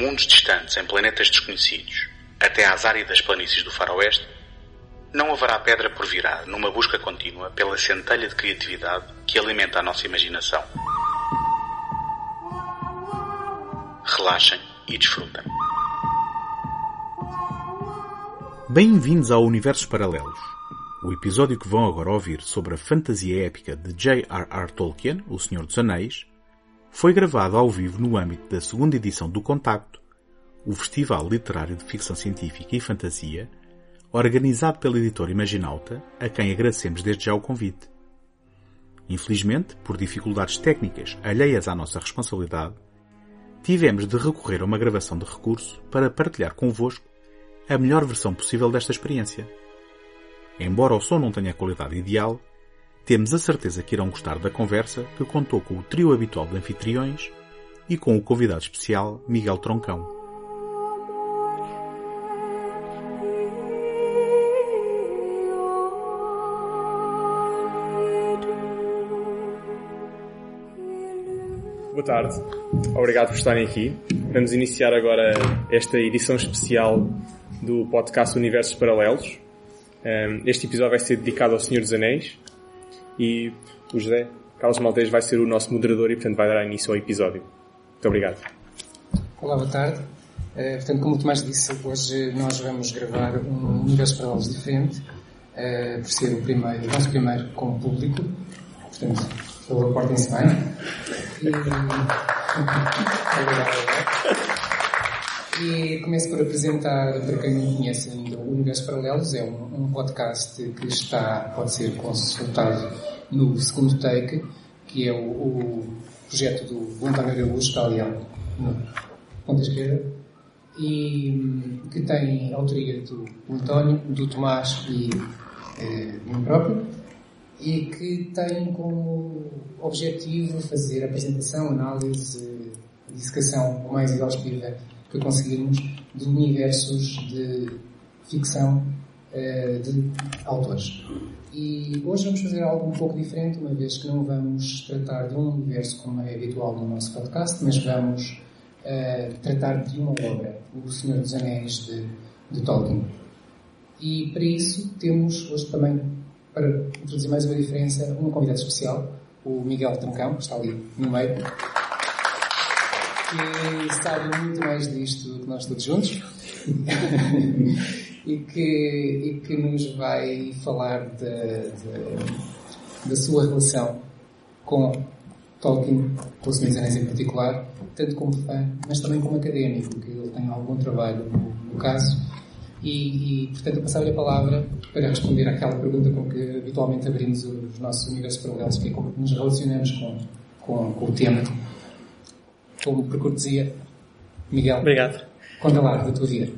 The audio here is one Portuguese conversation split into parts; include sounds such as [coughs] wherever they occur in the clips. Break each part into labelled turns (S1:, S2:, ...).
S1: Mundos distantes em planetas desconhecidos até às áridas planícies do faroeste, não haverá pedra por virar numa busca contínua pela centelha de criatividade que alimenta a nossa imaginação. Relaxem e desfrutem.
S2: Bem-vindos ao Universos Paralelos. O episódio que vão agora ouvir sobre a fantasia épica de J.R.R. Tolkien, O Senhor dos Anéis, foi gravado ao vivo no âmbito da segunda edição do Contacto, o Festival Literário de Ficção Científica e Fantasia, organizado pela editora Imaginauta, a quem agradecemos desde já o convite. Infelizmente, por dificuldades técnicas alheias à nossa responsabilidade, tivemos de recorrer a uma gravação de recurso para partilhar convosco a melhor versão possível desta experiência. Embora o som não tenha a qualidade ideal, temos a certeza que irão gostar da conversa que contou com o trio habitual de anfitriões e com o convidado especial Miguel Troncão.
S3: Boa tarde, obrigado por estarem aqui. Vamos iniciar agora esta edição especial do podcast Universos Paralelos. Este episódio vai ser dedicado ao Senhor dos Anéis e o José Carlos Maltês vai ser o nosso moderador e, portanto, vai dar início ao episódio. Muito obrigado.
S4: Olá, boa tarde. Uh, portanto, como o Tomás disse, hoje nós vamos gravar um Universo Paralelos diferente, uh, por ser o primeiro, o nosso primeiro com o público. Portanto, por favor, portem-se bem. E... [laughs] e começo por apresentar, para quem não conhece ainda, o Universo Paralelos. É um, um podcast que está, pode ser consultado no segundo take, que é o, o projeto do António Araújo, está ali no ponta esquerda, e que tem autoria do António, do Tomás e eh, do mim próprio, e que tem como objetivo fazer apresentação, análise, dissecação mais exaustiva que conseguirmos de universos de ficção uh, de autores. E hoje vamos fazer algo um pouco diferente, uma vez que não vamos tratar de um universo como é habitual no nosso podcast, mas vamos uh, tratar de uma obra, O Senhor dos Anéis de, de Tolkien. E para isso temos hoje também para introduzir mais uma diferença, um convidado especial, o Miguel Trancão, que está ali no meio, que sabe muito mais disto do que nós todos juntos [laughs] e, que, e que nos vai falar da, sua relação com Tolkien, com o Senhor Anéis em particular, tanto como fã, mas também como académico, que ele tem algum trabalho no, no caso e, e portanto, eu passava-lhe a palavra para responder àquela pergunta com que habitualmente abrimos os nossos universos paralelos, que é como nos relacionamos com, com, com o tema. Como por cortesia, Miguel.
S5: Obrigado.
S4: Conta lá da tua vida.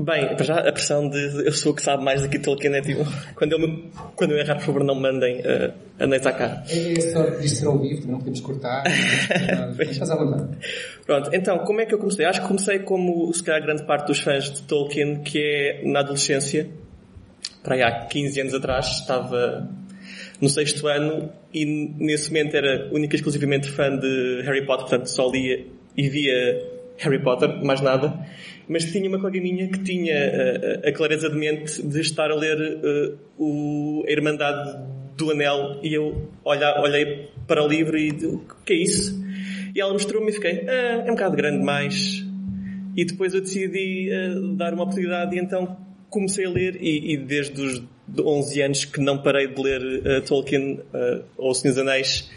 S5: Bem, para já a pressão de eu sou o que sabe mais daqui de Tolkien é tipo, quando eu, me, quando eu errar, por favor, não me mandem uh, a noite à cara.
S4: É só que ser ao vivo, não podemos cortar, [laughs] faz à vontade.
S5: Pronto, então, como é que eu comecei? Acho que comecei como, se calhar, grande parte dos fãs de Tolkien, que é na adolescência, para aí há 15 anos atrás, estava no sexto ano e nesse momento era única e exclusivamente fã de Harry Potter, portanto só lia e via Harry Potter, mais nada mas tinha uma colega minha que tinha a, eh, a clareza de mente de estar a ler uh, o, a Irmandade do Anel e eu olha, olhei para o livro e o que é isso? E ela mostrou-me e fiquei, ah, é um bocado grande mais. E depois eu decidi uh, dar uma oportunidade e então comecei a ler e, e desde os 11 anos que não parei de ler uh, Tolkien uh, ou O Senhor dos Anéis.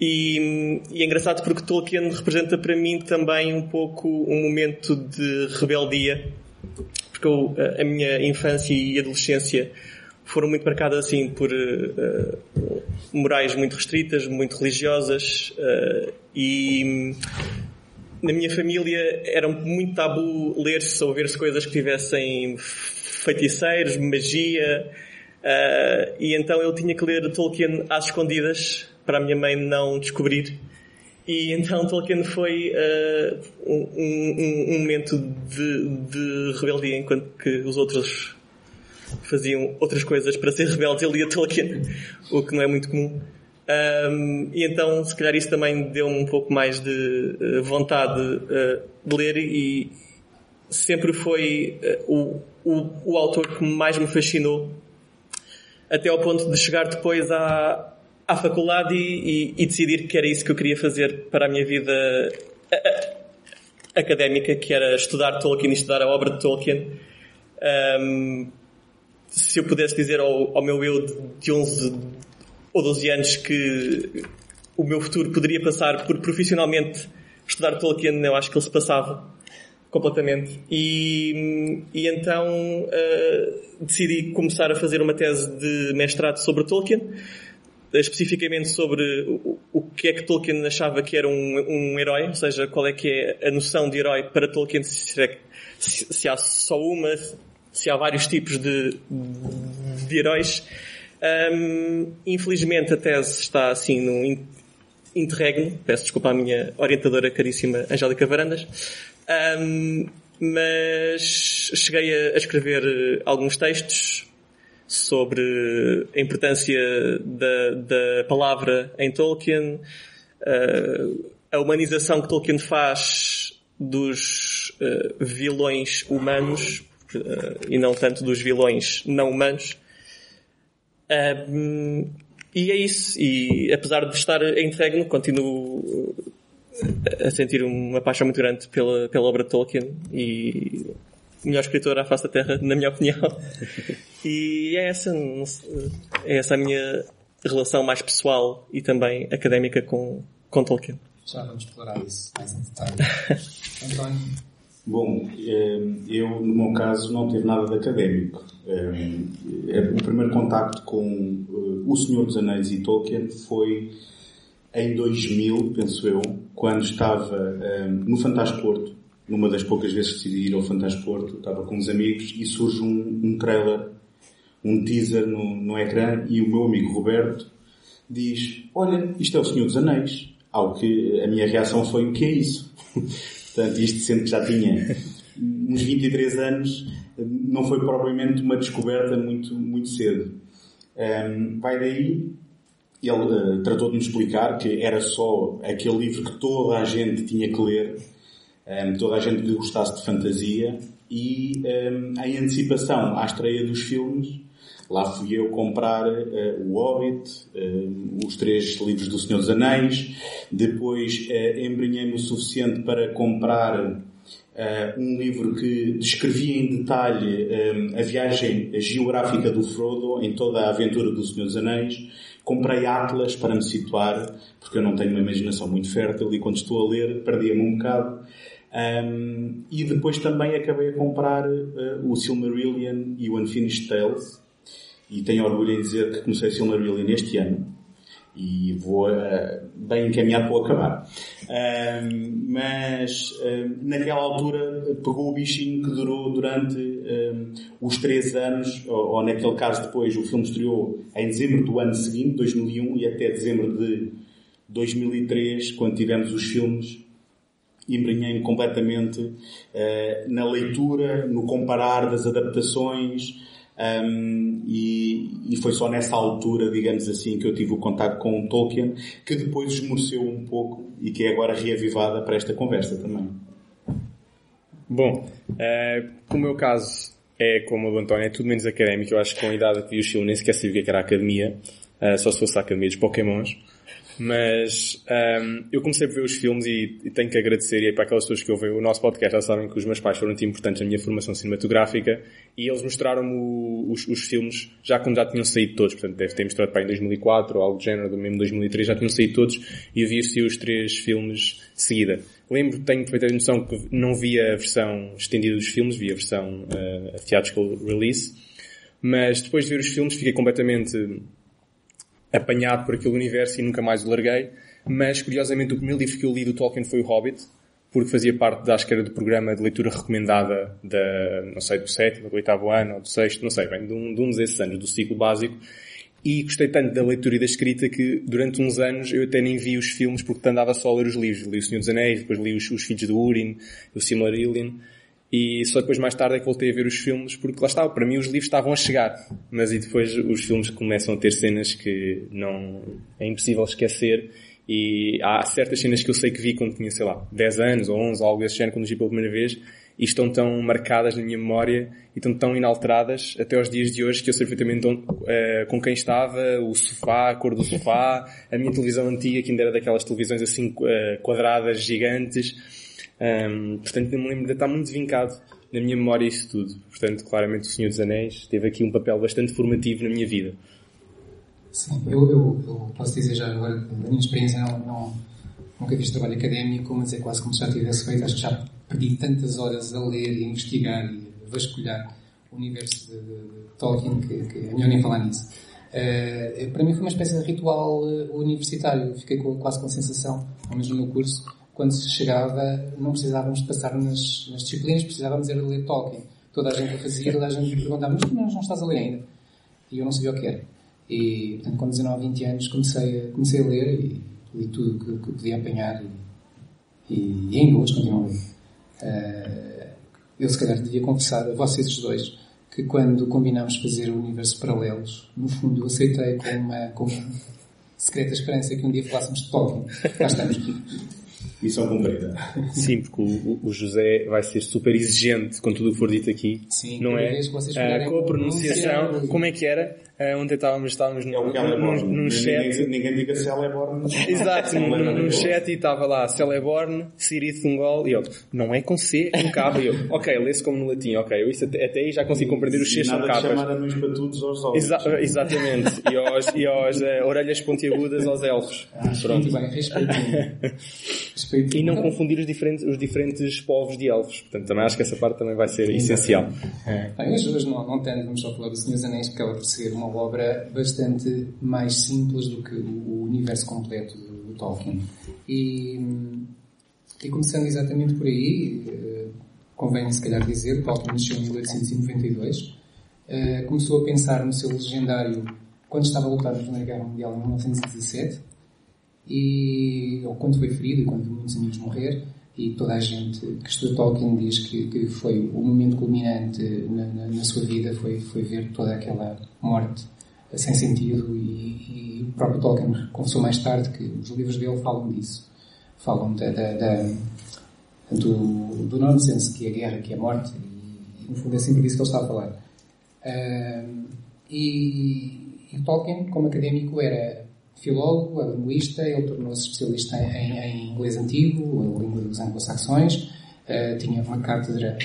S5: E, e, é engraçado porque Tolkien representa para mim também um pouco um momento de rebeldia, porque eu, a minha infância e adolescência foram muito marcadas assim por uh, morais muito restritas, muito religiosas uh, e na minha família era muito tabu ler-se ou ver-se coisas que tivessem feiticeiros, magia, uh, e então eu tinha que ler Tolkien às escondidas para a minha mãe não descobrir. E então Tolkien foi uh, um, um, um, momento de, de rebeldia, enquanto que os outros faziam outras coisas para ser rebeldes. Eu lia Tolkien, o que não é muito comum. Um, e então, se calhar, isso também deu-me um pouco mais de uh, vontade uh, de ler e sempre foi o, o, o autor que mais me fascinou até ao ponto de chegar depois à, à faculdade e, e, e, decidir que era isso que eu queria fazer para a minha vida académica, que era estudar Tolkien e estudar a obra de Tolkien. Um, se eu pudesse dizer ao, ao meu eu de 11 ou 12 anos que o meu futuro poderia passar por profissionalmente estudar Tolkien, eu acho que ele se passava completamente. E, e então uh, decidi começar a fazer uma tese de mestrado sobre Tolkien, especificamente sobre o, o que é que Tolkien achava que era um, um herói, ou seja, qual é que é a noção de herói para Tolkien, se, é se, se há só uma, se há vários tipos de, de heróis. Um, infelizmente a tese está assim num interregno, peço desculpa à minha orientadora caríssima Angélica Varandas, um, mas cheguei a, escrever eh, alguns textos sobre a importância da, da palavra em Tolkien, uh, a humanização que Tolkien faz dos uh, vilões humanos uh, e não tanto dos vilões não humanos. e é isso. E apesar de estar em Tegno, continuo a sentir uma paixão muito grande pela, pela obra de Tolkien e melhor escritor à face da Terra, na minha opinião. [laughs] E é essa, é essa a minha relação mais pessoal e também académica com, com Tolkien.
S4: Já vamos explorar isso mais em detalhe. [laughs] António?
S2: Bom, eh, eu no meu caso não tive nada de académico. Eh, o primeiro contacto com eh, O Senhor dos Anéis e Tolkien foi em 2000, penso eu, quando estava no Fantástico Porto, numa das poucas vezes que decidi ir ao Fantástico Porto, estava com uns amigos e surge um, um trailer, um teaser no, no ecrã e o meu amigo Roberto diz, olha, isto é o Senhor dos Anéis. Ao que a minha reação foi, o que é isso? [laughs] Portanto, isto sendo que já tinha uns 23 anos, não foi propriamente uma descoberta muito, muito cedo. Um, vai daí, ele uh, tratou de me explicar que era só aquele livro que toda a gente tinha que ler, um, toda a gente que gostasse de fantasia, e um, em antecipação à estreia dos filmes, lá fui eu comprar uh, o Hobbit, uh, os três livros do Senhor dos Anéis, depois uh, embrenhei-me o suficiente para comprar um livro que descrevia em detalhe a viagem geográfica do Frodo em toda a aventura do Senhor dos Anéis. Comprei Atlas para me situar, porque eu não tenho uma imaginação muito fértil e quando estou a ler perdia-me um bocado. Um, e depois também acabei a comprar uh, o Silmarillion e o Unfinished Tales, e tenho orgulho em dizer que comecei Silmarillion este ano e vou uh, bem encaminhado para acabar. Uh, mas uh, naquela altura pegou o bichinho que durou durante os três anos, ou, ou, naquele caso depois o filme estreou em dezembro do ano seguinte, 2001, e até dezembro de 2003, quando tivemos os filmes, embrenhei-me completamente na leitura, no comparar das adaptações, um, e, e, foi só nessa altura, digamos assim, que eu tive o contato com o Tolkien, que depois esmoreceu um pouco e que é agora reavivada para esta conversa também.
S6: Bom, uh, o meu caso é como o António, é tudo menos académico. Eu acho que com a idade que vi o filme nem sequer sabia que era a academia, uh, só se fosse a academia dos Pokémons. Mas um, eu comecei a ver os filmes e, e, tenho que agradecer, e é para aquelas pessoas que ouvem o nosso podcast já sabem que os meus pais foram muito importantes na minha formação cinematográfica e eles mostraram-me os, os, filmes já quando já tinham saído todos, portanto deve ter mostrado para em 2004 ou algo do género, mesmo 2003 já tinham saído todos e eu vi os três filmes de seguida. Lembro, tenho perfeita noção que não vi a versão estendida dos filmes, vi a versão uh, theatrical release, mas depois de ver os filmes fiquei completamente apanhado por aquele universo e nunca mais o larguei. Mas, curiosamente, o primeiro livro que eu li do Tolkien foi o Hobbit.
S3: porque fazia parte da esquerda do programa de leitura recomendada da, não sei, do sétimo, do oitavo ano, ou do sexto, não sei, bem, de um, de um desses anos do ciclo básico. E gostei tanto da leitura e da escrita que durante uns anos eu até nem vi os filmes porque andava só a ler os livros. Li O Senhor dos Anéis, depois li Os, os Filhos de Urin, O Silmarillion. E só depois mais tarde é que voltei a ver os filmes porque lá estava, para mim os livros estavam a chegar. Mas e depois os filmes começam a ter cenas que não, é impossível esquecer e há certas cenas que eu sei que vi quando tinha, sei lá, 10 anos ou 11, algo desse género, quando vi pela primeira vez, e estão tão marcadas na minha memória e estão tão inalteradas até aos dias de hoje que eu sei perfeitamente onde, uh, com quem estava, o sofá, a cor do sofá, a minha televisão antiga, que ainda era daquelas televisões assim uh, quadradas, gigantes. Um, portanto, eu me lembro de estar muito vincado na minha memória isso tudo. Portanto, claramente o Senhor dos Anéis teve aqui um papel bastante formativo na minha vida.
S4: Sim, eu, eu, eu, posso dizer já agora, da minha experiência, não, não, nunca fiz trabalho académico, mas é quase como se já tivesse feito. Acho que já perdi tantas horas a ler e investigar e vasculhar o universo de, de, de Tolkien que, que é melhor nem falar nisso. Uh, para mim foi uma espécie de ritual uh, universitário. Fiquei com, quase com a sensação, ao menos no meu curso, quando se chegava, não precisávamos de passar nas, nas disciplinas, precisávamos era ler Tolkien. Toda a gente o fazia, toda a gente perguntava, mas não, não estás a ler ainda? E eu não sabia o que era. E, portanto, com 19, 20 anos comecei a, comecei a ler e li tudo que, que podia apanhar e, e, e ainda hoje continuo a ler. Uh, eu, se calhar, devia confessar a vocês os dois que quando combinámos fazer o universo paralelos, no fundo, eu aceitei com uma, com uma secreta esperança que um dia falássemos de Tolkien. Cá estamos.
S2: Missão cumprida.
S3: Sim, porque o, o, José vai ser super exigente com tudo o que for dito aqui.
S4: Sim,
S3: não é?
S4: Uh,
S3: com a pronunciação, como é que era? Uh, ontem estávamos, estávamos
S2: num, [laughs] é num, num chat. Ninguém, ninguém diga Celeborn.
S3: Exato, num, num chat e estava lá Celeborn, Siri Thungol, e eu, não é com C, é com K. E eu, ok, lê-se como no latim, ok, eu isso até, até aí já consigo compreender os Cs
S2: são
S3: capas.
S2: chamar anões batudos aos olhos.
S3: Exa exatamente, e aos, e aos uh, orelhas pontiagudas aos elfos.
S4: Ah, Pronto. Muito bem, respeitinho. [laughs] respeitinho.
S3: E não confundir os diferentes, os diferentes povos de elfos. Portanto, também acho que essa parte também vai ser Sim, essencial.
S4: É. Bem, hoje, não, não tanto, vamos só falar do Senhor dos Anéis, porque ela por ser uma obra bastante mais simples do que o universo completo do, Tolkien. E, e, começando exatamente por aí, uh, convém se calhar dizer, Tolkien nasceu em 1892, uh, começou a pensar no seu legendário quando estava a lutar na Primeira Guerra Mundial em 1917, e, ou quando foi ferido e quando muitos amigos morrer, e toda a gente que estuda Tolkien diz que, que foi o momento culminante na, na, na, sua vida, foi, foi ver toda aquela morte sem sentido e, e, o próprio Tolkien confessou mais tarde que os livros dele falam disso. Falam da, da, da do, do nonsense que é a guerra, que é a morte e, no fundo é sempre disso que ele está a falar. Uh, e, e Tolkien, como académico, era filólogo, é linguista, ele tornou-se especialista em, em, inglês antigo, a língua dos anglo-saxões, uh, tinha uma cátedra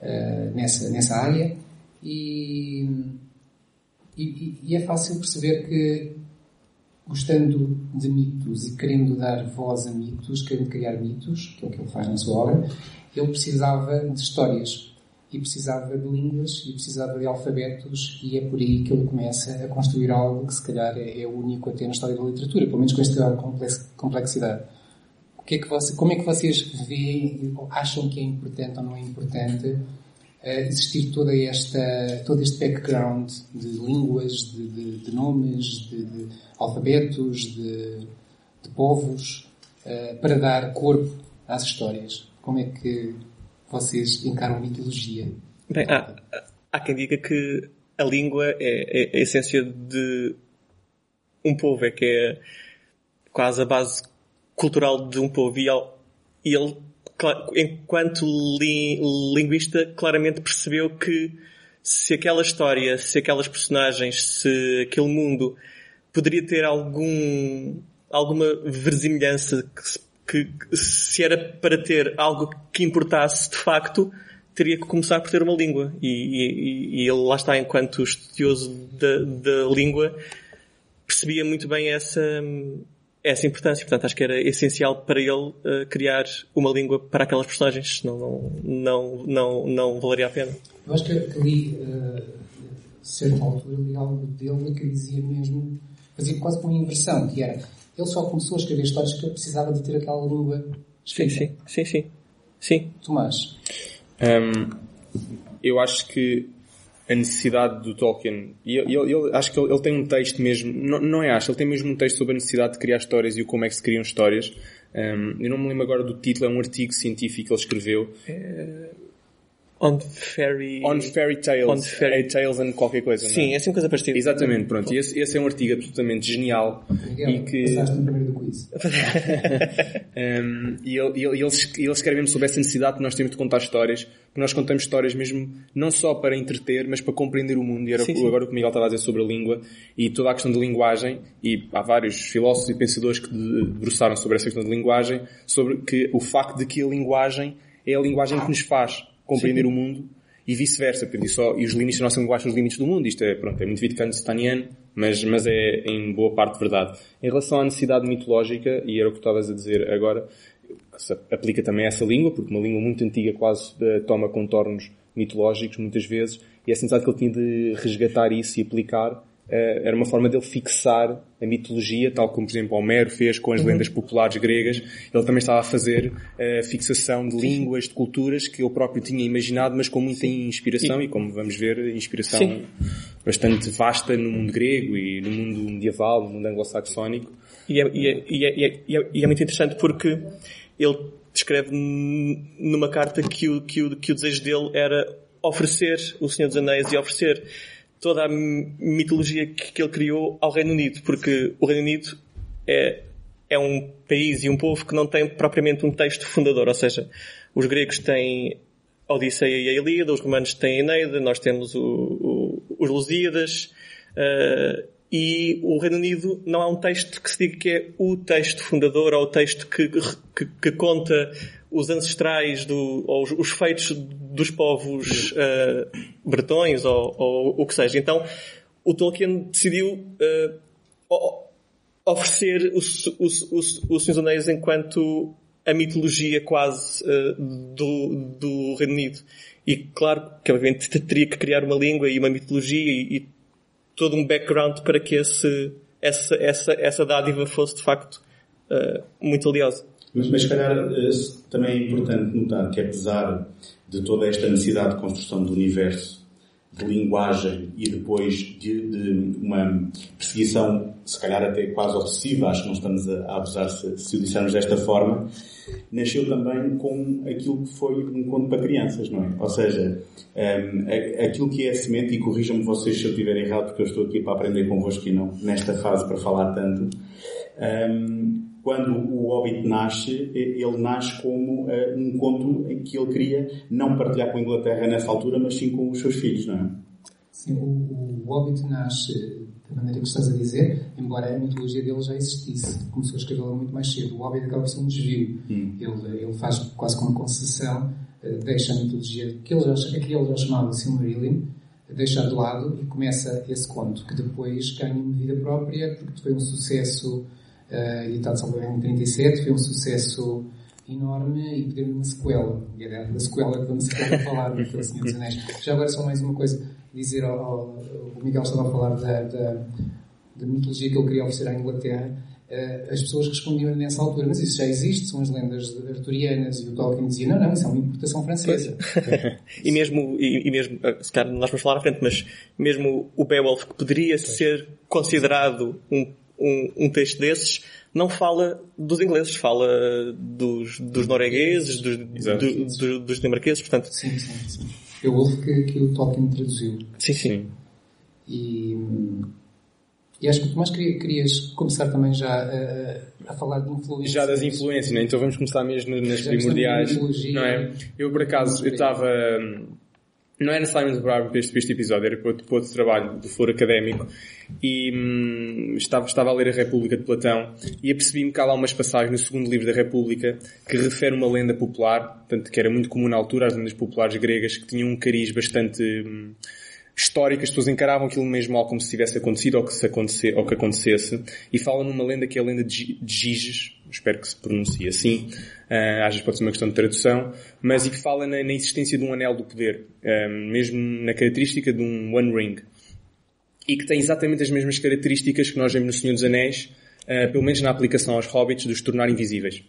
S4: uh, nessa, nessa área e, e, e, é fácil perceber que, gostando de mitos e querendo dar voz a mitos, querendo criar mitos, que é o que ele faz na sua obra, ele precisava de histórias e precisava de línguas e precisava de alfabetos e é por aí que ele começa a construir algo que se calhar é, é único até na história da literatura, pelo menos com esta complexidade. O que é que você, como é que vocês veem, acham que é importante ou não é importante uh, existir toda esta, todo este background de línguas, de, de, de nomes, de, de, alfabetos, de, povos, uh, para dar corpo às histórias? Como é que vocês encaram a mitologia?
S5: Bem, há, há quem diga que a língua é, é, a essência de um povo, é que é quase a base cultural de um povo. E ele, enquanto li, linguista, claramente percebeu que se aquela história, se aquelas personagens, se aquele mundo poderia ter algum, alguma versimilhança que se que se era para ter algo que importasse de facto, teria que começar por ter uma língua. E, e, e ele lá está, enquanto estudioso da, da língua, percebia muito bem essa, essa importância. Portanto, acho que era essencial para ele uh, criar uma língua para aquelas personagens, senão não, não, não, não valeria a pena.
S4: Eu acho que ali, uh, certa altura, li algo dele que dizia mesmo, fazia quase uma inversão, que era ele só começou a escrever histórias que eu precisava de ter aquela língua
S5: Sim, sim, sim, sim. Sim.
S4: Tomás.
S3: Um, eu acho que a necessidade do Tolkien, e ele, ele, acho que ele, ele, tem um texto mesmo, não, não é acho, ele tem mesmo um texto sobre a necessidade de criar histórias e o como é que se criam histórias. Um, eu não me lembro agora do título, é um artigo científico que ele escreveu.
S5: É... On Fairy...
S3: On Fairy Tales. On fairy... Tales and qualquer coisa,
S5: Sim, é assim uma coisa parecida.
S3: Exatamente, pronto. E esse, esse, é um artigo absolutamente genial.
S4: Miguel, e que... Passaste no primeiro do quiz. [laughs]
S3: um, e ele, ele, ele, ele escreve mesmo sobre essa necessidade que nós temos de contar histórias, porque nós contamos histórias mesmo não só para entreter, mas para compreender o mundo. E era sim, sim. agora o que o Miguel estava a dizer sobre a língua e toda a questão de linguagem, e há vários filósofos e pensadores que debruçaram sobre essa questão de linguagem, sobre que o facto de que a linguagem é a linguagem que nos faz compreender Sim. o mundo e vice-versa. E, só, e os limites da nossa linguagem são os limites do mundo. Isto é, pronto, é muito Wittgensteiniano, mas, mas é em boa parte verdade. Em relação à necessidade mitológica, e era o que estavas a dizer agora, aplica também a essa língua, porque uma língua muito antiga quase eh, toma contornos mitológicos muitas vezes, e é necessário que ele tinha de resgatar isso e aplicar era uma forma dele fixar a mitologia, tal como, por exemplo, Homero fez com as uhum. lendas populares gregas. Ele também estava a fazer a eh, fixação de línguas, de culturas que ele próprio tinha imaginado, mas com muita inspiração e, como vamos ver, inspiração Sim. bastante vasta no mundo grego e no mundo medieval, no mundo anglo-saxónico.
S5: E é, e, é, e, é, e, é, e é muito interessante porque ele descreve numa carta que o, que o, que o desejo dele era oferecer o Senhor dos Anéis e oferecer toda a mitologia que, que ele criou ao Reino Unido, porque o Reino Unido é, é um país e um povo que não tem propriamente um texto fundador, ou seja, os gregos têm a Odisseia e a Ilíada, os romanos têm a Eneida, nós temos o, o, os Lusíadas, uh, e o Reino Unido não há um texto que se diga que é o texto fundador ou o texto que, que, que conta os ancestrais do, ou os, os feitos dos povos uh, bretões ou, ou, o que seja. Então, o Tolkien decidiu uh, oferecer o, o, o, o Senhor dos Anéis enquanto a mitologia quase uh, do, do Reino Unido. E claro que obviamente teria que criar uma língua e uma mitologia e, e todo um background para que esse, essa, essa, essa dádiva fosse de facto uh, muito valiosa.
S2: Mas, mas se calhar eh, também é importante notar que apesar de toda esta necessidade de construção do universo, de linguagem e depois de, de uma perseguição, se calhar até quase obsessiva, acho que não estamos a, abusar se, se o dissermos desta forma, nasceu também com aquilo que foi um conto para crianças, não é? Ou seja, um, aquilo que é a semente, e corrijam-me vocês se eu estiver errado, porque eu estou aqui para aprender convosco e não nesta fase para falar tanto. Um, quando o Hobbit nasce, ele nasce como uh, um conto em que ele queria não partilhar com a Inglaterra nessa altura, mas sim com os seus filhos, não é?
S4: Sim, o, o Hobbit nasce da maneira que estás a dizer, embora a mitologia dele já existisse. Começou a escrevê-la muito mais cedo. O Hobbit acaba por ser um desvio. Hum. Ele, ele faz quase como uma concessão, uh, deixa a mitologia que ele já, que ele já chamava Silmarillion, deixa de lado e começa esse conto, que depois ganha uma vida própria, porque foi um sucesso editado só em 37, foi um sucesso enorme e pediu uma sequela. E era da sequela que vamos a falar, do Senhor dos Anéis. Já agora só mais uma coisa, dizer ao, ao o Miguel estava a falar da, da, da, mitologia que ele queria oferecer à Inglaterra. Uh, as pessoas respondiam nessa altura, mas isso já existe, são as lendas arturianas, e o Tolkien dizia, não, não, isso é uma importação francesa. [laughs]
S5: e mesmo, e, e, mesmo, eh, se calhar nós vamos falar à frente, mas mesmo o Beowulf, que poderia pois. ser considerado um um, um texto desses não fala dos ingleses, fala dos, dos noruegueses, dos, do, do, dos dinamarqueses, portanto...
S4: Sim, sim, sim. Eu ouvi que, que o Tolkien traduziu.
S5: Sim, sim.
S4: E, e acho que tu mais querias começar também já a, a falar de influências.
S3: Já das influências, né? então vamos começar mesmo nas já primordiais. Não é? Eu, por acaso, eu estava não era necessariamente para este, este episódio, era para outro, trabalho do foro académico. E hum, estava, estava a ler a República de Platão e apercebi-me que há lá umas passagens no segundo livro da República que refere uma lenda popular, portanto, que era muito comum na altura, as lendas populares gregas, que tinham um cariz bastante hum, histórico, as pessoas encaravam aquilo mesmo mal como se tivesse acontecido ou que, se acontecer, ou que acontecesse, e falam numa lenda que é a lenda de Giges, espero que se pronuncie assim, uh, às vezes pode ser uma questão de tradução, mas e que fala na, na existência de um anel do poder, uh, mesmo na característica de um One Ring, e que tem exatamente as mesmas características que nós vemos no Senhor dos Anéis, uh, pelo menos na aplicação aos hobbits, de os tornar invisíveis.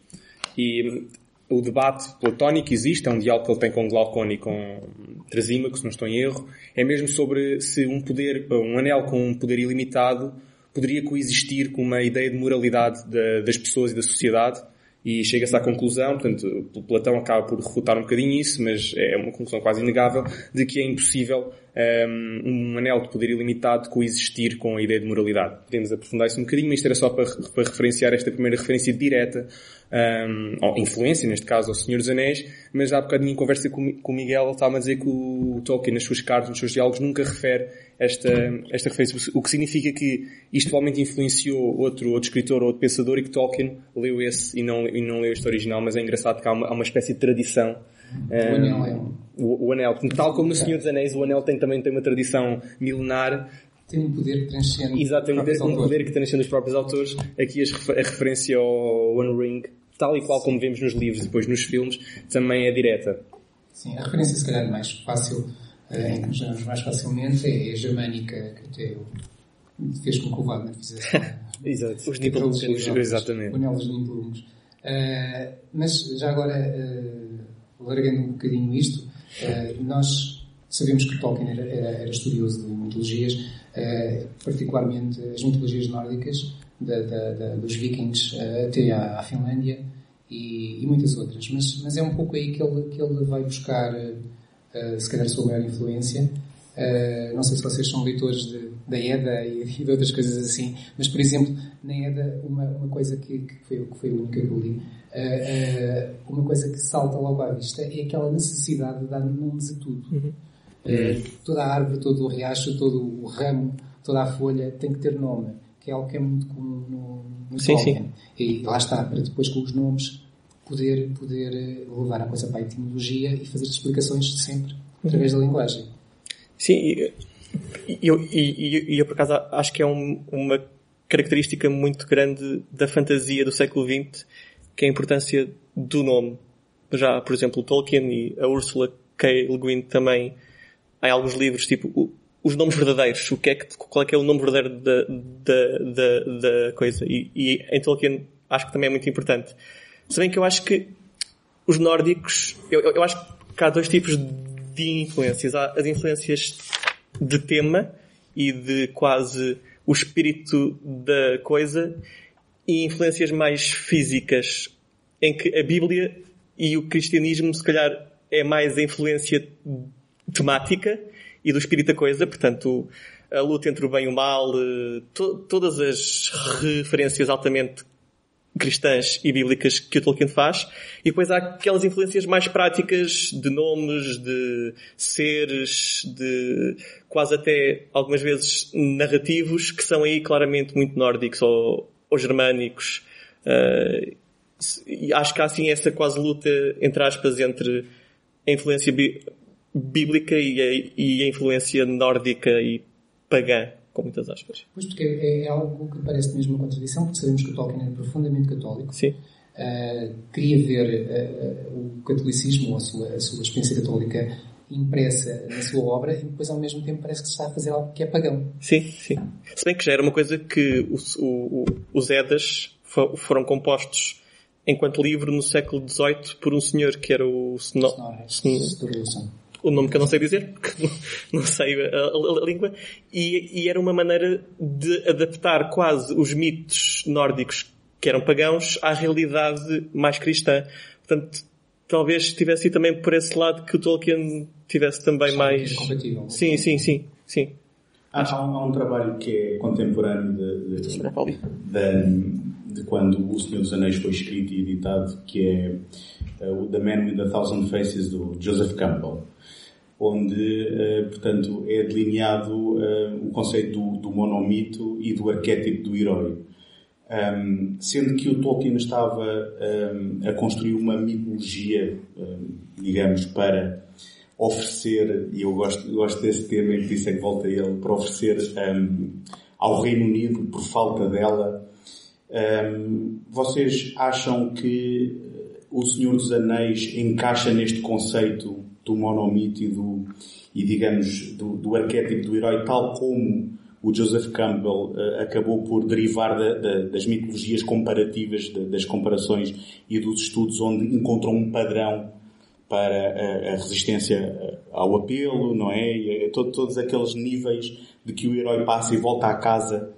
S3: E o debate platónico existe, é um diálogo que ele tem com Glaucon e com Trasímaco, se não estou em erro, é mesmo sobre se um poder, um anel com um poder ilimitado poderia coexistir com uma ideia de moralidade das pessoas e da sociedade e chega-se à conclusão, portanto, Platão acaba por refutar um bocadinho isso, mas é uma conclusão quase inegável, de que é impossível um, um anel de poder ilimitado coexistir com a ideia de moralidade. Podemos aprofundar isso um bocadinho, mas isto era só para, para referenciar esta primeira referência direta, um, ou influência, neste caso, ao Senhor dos Anéis, mas há bocadinho em conversa com, com o Miguel, ele estava a dizer que o Tolkien, nas suas cartas, nos seus diálogos, nunca refere esta, esta referência, o que significa que isto provavelmente influenciou outro, outro escritor ou outro pensador e que Tolkien leu esse e não, e não leu este original, mas é engraçado que há uma, há uma espécie de tradição
S4: o anel é um...
S3: O, o anel, tal como no Senhor dos Anéis, o anel tem, também tem uma tradição milenar.
S4: Tem um poder que transcende
S3: Exatamente, um poder que transcende os próprios autores. Aqui a referência ao One Ring, tal e qual como vemos nos livros e depois nos filmes, também é direta.
S4: Sim, a referência se calhar mais fácil, em que nos mais facilmente, é a germânica, que até eu fez com que o Wagner fizesse. [laughs]
S3: Exato, os Nibelungos. Exatamente.
S4: O anel dos Nibelungos. Uh, mas já agora, uh, largando um bocadinho isto, uh, nós sabemos que Tolkien era, era, era estudioso de mitologias, uh, particularmente as mitologias nórdicas, da, da, da, dos vikings uh, até à, à Finlândia e, e, muitas outras. Mas, mas é um pouco aí que ele, que ele vai buscar, se calhar, a sua maior influência. não sei se vocês são leitores de, da Eda e, e, de outras coisas assim, mas, por exemplo, na Eda, uma, uma coisa que, que, foi, que foi a única que eu li, uma coisa que salta logo à vista é aquela necessidade de dar nomes a tudo. Uhum. Uh, toda a árvore, todo o riacho, todo o ramo, toda a folha tem que ter nome, que é algo que é muito comum no, no sim. Sim. E lá está, para depois com os nomes poder, poder levar a coisa para a etimologia e fazer explicações sempre uhum. através da linguagem.
S5: Sim, e eu, e, eu por acaso acho que é um, uma característica muito grande da fantasia do século XX que é a importância do nome. Já, por exemplo, Tolkien e a Ursula K. Le Guin também, há alguns livros, tipo, os nomes verdadeiros, o que é que, qual é que é o nome verdadeiro da, da, da, da coisa. E, e em Tolkien acho que também é muito importante. Se bem que eu acho que os nórdicos, eu, eu acho que há dois tipos de influências. Há as influências de tema e de quase o espírito da coisa e influências mais físicas, em que a Bíblia e o cristianismo, se calhar, é mais a influência temática e do espírito da coisa, portanto, a luta entre o bem e o mal, eh, to todas as referências altamente cristãs e bíblicas que o Tolkien faz, e depois há aquelas influências mais práticas de nomes, de seres, de quase até algumas vezes narrativos, que são aí claramente muito nórdicos ou ou germânicos. Uh, acho que há assim essa quase luta, entre aspas, entre a influência bí bíblica e a, e a, influência nórdica e pagã, com muitas aspas.
S4: Pois, porque é, é, algo que parece mesmo uma contradição, porque sabemos que o Tolkien é profundamente católico.
S5: Sim.
S4: Uh, queria ver uh, o catolicismo, a sua, a sua experiência católica impressa na sua obra e depois ao mesmo tempo parece que se está a fazer algo que é pagão.
S5: Sim, sim. Se bem que já era uma coisa que os, o, os Edas foram compostos enquanto livro no século XVIII por um senhor que era o Sno o nome que eu não sei dizer, porque [laughs] não sei a, a, a língua, e, e, era uma maneira de adaptar quase os mitos nórdicos que eram pagãos à realidade mais cristã. Portanto, talvez tivesse também por esse lado que o Tolkien tivesse também Só mais.
S4: Compatível.
S5: Sim, sim, sim, sim.
S2: Há, há, um, há um trabalho que é contemporâneo de, de, de, de, quando O Senhor dos Anéis foi escrito e editado, que é uh, The Man with a Thousand Faces, do Joseph Campbell, onde, uh, portanto, é delineado uh, o conceito do, do monomito e do arquétipo do herói. Um, sendo que o Tolkien estava um, a construir uma mitologia, um, digamos, para oferecer, e eu gosto, gosto desse tema e isso é que volta ele, para oferecer ao Reino Unido, por falta dela. vocês acham que o Senhor dos Anéis encaixa neste conceito do monomito e do, e digamos, do, do arquétipo do herói, tal como o Joseph Campbell uh, acabou por derivar da, da, das mitologias comparativas, de, das comparações e dos estudos onde encontrou um padrão para a, a resistência ao apelo, não é? E, todo, todos aqueles níveis de que o herói passa e volta à casa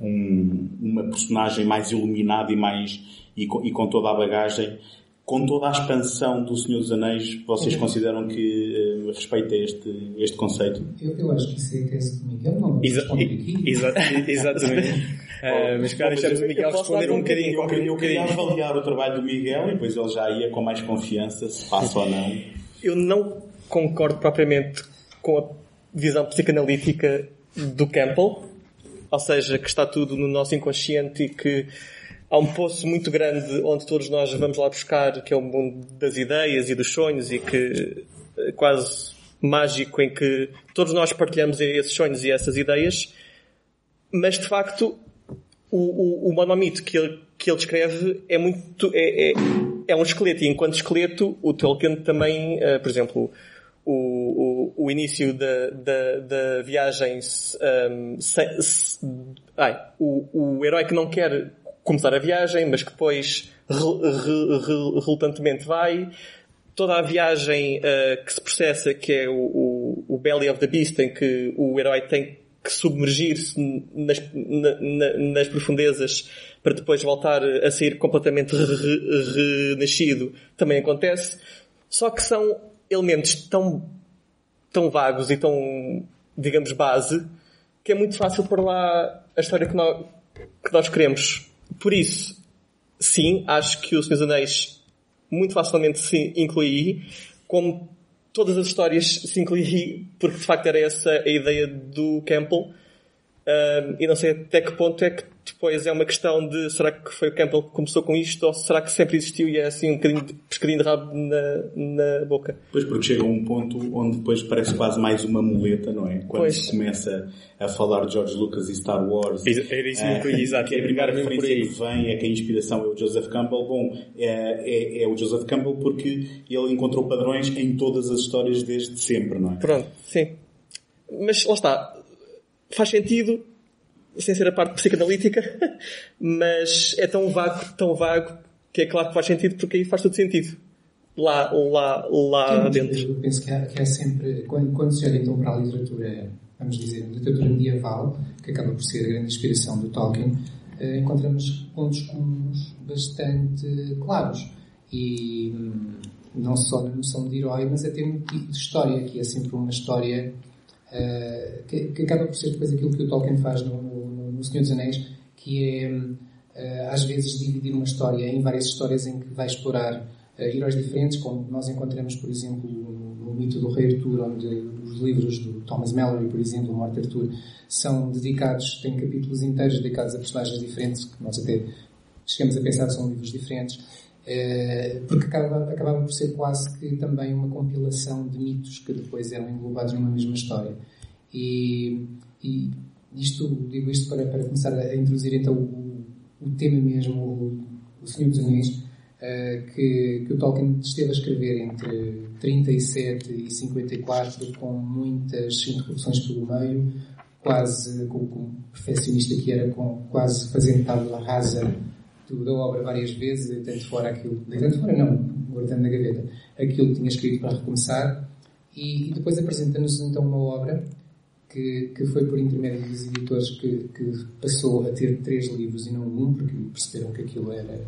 S2: um, uma personagem mais iluminada e mais e com, e com toda a bagagem com toda a expansão do Senhor dos Anéis, vocês uhum. consideram que uh, respeita este, este conceito?
S4: Eu, eu acho que isso é a tese de Miguel, não Exa
S6: exa [laughs] exatamente. uh, [laughs] mas claro, deixamos o Miguel responder um bocadinho.
S2: Eu, eu, eu queria avaliar o trabalho do Miguel e depois ele já ia com mais confiança, se passa ou não.
S5: Eu não concordo propriamente com a visão psicanalítica do Campbell, ou seja, que está tudo no nosso inconsciente e que há um poço muito grande onde todos nós vamos lá buscar, que é o mundo das ideias e dos sonhos e que é quase mágico em que todos nós partilhamos esses sonhos e essas ideias, mas de facto o, o, o monomito que ele, que ele descreve é muito, é, é, é um esqueleto. E enquanto esqueleto o Tolkien também, uh, por exemplo, o, o, o início da, da, da viagem, um, se, se, ai, o, o herói que não quer começar a viagem, mas que depois relutantemente vai. Toda a viagem uh, que se processa, que é o, o, o, Belly of the Beast, em que o herói tem que submergir-se nas, na, na, nas profundezas para depois voltar a sair completamente renascido, também acontece. Só que são elementos tão, tão vagos e tão, digamos, base, que é muito fácil pôr lá a história que nós, que nós queremos. Por isso, sim, acho que o Senhor Anéis muito facilmente se inclui, como todas as histórias se inclui, porque de facto era essa a ideia do Campbell. Um, e não sei até que ponto é que depois é uma questão de será que foi o Campbell que começou com isto ou será que sempre existiu e é assim um bocadinho de pescadinho de rabo na, na boca?
S2: Pois, porque chega a um ponto onde depois parece quase mais uma muleta, não é? Quando pois. se começa a falar de George Lucas e Star Wars.
S6: Era isso que eu exato.
S2: É a primeira referência que vem é que a inspiração é o Joseph Campbell. Bom, é, é, é o Joseph Campbell porque ele encontrou padrões em todas as histórias desde sempre, não é?
S5: Pronto, sim. Mas lá está. Faz sentido sem ser a parte psicanalítica, [laughs] mas é tão vago, tão vago, que é claro que faz sentido porque aí faz todo sentido. Lá, lá, lá dentro.
S4: Eu penso que há, que há sempre, quando, quando se olha então para a literatura, vamos dizer, literatura medieval, que acaba por ser a grande inspiração do Tolkien, eh, encontramos pontos comuns bastante claros. E hum, não só na noção de herói, mas até no tipo de história, que é sempre uma história uh, que, que, acaba por ser depois aquilo que o Tolkien faz no, no Senhor dos Anéis, que é uh, às vezes dividir uma história em várias histórias em que vai explorar uh, heróis diferentes, como nós encontramos, por exemplo, no, mito do Rei Arthur, onde os livros do Thomas Mallory, por exemplo, o Morte Arthur, são dedicados, têm capítulos inteiros dedicados a personagens diferentes, que nós até chegamos a pensar que são livros diferentes. Uh, porque acaba, acabava por ser quase que também uma compilação de mitos que depois eram englobados numa mesma história. E, e isto, digo isto para, para começar a introduzir então o, o tema mesmo, o, o Senhor dos Anéis, uh, que, que o Tolkien esteve a escrever entre 37 e 54, com muitas interrupções pelo meio, quase, como, como perfeccionista que era, com, quase fazendo tábula rasa do, da obra várias vezes, deitando fora aquilo, deitando fora não, guardando na gaveta, aquilo que tinha escrito para recomeçar, e, e depois apresenta-nos então uma obra que, que foi por intermédio dos editores que, que, passou a ter três livros e não um, porque perceberam que aquilo era,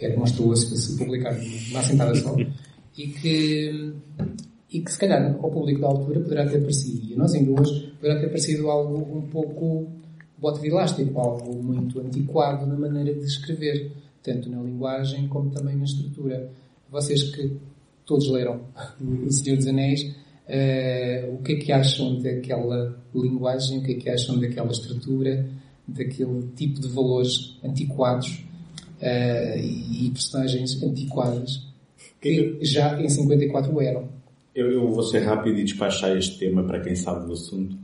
S4: era monstruoso para se publicar numa assentada só, e que, e que se calhar ao público da altura poderá ter parecido, e a nós em duas, poderá ter parecido algo um pouco de elástico, algo muito antiquado na maneira de escrever, tanto na linguagem como também na estrutura. Vocês que todos leram [laughs] O Senhor dos Anéis, Uh, o que é que acham daquela linguagem, o que é que acham daquela estrutura, daquele tipo de valores antiquados uh, e personagens antiquadas que já em 54 eram.
S2: Eu, eu, vou ser rápido e despachar este tema para quem sabe do assunto,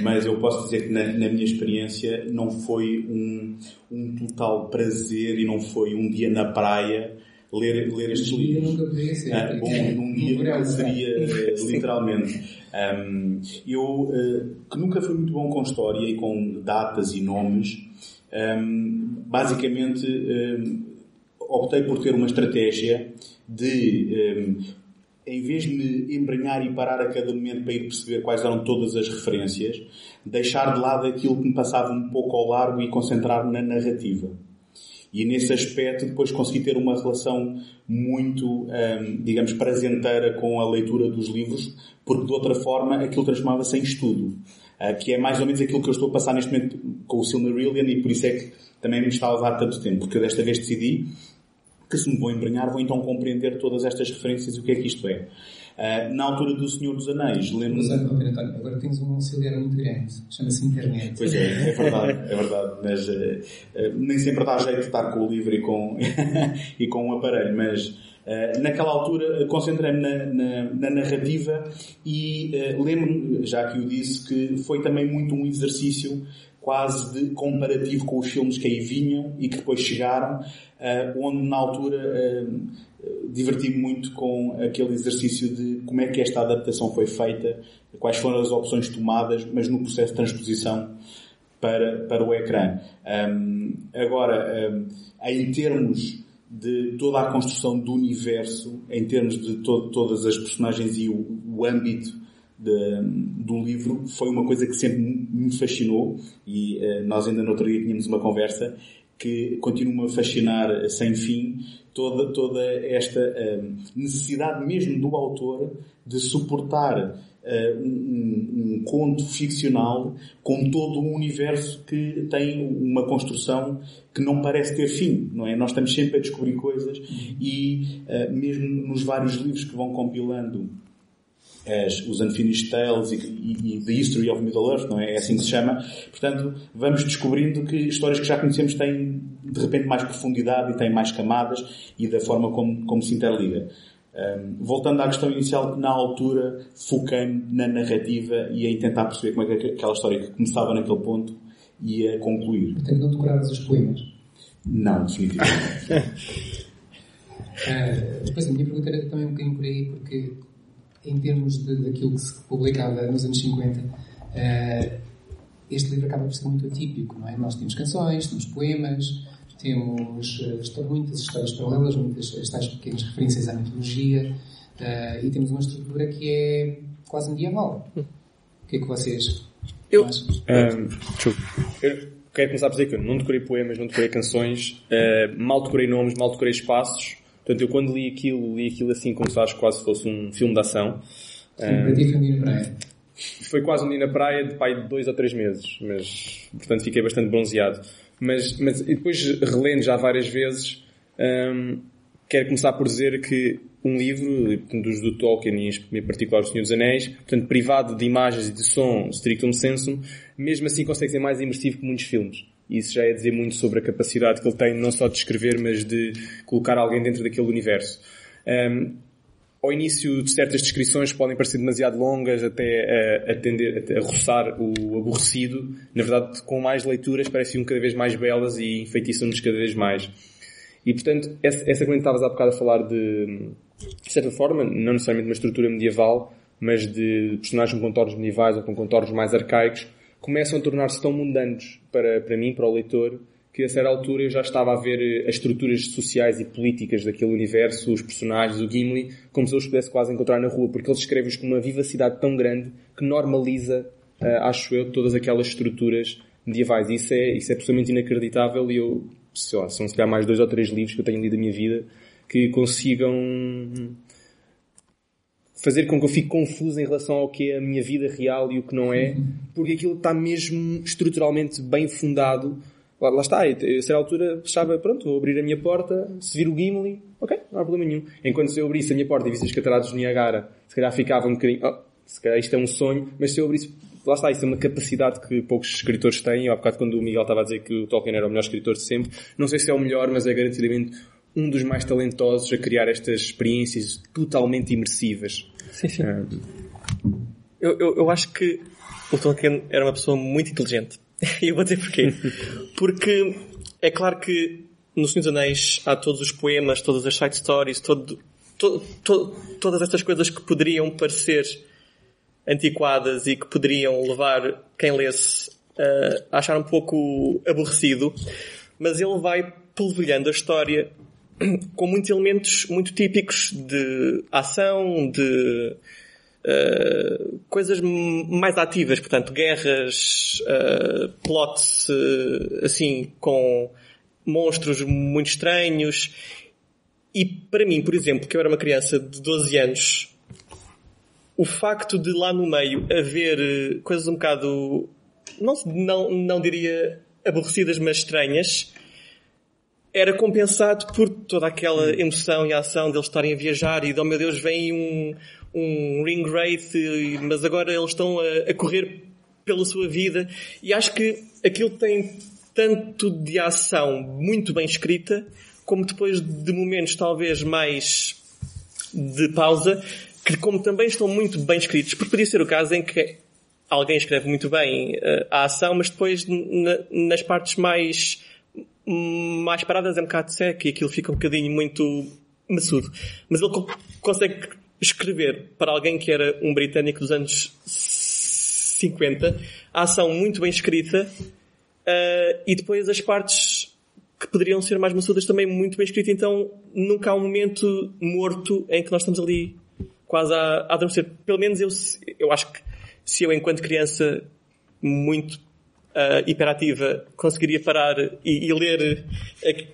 S2: mas eu posso dizer que na, na minha experiência não foi um, um total prazer e não foi um dia na praia ler, ler estes
S4: Um
S2: livros.
S4: nunca poderia ser.
S2: Ah, bom, num [laughs] dia nunca seria, eh, [laughs] literalmente. Um, eu, eh, que nunca fui muito bom com história e com datas e nomes, um, basicamente um, optei por ter uma estratégia de, em vez de me embrenhar e parar a cada momento para ir perceber quais eram todas as referências, deixar de lado aquilo que me passava um pouco ao largo e concentrar na narrativa. E nesse aspecto depois consegui ter uma relação muito, hum, digamos, prazenteira com a leitura dos livros, porque de outra forma aquilo transformava-se em estudo. Ah, que é mais ou menos aquilo que eu estou a passar neste momento com o Silmarillion e por isso é que também me está a levar tanto tempo, porque eu desta vez decidi que se me vou embrenhar vou então compreender todas estas referências e o que é que isto é. Ah, na altura do Senhor dos Anéis, lembro-me...
S4: Mas, António, agora tens um auxiliar muito grande, chama-se internet.
S2: Pois é, é verdade, é verdade, mas eh, nem sempre dá jeito de estar com o livro e com, [laughs] e com o aparelho, mas naquela altura concentrei-me na, na, na narrativa e lembro-me, já que o disse, que foi também muito um exercício quase de comparativo com os filmes que aí vinham e que depois chegaram, eh, onde na altura eh, diverti-me muito com aquele exercício de como é que esta adaptação foi feita, quais foram as opções tomadas, mas no processo de transposição para, para o ecrã. Agora, em termos de toda a construção do universo, em termos de to todas as personagens e o, o âmbito de, do livro, foi uma coisa que sempre me fascinou e uh, nós ainda no outro dia tínhamos uma conversa que continua a fascinar sem fim toda, toda esta uh, necessidade mesmo do autor de suportar uh, um, um, conto ficcional com todo um universo que tem uma construção que não parece ter fim, não é? Nós estamos sempre a descobrir coisas e uh, mesmo nos vários livros que vão compilando as, os Unfinished Tales e, e, e, The History of Middle-earth, não é? É assim que se chama. Portanto, vamos descobrindo que histórias que já conhecemos têm, de repente, mais profundidade e têm mais camadas e da forma como, como se interliga. Um, voltando à questão inicial, na altura foquei-me na narrativa e em tentar perceber como é que aquela história que começava naquele ponto ia concluir.
S4: Portanto, não decoravas os poemas?
S2: Não, definitivamente. [laughs]
S4: uh, depois a minha pergunta era também um bocadinho por aí, porque em termos de, daquilo que se publicava nos anos 50, uh, este livro acaba por ser muito atípico, não é? Nós temos canções, temos poemas, temos uh, muitas histórias paralelas, muitas estas pequenas referências à mitologia, uh, e temos uma estrutura que é quase medieval. O que é que vocês
S3: eu,
S4: acham?
S3: Um, eu quero começar a dizer que eu não decorei poemas, não decorei canções, uh, mal decorei nomes, mal decorei espaços. Portanto, eu quando li aquilo, li aquilo assim como se acho quase fosse um filme de ação.
S4: Para foi um dia na praia?
S3: Foi quase um dia na praia de pai de dois ou três meses, mas portanto fiquei bastante bronzeado. Mas, mas e depois relendo já várias vezes, um, quero começar por dizer que um livro, dos do Tolkien e em particular O Senhor dos Anéis, portanto privado de imagens e de som strictum sensu, mesmo assim consegue ser mais imersivo que muitos filmes. Isso já é dizer muito sobre a capacidade que ele tem não só de escrever, mas de colocar alguém dentro daquele universo. Um, ao início de certas descrições podem parecer demasiado longas até a, a tender a, roçar o aborrecido. Na verdade, com mais leituras parecem cada vez mais belas e enfeitiçam-nos cada vez mais. E portanto, essa, essa quando estavas há bocado a falar de, de certa forma, não necessariamente uma estrutura medieval, mas de personagens com contornos medievais ou com contornos mais arcaicos, começam a tornar-se tão mundanos para, para mim, para o leitor, que a certa altura eu já estava a ver as estruturas sociais e políticas daquele universo, os personagens, o Gimli, como se eu os pudesse quase encontrar na rua, porque ele escreve-os com uma vivacidade tão grande que normaliza, uh, acho eu, todas aquelas estruturas medievais. Isso é, isso é absolutamente inacreditável e eu, sei lá, são se calhar mais dois ou três livros que eu tenho lido da minha vida que consigam fazer com que eu fique confuso em relação ao que é a minha vida real e o que não é, porque aquilo está mesmo estruturalmente bem fundado. Lá, lá está, a certa altura fechava, pronto, vou abrir a minha porta, se vir o Gimli, ok, não há problema nenhum. Enquanto se eu abrisse a minha porta e visse as cataratas de Niagara, se calhar ficava um bocadinho, oh, se calhar isto é um sonho, mas se eu abrisse, lá está, isso é uma capacidade que poucos escritores têm, há bocado quando o Miguel estava a dizer que o Tolkien era o melhor escritor de sempre, não sei se é o melhor, mas é garantidamente um dos mais talentosos a criar estas experiências totalmente imersivas.
S5: Sim, sim. Eu, eu, eu acho que o Tolkien era uma pessoa muito inteligente. E [laughs] eu vou dizer porquê. Porque é claro que no Senhor dos Anéis há todos os poemas, todas as side stories, todo, to, to, todas estas coisas que poderiam parecer antiquadas e que poderiam levar quem lesse uh, a achar um pouco aborrecido, mas ele vai polvilhando a história com muitos elementos muito típicos de ação, de uh, coisas mais ativas, portanto, guerras, uh, plots, uh, assim, com monstros muito estranhos. E para mim, por exemplo, que eu era uma criança de 12 anos, o facto de lá no meio haver coisas um bocado, não, não, não diria aborrecidas, mas estranhas, era compensado por toda aquela emoção e ação deles estarem a viajar e de, oh meu Deus, vem um, um ring wraith, mas agora eles estão a, a correr pela sua vida. E acho que aquilo tem tanto de ação muito bem escrita, como depois de momentos talvez mais de pausa, que como também estão muito bem escritos, porque podia ser o caso em que alguém escreve muito bem uh, a ação, mas depois na, nas partes mais mais paradas é um bocado seco e aquilo fica um bocadinho muito maçudo. Mas ele consegue escrever para alguém que era um britânico dos anos 50 a ação muito bem escrita uh, e depois as partes que poderiam ser mais maçudas também muito bem escritas. Então nunca há um momento morto em que nós estamos ali quase a, a adormecer. Pelo menos eu, eu acho que se eu enquanto criança muito uh, hiperativa conseguiria parar e, e ler uh,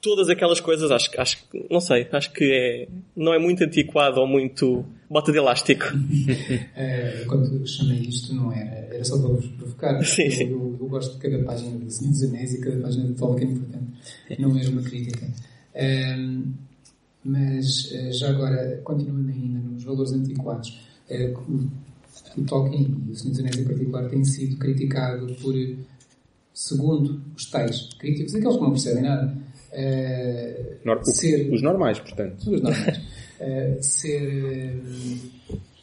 S5: todas aquelas coisas, acho, acho não sei, acho que é, não é muito antiquado ou muito bota de elástico.
S4: uh, [laughs] quando chamei isto não era, era só para vos provocar. [laughs]
S5: Sim, sim.
S4: Eu, eu, gosto de cada página do Senhor dos Anéis e cada página de Tolkien, portanto, não era uma crítica. Um, mas já agora, continuando ainda nos valores antiquados, o Tolkien e o Senhor dos Anéis em particular tem sido criticado por, segundo os tais críticos, aqueles que não percebem nada, uh,
S6: ser, os normais, portanto.
S4: Os normais. uh, [laughs] ser,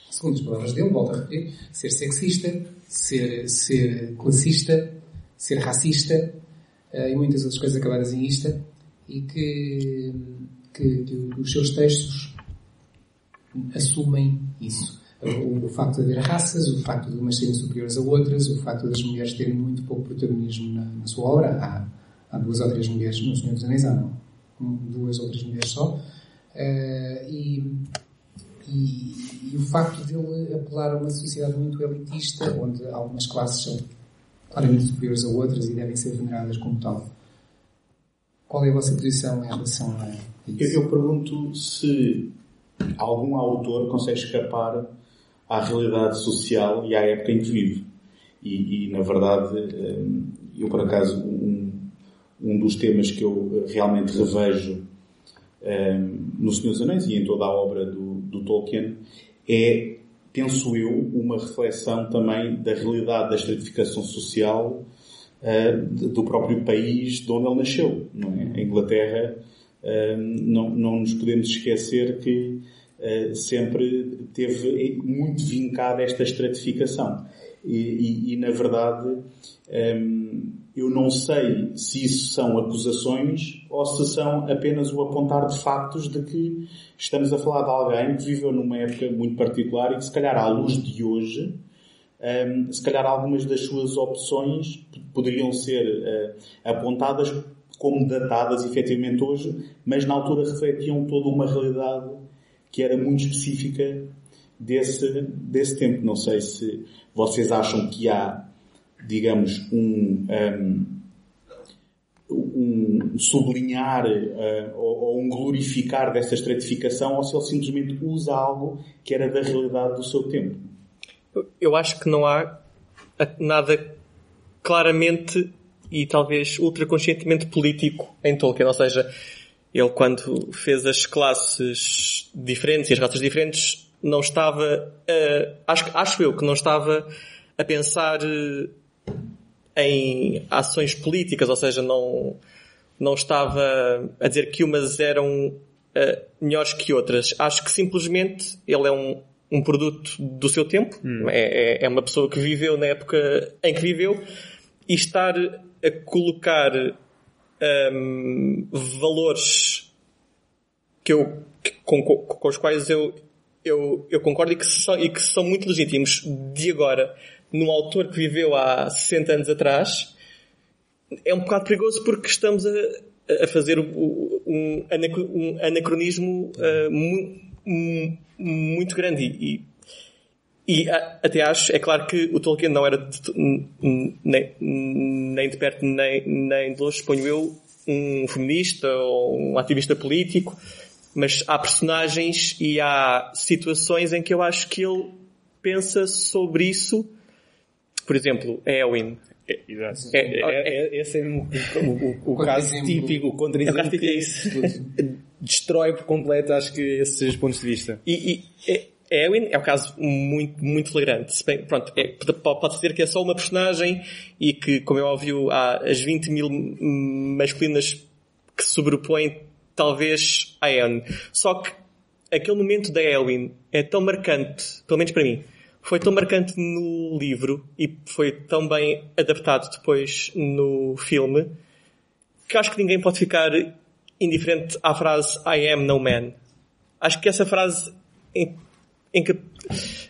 S4: segundo as palavras dele, volto a repetir, ser sexista, ser, ser classista, ser racista uh, e muitas outras coisas acabadas em ista e que, que, que os seus textos assumem isso o, o, facto de haver raças, o facto de umas serem superiores a outras, o facto das mulheres terem muito pouco protagonismo na, na sua obra. Há, há, duas ou três mulheres no Senhor dos Anéis, há não, duas ou três mulheres só. Uh, e, e, e, o facto de ele apelar a uma sociedade muito elitista, onde algumas classes são claramente superiores a outras e devem ser veneradas como tal. Qual é a vossa posição em relação a isso?
S2: Eu, eu pergunto se algum autor consegue escapar à realidade social e à época em que vive. E, e na verdade, hum, eu por acaso, um, um dos temas que eu realmente revejo um, no Senhor dos Anéis e em toda a obra do, do Tolkien é, penso eu, uma reflexão também da realidade da estratificação social uh, do próprio país de onde ele nasceu. Não é? A Inglaterra, uh, não, não nos podemos esquecer que sempre teve muito vincada esta estratificação. E, e, e na verdade, ehm, eu não sei se isso são acusações ou se são apenas o apontar de factos de que estamos a falar de alguém que viveu numa época muito particular e que se calhar à luz de hoje, um, ehm, se calhar algumas das suas opções poderiam ser uh, apontadas como datadas efetivamente hoje, mas na altura refletiam toda uma realidade que era muito específica desse, desse tempo. Não sei se vocês acham que há, digamos, um, um, um sublinhar uh, ou, ou, um glorificar dessa estratificação ou se ele simplesmente usa algo que era da realidade do seu tempo.
S5: Eu acho que não há nada claramente e talvez ultraconscientemente político em Tolkien, ou seja, ele quando fez as classes diferentes e as raças diferentes, não estava, uh, acho, acho eu que não estava a pensar uh, em ações políticas, ou seja, não, não estava a dizer que umas eram uh, melhores que outras. Acho que simplesmente ele é um, um produto do seu tempo, hum. é, é, é uma pessoa que viveu na época em que viveu, e estar a colocar um, valores que eu, com, com, com, os quais eu, eu, eu concordo e que, são, e que são muito legítimos de agora, num autor que viveu há 60 anos atrás, é um bocado perigoso porque estamos a, a fazer um, um anacronismo uh, muito grande e, e até acho, é claro que o Tolkien não era de, nem, nem de perto nem, nem de longe, suponho eu, um feminista ou um ativista político, mas há personagens e há situações em que eu acho que ele pensa sobre isso. Por exemplo, Eowyn.
S3: É, exato. É, é, é, esse é o, o, o caso típico, o contra-exemplo que isso. destrói por completo, acho que esses pontos de vista.
S5: E, e Eowyn é um caso muito, muito flagrante. Bem, pronto, é, pode dizer que é só uma personagem e que, como é óbvio, há as 20 mil masculinas que se sobrepõem talvez a Eowyn. Só que aquele momento da Eowyn é tão marcante, pelo menos para mim, foi tão marcante no livro e foi tão bem adaptado depois no filme que acho que ninguém pode ficar indiferente à frase I am no man. Acho que essa frase em que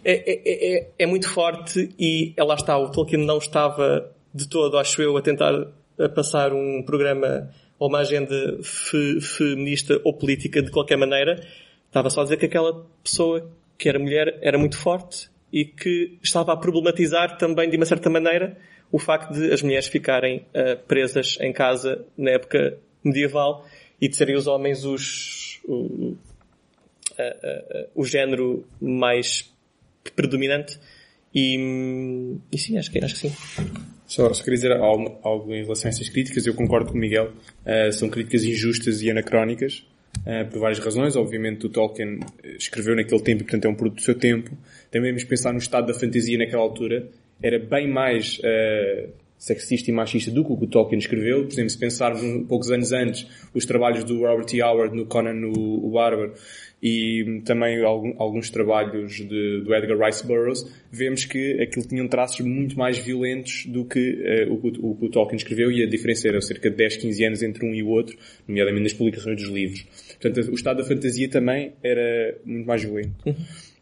S5: é, é, é, é, muito forte e lá está, o Tolkien não estava de todo, acho eu, a tentar a passar um programa ou uma agenda fe, feminista ou política de qualquer maneira. Estava só a dizer que aquela pessoa que era mulher era muito forte e que estava a problematizar também, de uma certa maneira, o facto de as mulheres ficarem uh, presas em casa na época medieval e de serem os homens os, o género mais predominante. E, e sim, acho que, acho que sim.
S3: Só, só queria dizer algo, algo, em relação a essas críticas. Eu concordo com o Miguel. Uh, são críticas injustas e anacrónicas. Uh, por várias razões. Obviamente o Tolkien escreveu naquele tempo e portanto é um produto do seu tempo. Também vamos pensar no estado da fantasia naquela altura. Era bem mais uh, sexista e machista do que o que o Tolkien escreveu. Por exemplo, se pensarmos um, poucos anos antes os trabalhos do Robert E. Howard no Conan o, o Bárbaro e também alguns trabalhos de, do Edgar Rice Burroughs, vemos que aquilo tinham traços muito mais violentos do que uh, o, o, o, Tolkien escreveu e a diferença era cerca de 10, 15 anos entre um e o outro, nomeadamente nas publicações dos livros. Portanto, o estado da fantasia também era muito mais violento. Uhum.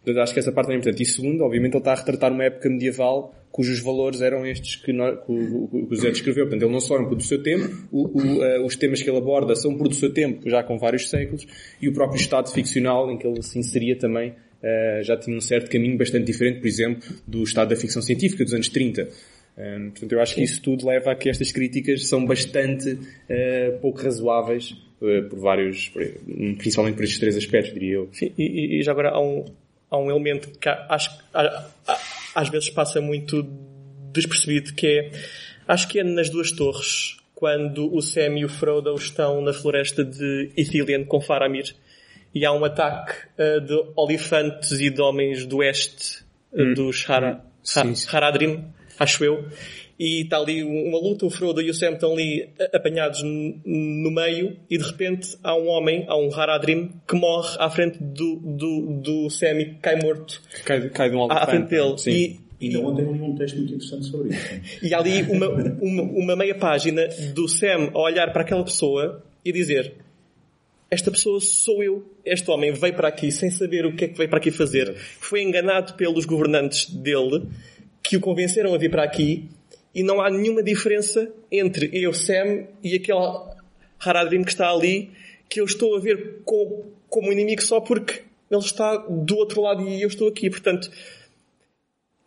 S3: Portanto, acho que essa parte é importante. E segundo, obviamente, ele está a retratar uma época medieval cujos valores eram estes que, nós, que, o, que o Zé descreveu. Portanto, ele não só é um produto do seu tempo, o, o, uh, os temas que ele aborda são um produto do seu tempo, já com vários séculos, e o próprio estado ficcional em que ele se inseria também uh, já tinha um certo caminho bastante diferente, por exemplo, do estado da ficção científica dos anos 30. Um, eh, portanto, eu acho que isso tudo leva a que estas críticas são bastante uh, pouco razoáveis uh, por vários, principalmente por estes três aspectos, diria eu.
S5: Sim, e, e já agora há um, há um elemento que acho às vezes passa muito despercebido, que é, acho que é nas duas torres, quando o Sam e o Frodo estão na floresta de Ithilien com Faramir, e há um ataque uh, de olifantes e de homens do oeste uh, hum. dos Hara, ha, Haradrim, acho eu, e está ali uma luta, o Frodo e o Sam estão ali apanhados no meio e de repente há um homem, há um Haradrim que morre à frente do, do, do Sam e cai morto.
S3: Cai, cai de um
S5: à frente dele.
S2: Sim. E, Ainda ontem li um texto muito interessante sobre isso. [laughs]
S5: E há ali uma, uma, uma meia página do Sam a olhar para aquela pessoa e dizer esta pessoa sou eu. Este homem veio para aqui sem saber o que é que veio para aqui fazer. Foi enganado pelos governantes dele que o convenceram a vir para aqui e não há nenhuma diferença entre eu, Sam, e aquele Haradrim que está ali, que eu estou a ver como, como inimigo só porque ele está do outro lado e eu estou aqui. Portanto,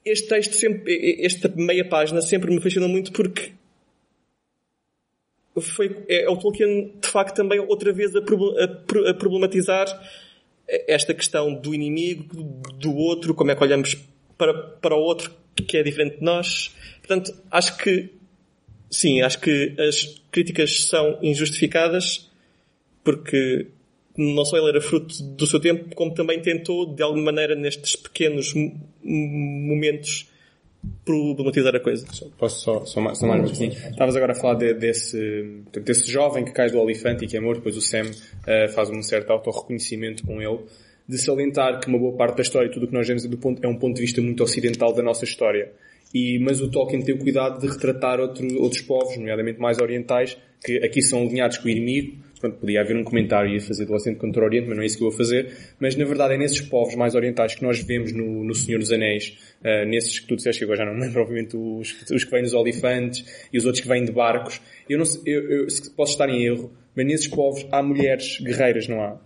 S5: este texto sempre, esta meia página sempre me fascinou muito porque foi, é, é o Tolkien de facto também outra vez a, a, a problematizar esta questão do inimigo, do outro, como é que olhamos para, para o outro que é diferente de nós. Portanto, acho que, sim, acho que as críticas são injustificadas porque não só ele era fruto do seu tempo, como também tentou, de alguma maneira, nestes pequenos momentos, problematizar a coisa.
S3: Posso só, só, mais, só mais um pouquinho? Estavas agora a falar de, desse, desse jovem que cai do olifante e que é morto, depois o Sam uh, faz um certo autorreconhecimento com ele. De salientar que uma boa parte da história, tudo o que nós vemos é, ponto, é um ponto de vista muito ocidental da nossa história. E, mas o Tolkien tem o cuidado de retratar outro, outros povos, nomeadamente mais orientais, que aqui são alinhados com o inimigo. Pronto, podia haver um comentário e fazer do Ocidente contra o Oriente, mas não é isso que eu vou fazer. Mas na verdade é nesses povos mais orientais que nós vemos no, no Senhor dos Anéis, uh, nesses que tu disseste que agora já não me lembro, obviamente, os, os que vêm nos olifantes e os outros que vêm de barcos. Eu não sei, eu, eu, posso estar em erro, mas nesses povos há mulheres guerreiras, não há?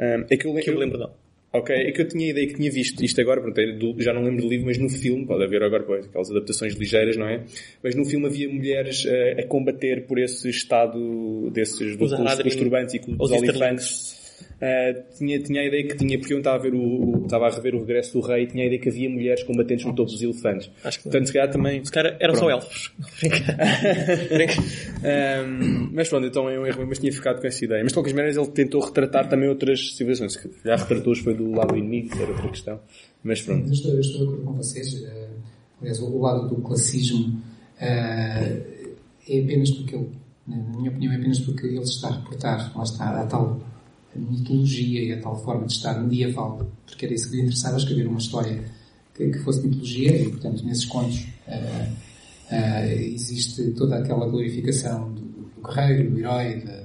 S5: Um, é que eu, que eu lembro não.
S3: Ok, é que eu tinha a ideia que tinha visto isto agora, pronto, já não lembro do livro, mas no filme, pode haver agora pois, aquelas adaptações ligeiras, não é? Mas no filme havia mulheres uh, a combater por esse estado desses, dos, dos turbantes e dos olifantes. Uh, tinha, tinha a ideia que tinha, porque eu estava a ver o, o, estava a rever o regresso do rei, tinha a ideia que havia mulheres combatentes no topo dos elefantes.
S5: Acho que
S3: Portanto, se calhar também.
S5: Se calhar eram pronto. só elfos.
S3: um, [laughs] mas pronto, então é um erro, mas tinha ficado com essa ideia. Mas de qualquer maneira ele tentou retratar também outras civilizações. Já retratou-os foi do lado do inimigo, que era outra questão. Mas pronto.
S4: Eu estou, eu estou de acordo com vocês. Uh, aliás, o lado do classismo uh, é apenas porque ele, na minha opinião, é apenas porque ele está a reportar, lá está, a tal mitologia e a tal forma de estar medieval, porque era isso que lhe interessava, escrever uma história que, que fosse mitologia e, portanto, nesses contos uh, uh, existe toda aquela glorificação do, do guerreiro, do herói, da,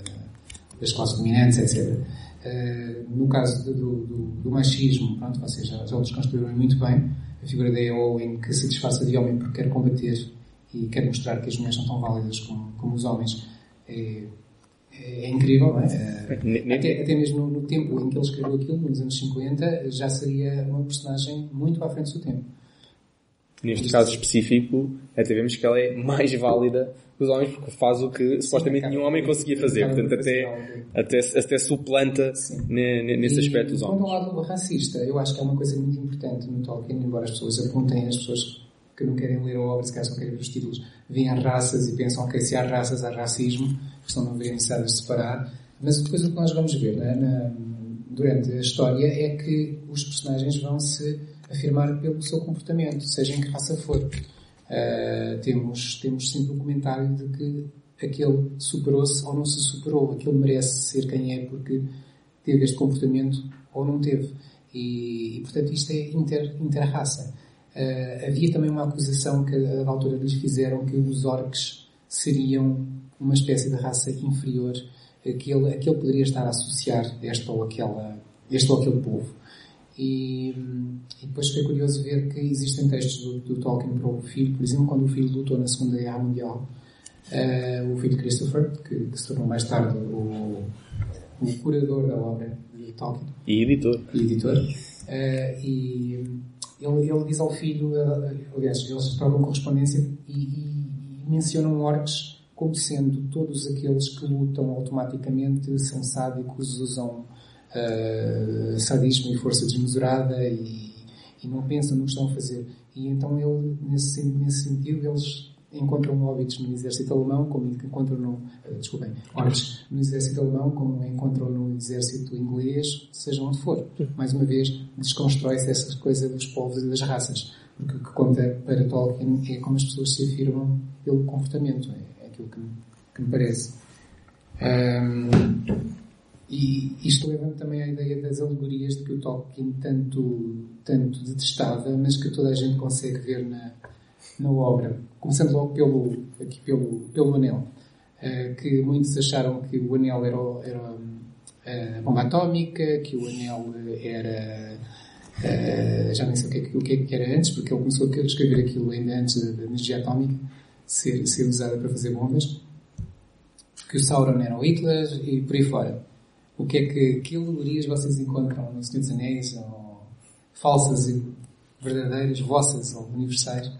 S4: das classes dominantes, etc. Uh, eh, no caso do, do, do, machismo, pronto, vocês já, já o desconstruíram muito bem, a figura da Eowyn que se disfarça de homem porque quer combater e quer mostrar que as mulheres são tão válidas como, como os homens, é, é incrível, não é? Até, até mesmo no, no, tempo em que ele escreveu aquilo, nos anos 50, já seria uma personagem muito à frente do seu tempo.
S3: Neste caso específico, até vemos que ela é mais válida que os homens porque faz o que Sim, supostamente nenhum homem conseguia fazer. Portanto, até, até, até suplanta nesse aspecto os homens.
S4: Quanto ao lado racista, eu acho que é uma coisa muito importante no Tolkien, embora as pessoas apontem, as pessoas que não querem ler a obra, se calhar só querem ver os títulos, veem as raças e pensam, ok, se há raças, há racismo questão não necessidade de separar, mas depois o que nós vamos ver né, na, durante a história é que os personagens vão se afirmar pelo seu comportamento, seja em que raça for. Uh, temos, temos sempre o comentário de que aquele superou-se ou não se superou, aquele merece ser quem é porque teve este comportamento ou não teve. E, e portanto, isto é inter, inter-raça. Uh, havia também uma acusação que a altura lhes fizeram que os orcs seriam uma espécie de raça inferior a que ele, a que ele poderia estar a associar este ou, aquela, este ou aquele povo. E, e, depois foi curioso ver que existem textos do, do, Tolkien para o filho, por exemplo, quando o filho lutou na Segunda Guerra Mundial, uh, o filho Christopher, que, que, se tornou mais tarde o, o curador da obra de Tolkien.
S3: E editor.
S4: E editor. Uh, e ele, ele, diz ao filho, aliás, eles trocam correspondência e, e, e mencionam orcs como sendo todos aqueles que lutam automaticamente são sádicos, usam uh, sadismo e força desmesurada e, e, não pensam no que estão a fazer. E então ele, nesse, nesse sentido, eles encontram hobbits no exército alemão, como encontram no, uh, desculpem, hobbits no exército alemão, como encontram no exército inglês, seja onde for. Mais uma vez, desconstrói-se essa coisa dos povos e das raças. Porque o que conta para Tolkien é como as pessoas se afirmam pelo comportamento. É aquilo que, que me parece. Um, e isto leva-me também à ideia das alegorias de que o Tolkien tanto, tanto detestava, mas que toda a gente consegue ver na, na obra. Começando logo pelo, aqui pelo, pelo anel. Uh, que muitos acharam que o anel era, era a bomba atómica, que o anel era. Uh, já nem sei o que, é, o é que era antes, porque ele começou a escrever aquilo ainda antes da energia atómica ser, ser usada para fazer bombas, que o Sauron era o Hitler e por aí fora. O que é que, que alegorias vocês encontram no Senhor dos Anéis, ou falsas e verdadeiras, vossas ou universais?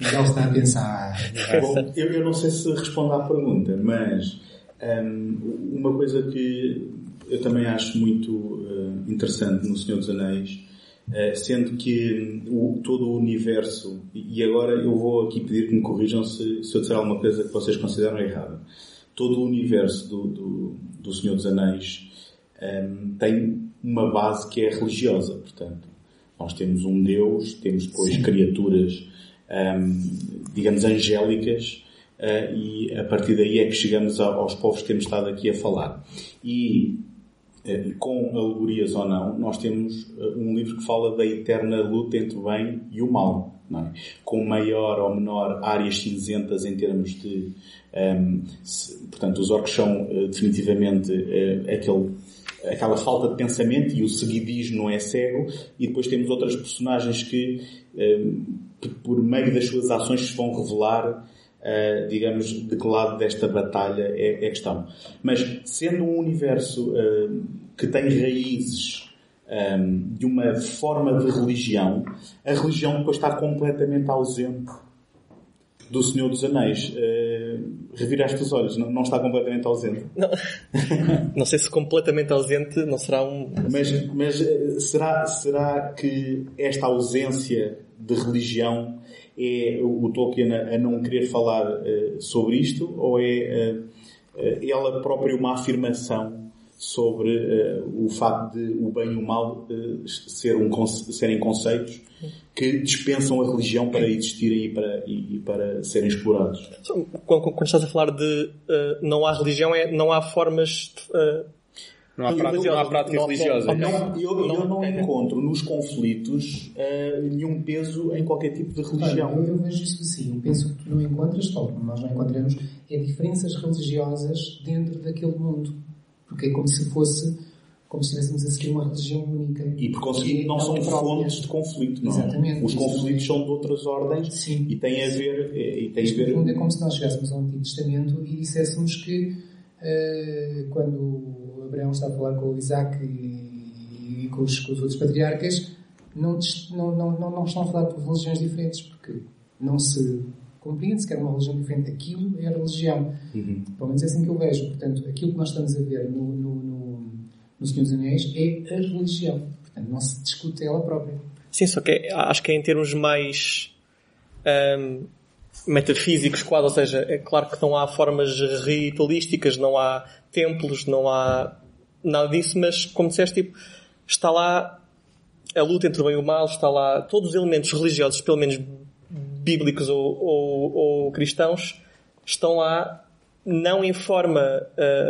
S4: Miguel está a pensar.
S2: Bom, eu, eu, não sei se respondo à pergunta, mas um, uma coisa que eu também acho muito uh, interessante no Senhor dos Anéis eh, sendo que o, todo o universo, e agora eu vou aqui pedir que me corrijam se, se eu disser alguma coisa que vocês consideram errada. Todo o universo do, do, do Senhor dos Anéis um, tem uma base que é religiosa, portanto. Nós temos um Deus, temos depois Sim. criaturas, digamos, angélicas, uh, e a partir daí é que chegamos aos povos que temos estado aqui a falar. E eh, com alegorias ou não, nós temos eh, um livro que fala da eterna luta entre o bem e o mal. É? Com maior ou menor áreas cinzentas em termos de. Um, ehm, se, portanto, os orcs são uh, definitivamente uh, aquele, aquela falta de pensamento e o seguidismo não é cego, e depois temos outras personagens que, ehm, que por meio das suas ações se vão revelar Uh, digamos, de que lado desta batalha é, é questão. Mas sendo um universo uh, que tem raízes um, ehm, de uma forma de religião, a religião depois está completamente ausente do Senhor dos Anéis. Uh, reviraste os olhos, não, não está completamente ausente.
S5: Não. [laughs] não sei se completamente ausente não será um.
S2: Mas, mas será, será que esta ausência de religião é o Tolkien a, não querer falar uh, sobre isto ou é uh, ela própria uma afirmação sobre uh, o facto de o bem e o mal ser um, serem conceitos que dispensam a religião para existirem e para, e, e para serem explorados.
S5: Quando, quando, estás a falar de não há religião, é não há formas
S3: não há, prática, não há prática não, religiosa.
S2: Não, eu, eu não encontro nos conflitos uh, nenhum peso em qualquer tipo de religião.
S4: Claro, eu vejo isso assim. Eu penso que tu não encontras, tal como nós não encontramos, é diferenças religiosas dentro daquele mundo. Porque é como se fosse, como se estivéssemos a seguir uma religião única.
S2: E por conseguinte não são fontes de conflito, não é? Exatamente. Os conflitos é. são de outras ordens Sim. e têm a ver... E têm
S4: a ver... é como se nós chegássemos ao Antigo Testamento e disséssemos que uh, quando Abraão está a falar com o Isaac e, e com, os, com, os, outros patriarcas, não, não, não, não, estão a falar de religiões diferentes, porque não se compreende se quer uma religião diferente. Aquilo é a religião. Uhum. Pelo menos é assim que eu vejo. Portanto, aquilo que nós estamos a ver no, no, no, no Senhor dos Anéis é a religião. Portanto, não se discute ela própria.
S5: Sim, só que é, acho que é em termos mais um, metafísicos, quase, ou seja, é claro que não há formas ritualísticas, não há templos, não há nada disso, mas como disseste, tipo, está lá a luta entre o bem e o mal, está lá todos os elementos religiosos, pelo menos bíblicos ou, ou, ou cristãos, estão lá não em forma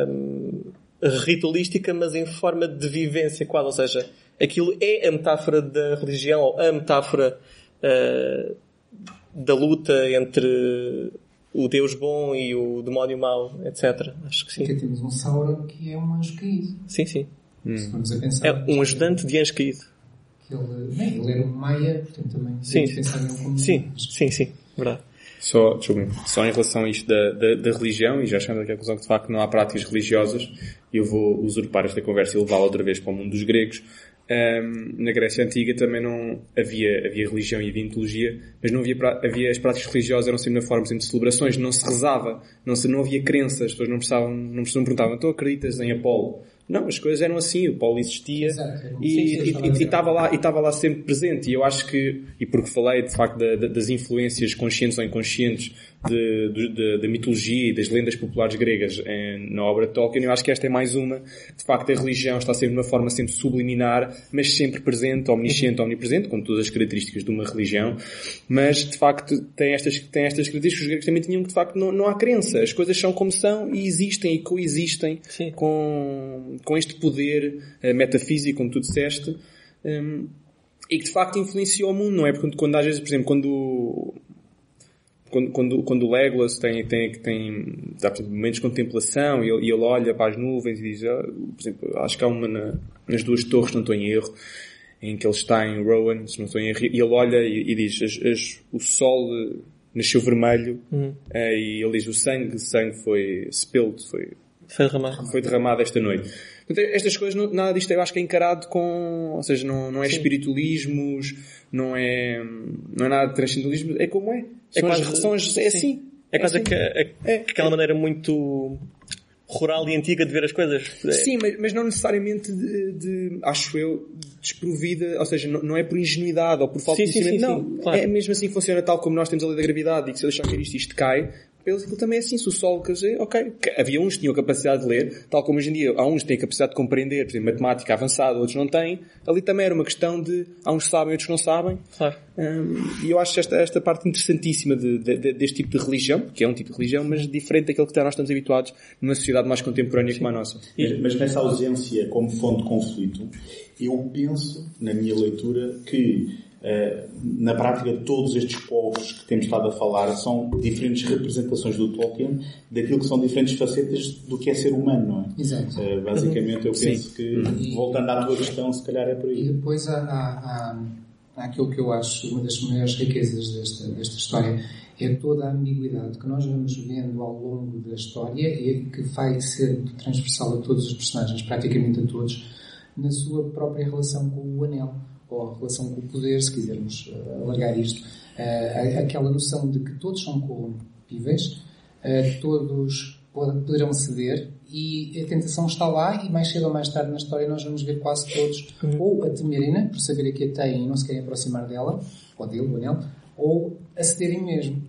S5: hum, ritualística, mas em forma de vivência quase, ou seja, aquilo é a metáfora da religião ou a metáfora uh, da luta entre o Deus bom e o demónio mau, etc. Acho que sim.
S4: Porque temos um Sauron que é um anjo caído.
S5: Sim, sim.
S4: Hum. Se formos a pensar.
S5: É um ajudante de anjo caído.
S4: Ele, bem, ele era um Maia, portanto também sim. como.
S5: Sim, sim, sim. Verdade.
S3: Só, só em relação a isto da, da, da religião, e já chegando aqui à conclusão que de facto não há práticas religiosas, eu vou usurpar esta conversa e levá-la outra vez para o mundo dos gregos. Um, na Grécia Antiga também não havia, havia religião e havia mitologia, mas não havia, havia as práticas religiosas eram sempre na forma de celebrações, não se rezava, não, se, não havia crenças, as pessoas não precisavam, não, não perguntavam, tu acreditas em Apolo? Não, as coisas eram assim, o Paulo existia Exato, e estava lá, e estava lá sempre presente. E eu acho que, e porque falei de facto da, da, das influências conscientes ou inconscientes da mitologia e das lendas populares gregas em, na obra de Tolkien, eu acho que esta é mais uma. De facto, a religião está sempre de uma forma sempre subliminar, mas sempre presente, omnisciente, omnipresente, com todas as características de uma religião. Mas, de facto, tem estas, tem estas características. Os gregos também tinham que, de facto, não, não há crença. As coisas são como são e existem e coexistem com, com este poder uh, metafísico, como tu disseste. Um, e que de facto influenciou o mundo, não é? Porque quando às vezes, por exemplo, quando quando, quando, quando o Legolas tem, tem, tem, tem momentos de contemplação e ele, ele, olha para as nuvens e diz, ah, por exemplo, acho que há uma na, nas duas torres, não estou em erro, em que ele está em Rowan, se não estou em erro, e ele olha e, e diz, as, as, o sol nasceu vermelho, uhum. Eh, e ele diz, o sangue, sangue foi spilled, foi,
S5: foi derramado.
S3: Foi derramado esta noite. Portanto, estas coisas, não, nada disto eu acho que é encarado com, ou seja, não, não é Sim. espiritualismos, não é, não é nada de transcendentismo, é como é. É,
S5: são quase, as, são as, é assim. É, é quase assim. é, é, aquela maneira muito rural e antiga de ver as coisas.
S3: Sim, mas, mas não necessariamente de, de, acho eu, desprovida, ou seja, não, não, é por ingenuidade ou por falta sim, de conhecimento, não. Sim, claro. É mesmo assim funciona tal como nós temos a lei da gravidade e que se eu deixar cair isto, isto cai, para eles aquilo também é assim, se o sol, quer dizer, ok. Havia uns que tinham capacidade de ler, tal como hoje em dia há uns que têm capacidade de compreender, por exemplo, matemática avançada, outros não têm. Ali também era uma questão de, há uns que sabem, outros que não sabem.
S5: Claro.
S3: Um, e eu acho esta, esta parte interessantíssima de, de, de, deste tipo de religião, que é um tipo de religião, mas diferente daquilo que nós estamos habituados numa sociedade mais contemporânea Sim. como a nossa.
S2: Mas, mas nessa ausência como fonte de conflito, eu penso, na minha leitura, que na prática todos estes povos que temos estado a falar são diferentes representações do Tolkien daquilo que são diferentes facetas do que é ser humano, não é?
S4: Exato.
S2: Uh, basicamente eu penso Sim. que, voltando à tua questão, se calhar é por aí.
S4: E depois há, há, há aquilo que eu acho uma das maiores riquezas desta, desta história é toda a ambiguidade que nós vamos vendo ao longo da história e que vai ser transversal a todos os personagens, praticamente a todos, na sua própria relação com o anel, ou a relação com o poder, se quisermos uh, alargar isto. Uh, aquela noção de que todos são corrompíveis, uh, todos poderão ceder e a tentação está lá e mais cedo ou mais tarde na história nós vamos ver quase todos uhum. ou a temerem por saber que a têm e não se querem aproximar dela, ou dele, o anel, ou a cederem mesmo.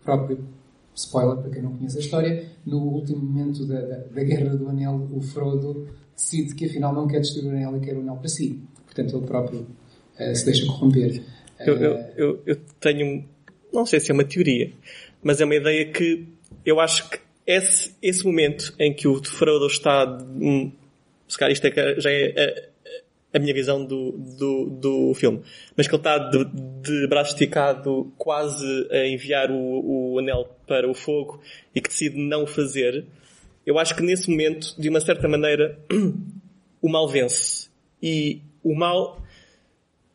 S4: O próprio spoiler para quem não conhece a história, no último momento da, da, da Guerra do Anel, o Frodo decide que afinal não quer destruir o anel e quer o anel para si. Portanto, ele próprio uh, se deixa corromper.
S5: Eu, eu, eh, eu, eu, tenho, não sei se é uma teoria, mas é uma ideia que eu acho que esse, esse momento em que o Frodo está, hum, se calhar isto é, já é a, a, minha visão do, do, do filme, mas que ele está de, de braço esticado quase a enviar o, o anel para o fogo e que decide não fazer, eu acho que nesse momento, de uma certa maneira, [clears throat] o mal vence. E o mal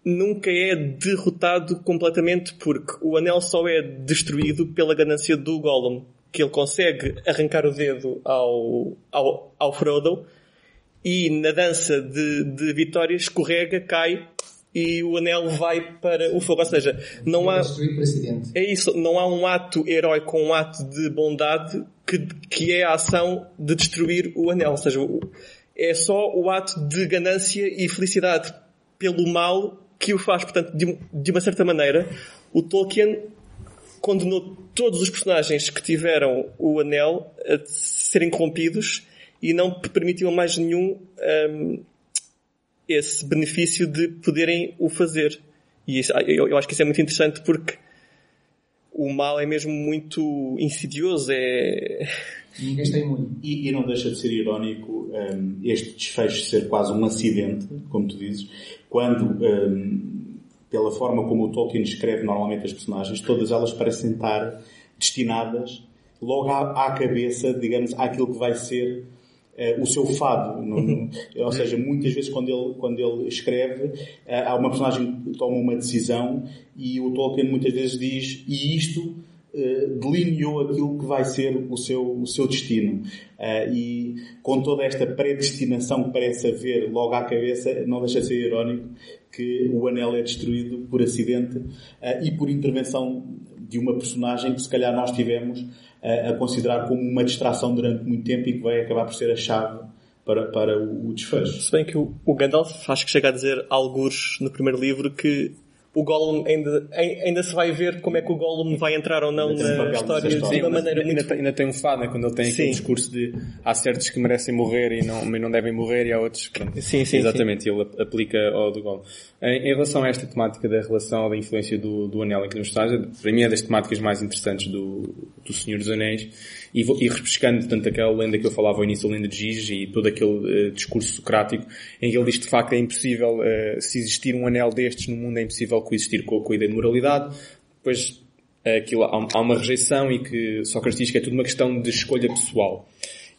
S5: nunca é derrotado completamente porque o anel só é destruído pela ganância do Gollum, que ele consegue arrancar o dedo ao, ao, ao Frodo e na dança de, de vitória escorrega, cai e o anel vai para o fogo. Ou seja, não há. É isso, não há um ato heróico, um ato de bondade que, que é a ação de destruir o anel. Ou seja, é só o ato de ganância e felicidade pelo mal que o faz. Portanto, de, de uma certa maneira, o Tolkien condenou todos os personagens que tiveram o anel a serem corrompidos e não permitiu mais nenhum um, esse benefício de poderem o fazer. E isso, eu, eu, acho que isso é muito interessante porque o mal é mesmo muito insidioso, é...
S4: Ninguém está imune.
S2: E, e não deixa de ser irónico um, este desfecho ser quase um acidente, como tu dizes, quando, um, pela forma como o Tolkien escreve normalmente as personagens, todas elas parecem estar destinadas logo à, à cabeça, digamos, àquilo que vai ser o seu fado. [laughs] Ou seja, muitas vezes quando ele, quando ele escreve, eh, há uma personagem que toma uma decisão e o Tolkien muitas vezes diz e isto eh, delineou aquilo que vai ser o seu, o seu destino. e com toda esta predestinação que parece haver logo à cabeça, não deixa de ser irónico que o anel é destruído por acidente e por intervenção de uma personagem que se calhar nós tivemos a, considerar como uma distração durante muito tempo e que vai acabar por ser a chave para, para o, desfecho.
S5: Se bem que o, o Gandalf acho que chega a dizer alguns no primeiro livro que o Gollum ainda, ainda se vai ver como é que o Gollum vai entrar ou não na história, história de uma maneira
S3: ainda, muito... ainda tem um fado, né? quando ele tem sim. aquele discurso de há certos que merecem morrer e não, não devem morrer e há outros que
S5: sim, sim,
S3: exatamente, sim. ele aplica ao do Gollum. Em, em, relação a esta temática da relação, da influência do, do anel em que nos estás, para mim é das temáticas mais interessantes do, do Senhor dos Anéis e, vou, e repescando tanto aquela lenda que eu falava ao início, a lenda de Giges e todo aquele uh, discurso socrático em que ele diz que de facto é impossível, uh, se existir um anel destes no mundo é impossível coexistir com, com a ideia de moralidade, depois aquilo, há, há, uma rejeição e que Sócrates diz que é tudo uma questão de escolha pessoal.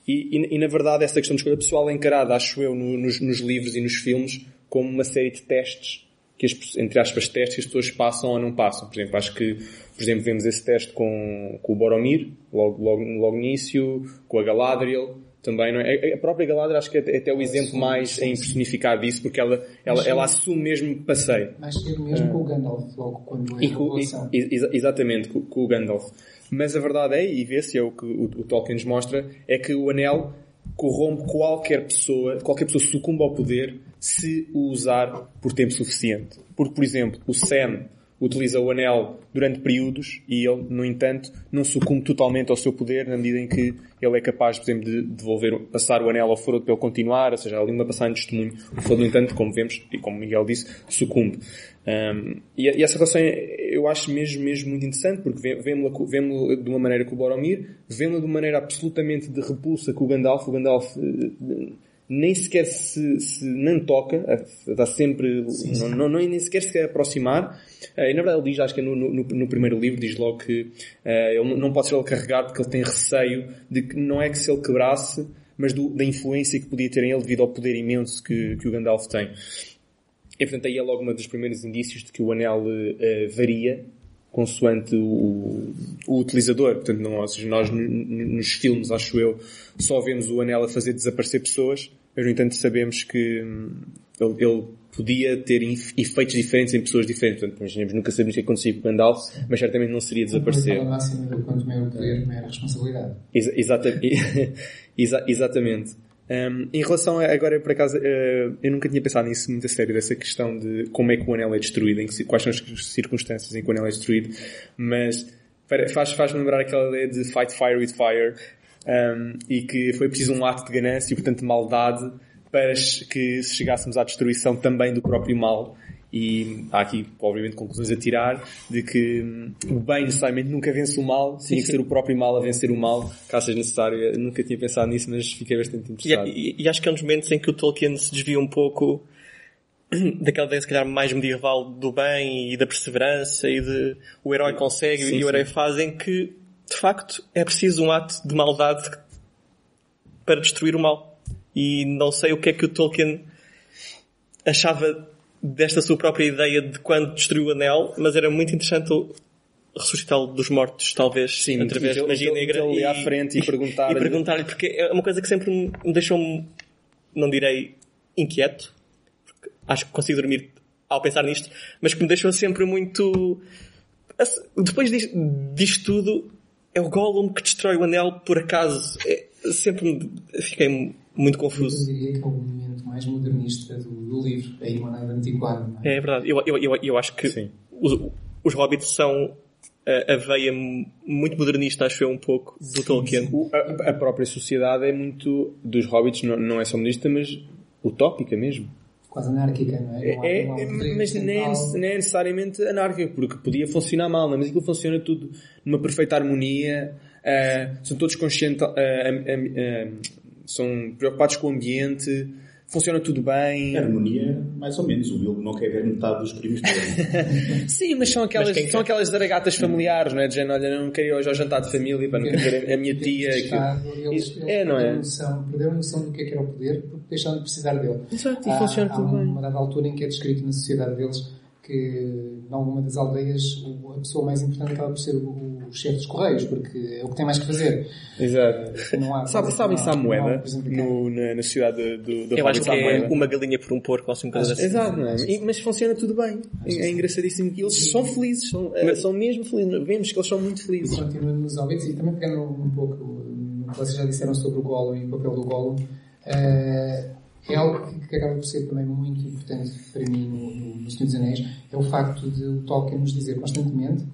S3: E, e, e na verdade essa questão de escolha pessoal é encarada, acho eu, no, nos, nos livros e nos filmes como uma série de testes que as, entre aspas, testes que as pessoas passam ou não passam. Por exemplo, acho que, por exemplo, vemos esse teste com, com o Boromir, logo, logo, logo no início, com a Galadriel, também, não é? A própria Galadriel acho que é até o exemplo mais em personificar disso, porque ela, ela, ela assume mesmo passeio.
S4: Mais cedo mesmo com o Gandalf, logo quando é
S3: e com, e, Exatamente, com, com, o Gandalf. Mas a verdade é, e vê-se, é o que o, o Tolkien nos mostra, é que o anel corrompe qualquer pessoa, qualquer pessoa sucumba ao poder se o usar por tempo suficiente. Porque, por exemplo, o Sam, utiliza o anel durante períodos e ele, no entanto, não sucumbe totalmente ao seu poder na medida em que ele é capaz, por exemplo, de devolver, passar o anel ao Frodo para ele continuar, ou seja, ali uma passagem de testemunho. O Frodo, no entanto, como vemos, e como Miguel disse, sucumbe. Um, e, e, essa relação eu acho mesmo, mesmo muito interessante porque vemos-la de uma maneira com o Boromir, vemos-la de uma maneira absolutamente de repulsa com o Gandalf. O Gandalf uh, nem sequer se, se não toca, está sempre, sim, sim. Não, não, nem sequer se quer aproximar. Uh, e na verdade ele diz, acho que é no, no, no primeiro livro, diz logo que uh, ele não pode ser ele carregado porque ele tem receio de que não é que se ele quebrasse, mas do, da influência que podia ter em ele devido ao poder imenso que, que o Gandalf tem. E portanto aí é logo um dos primeiros indícios de que o anel uh, varia consoante o, o utilizador. Portanto, não, seja, nós nos filmes, acho eu, só vemos o anel a fazer desaparecer pessoas, mas no entanto sabemos que hum, ele, ele podia ter efeitos diferentes em pessoas diferentes. Portanto, imaginemos, nunca sabemos o que acontecia com o Gandalf, mas certamente não seria desaparecer.
S4: De quanto maior o poder, maior a responsabilidade.
S3: Ex exata [laughs] exatamente. Um, em relação a, agora, por acaso, uh, eu nunca tinha pensado nisso muito a sério, dessa questão de como é que o anel é destruído, em que, quais são as circunstâncias em que o anel é destruído, mas faz-me faz lembrar aquela ideia de fight fire with fire, um, e que foi preciso um ato de ganância e, portanto, de maldade para que chegássemos à destruição também do próprio mal. E há aqui, obviamente, conclusões a tirar de que hum, o bem necessariamente nunca vence o mal, sim, tinha que ser o próprio mal a vencer o mal, caso seja necessário. Eu nunca tinha pensado nisso, mas fiquei bastante interessado.
S5: E, e, e acho que é um dos momentos em que o Tolkien se desvia um pouco [clears throat] daquela ideia, se calhar, mais medieval do bem e da perseverança e de o herói consegue sim, e o herói faz, em que de facto, é preciso um ato de maldade para destruir o mal. E não sei o que é que o Tolkien achava desta sua própria ideia de quando destruiu o anel, mas era muito interessante ressuscitá-lo dos mortos, talvez,
S3: Sim,
S5: através
S3: de
S5: magia negra.
S3: E à frente e [laughs] perguntar-lhe.
S5: E perguntar-lhe, porque é uma coisa que sempre me deixou, não direi inquieto, porque acho que consigo dormir ao pensar nisto, mas que me deixou sempre muito... Depois disto tudo, é o Gollum que destrói o anel por acaso. É, sempre fiquei muito confuso.
S4: Eu diria que é o momento mais modernista do, do livro, a Irmandade Antiquada. É?
S5: é? verdade. Eu, eu, eu, eu acho que os, os Hobbits são a, a, veia muito modernista, acho eu, um pouco, do sim, Tolkien.
S3: Sim. A, a, própria sociedade é muito, dos Hobbits, não, não é só modernista, mas utópica mesmo
S4: quase anárquica, não é? Não há, é, não
S3: é mas nem é, nem é, necessariamente anárquica, porque podia funcionar mal, não é? mas aquilo funciona tudo numa perfeita harmonia, uh, são todos conscientes, uh, uh, são preocupados com o ambiente, funciona tudo bem.
S2: A harmonia, mais ou menos. O Bilbo não quer ver metade dos primos [laughs] dele.
S3: Sim, mas são aquelas, mas são aquelas zaragatas familiares, não é? Dizendo, olha, não queria hoje ao jantar de família para não querer ver a minha tia.
S4: Estado, eles, eles é, não é? Noção, perderam a noção do que é que era o poder porque deixaram de precisar dele.
S3: Exato, e há, funciona
S4: há
S3: tudo
S4: uma,
S3: bem.
S4: uma dada altura em que é descrito na sociedade deles que em alguma das aldeias a pessoa mais importante acaba por ser o, o chefe dos correios, porque é o que tem mais que fazer.
S3: Exato. Não há, Sabe, sabem se há moeda no, na, na sociedade do, do
S5: Eu acho que é uma galinha por um porco ou assim coisa assim.
S3: Exato, não é? mas funciona tudo bem. É, é engraçadíssimo que eles Sim. são felizes, são, mas, são mesmo felizes. Vemos que eles são muito felizes.
S4: Continuando nos ouvidos e também pegando um pouco no que vocês já disseram sobre o Gollum e o papel do Gollum, uh, é algo que acaba por ser também muito importante para mim no, no Senhor dos Anéis, é o facto de o Tolkien nos dizer constantemente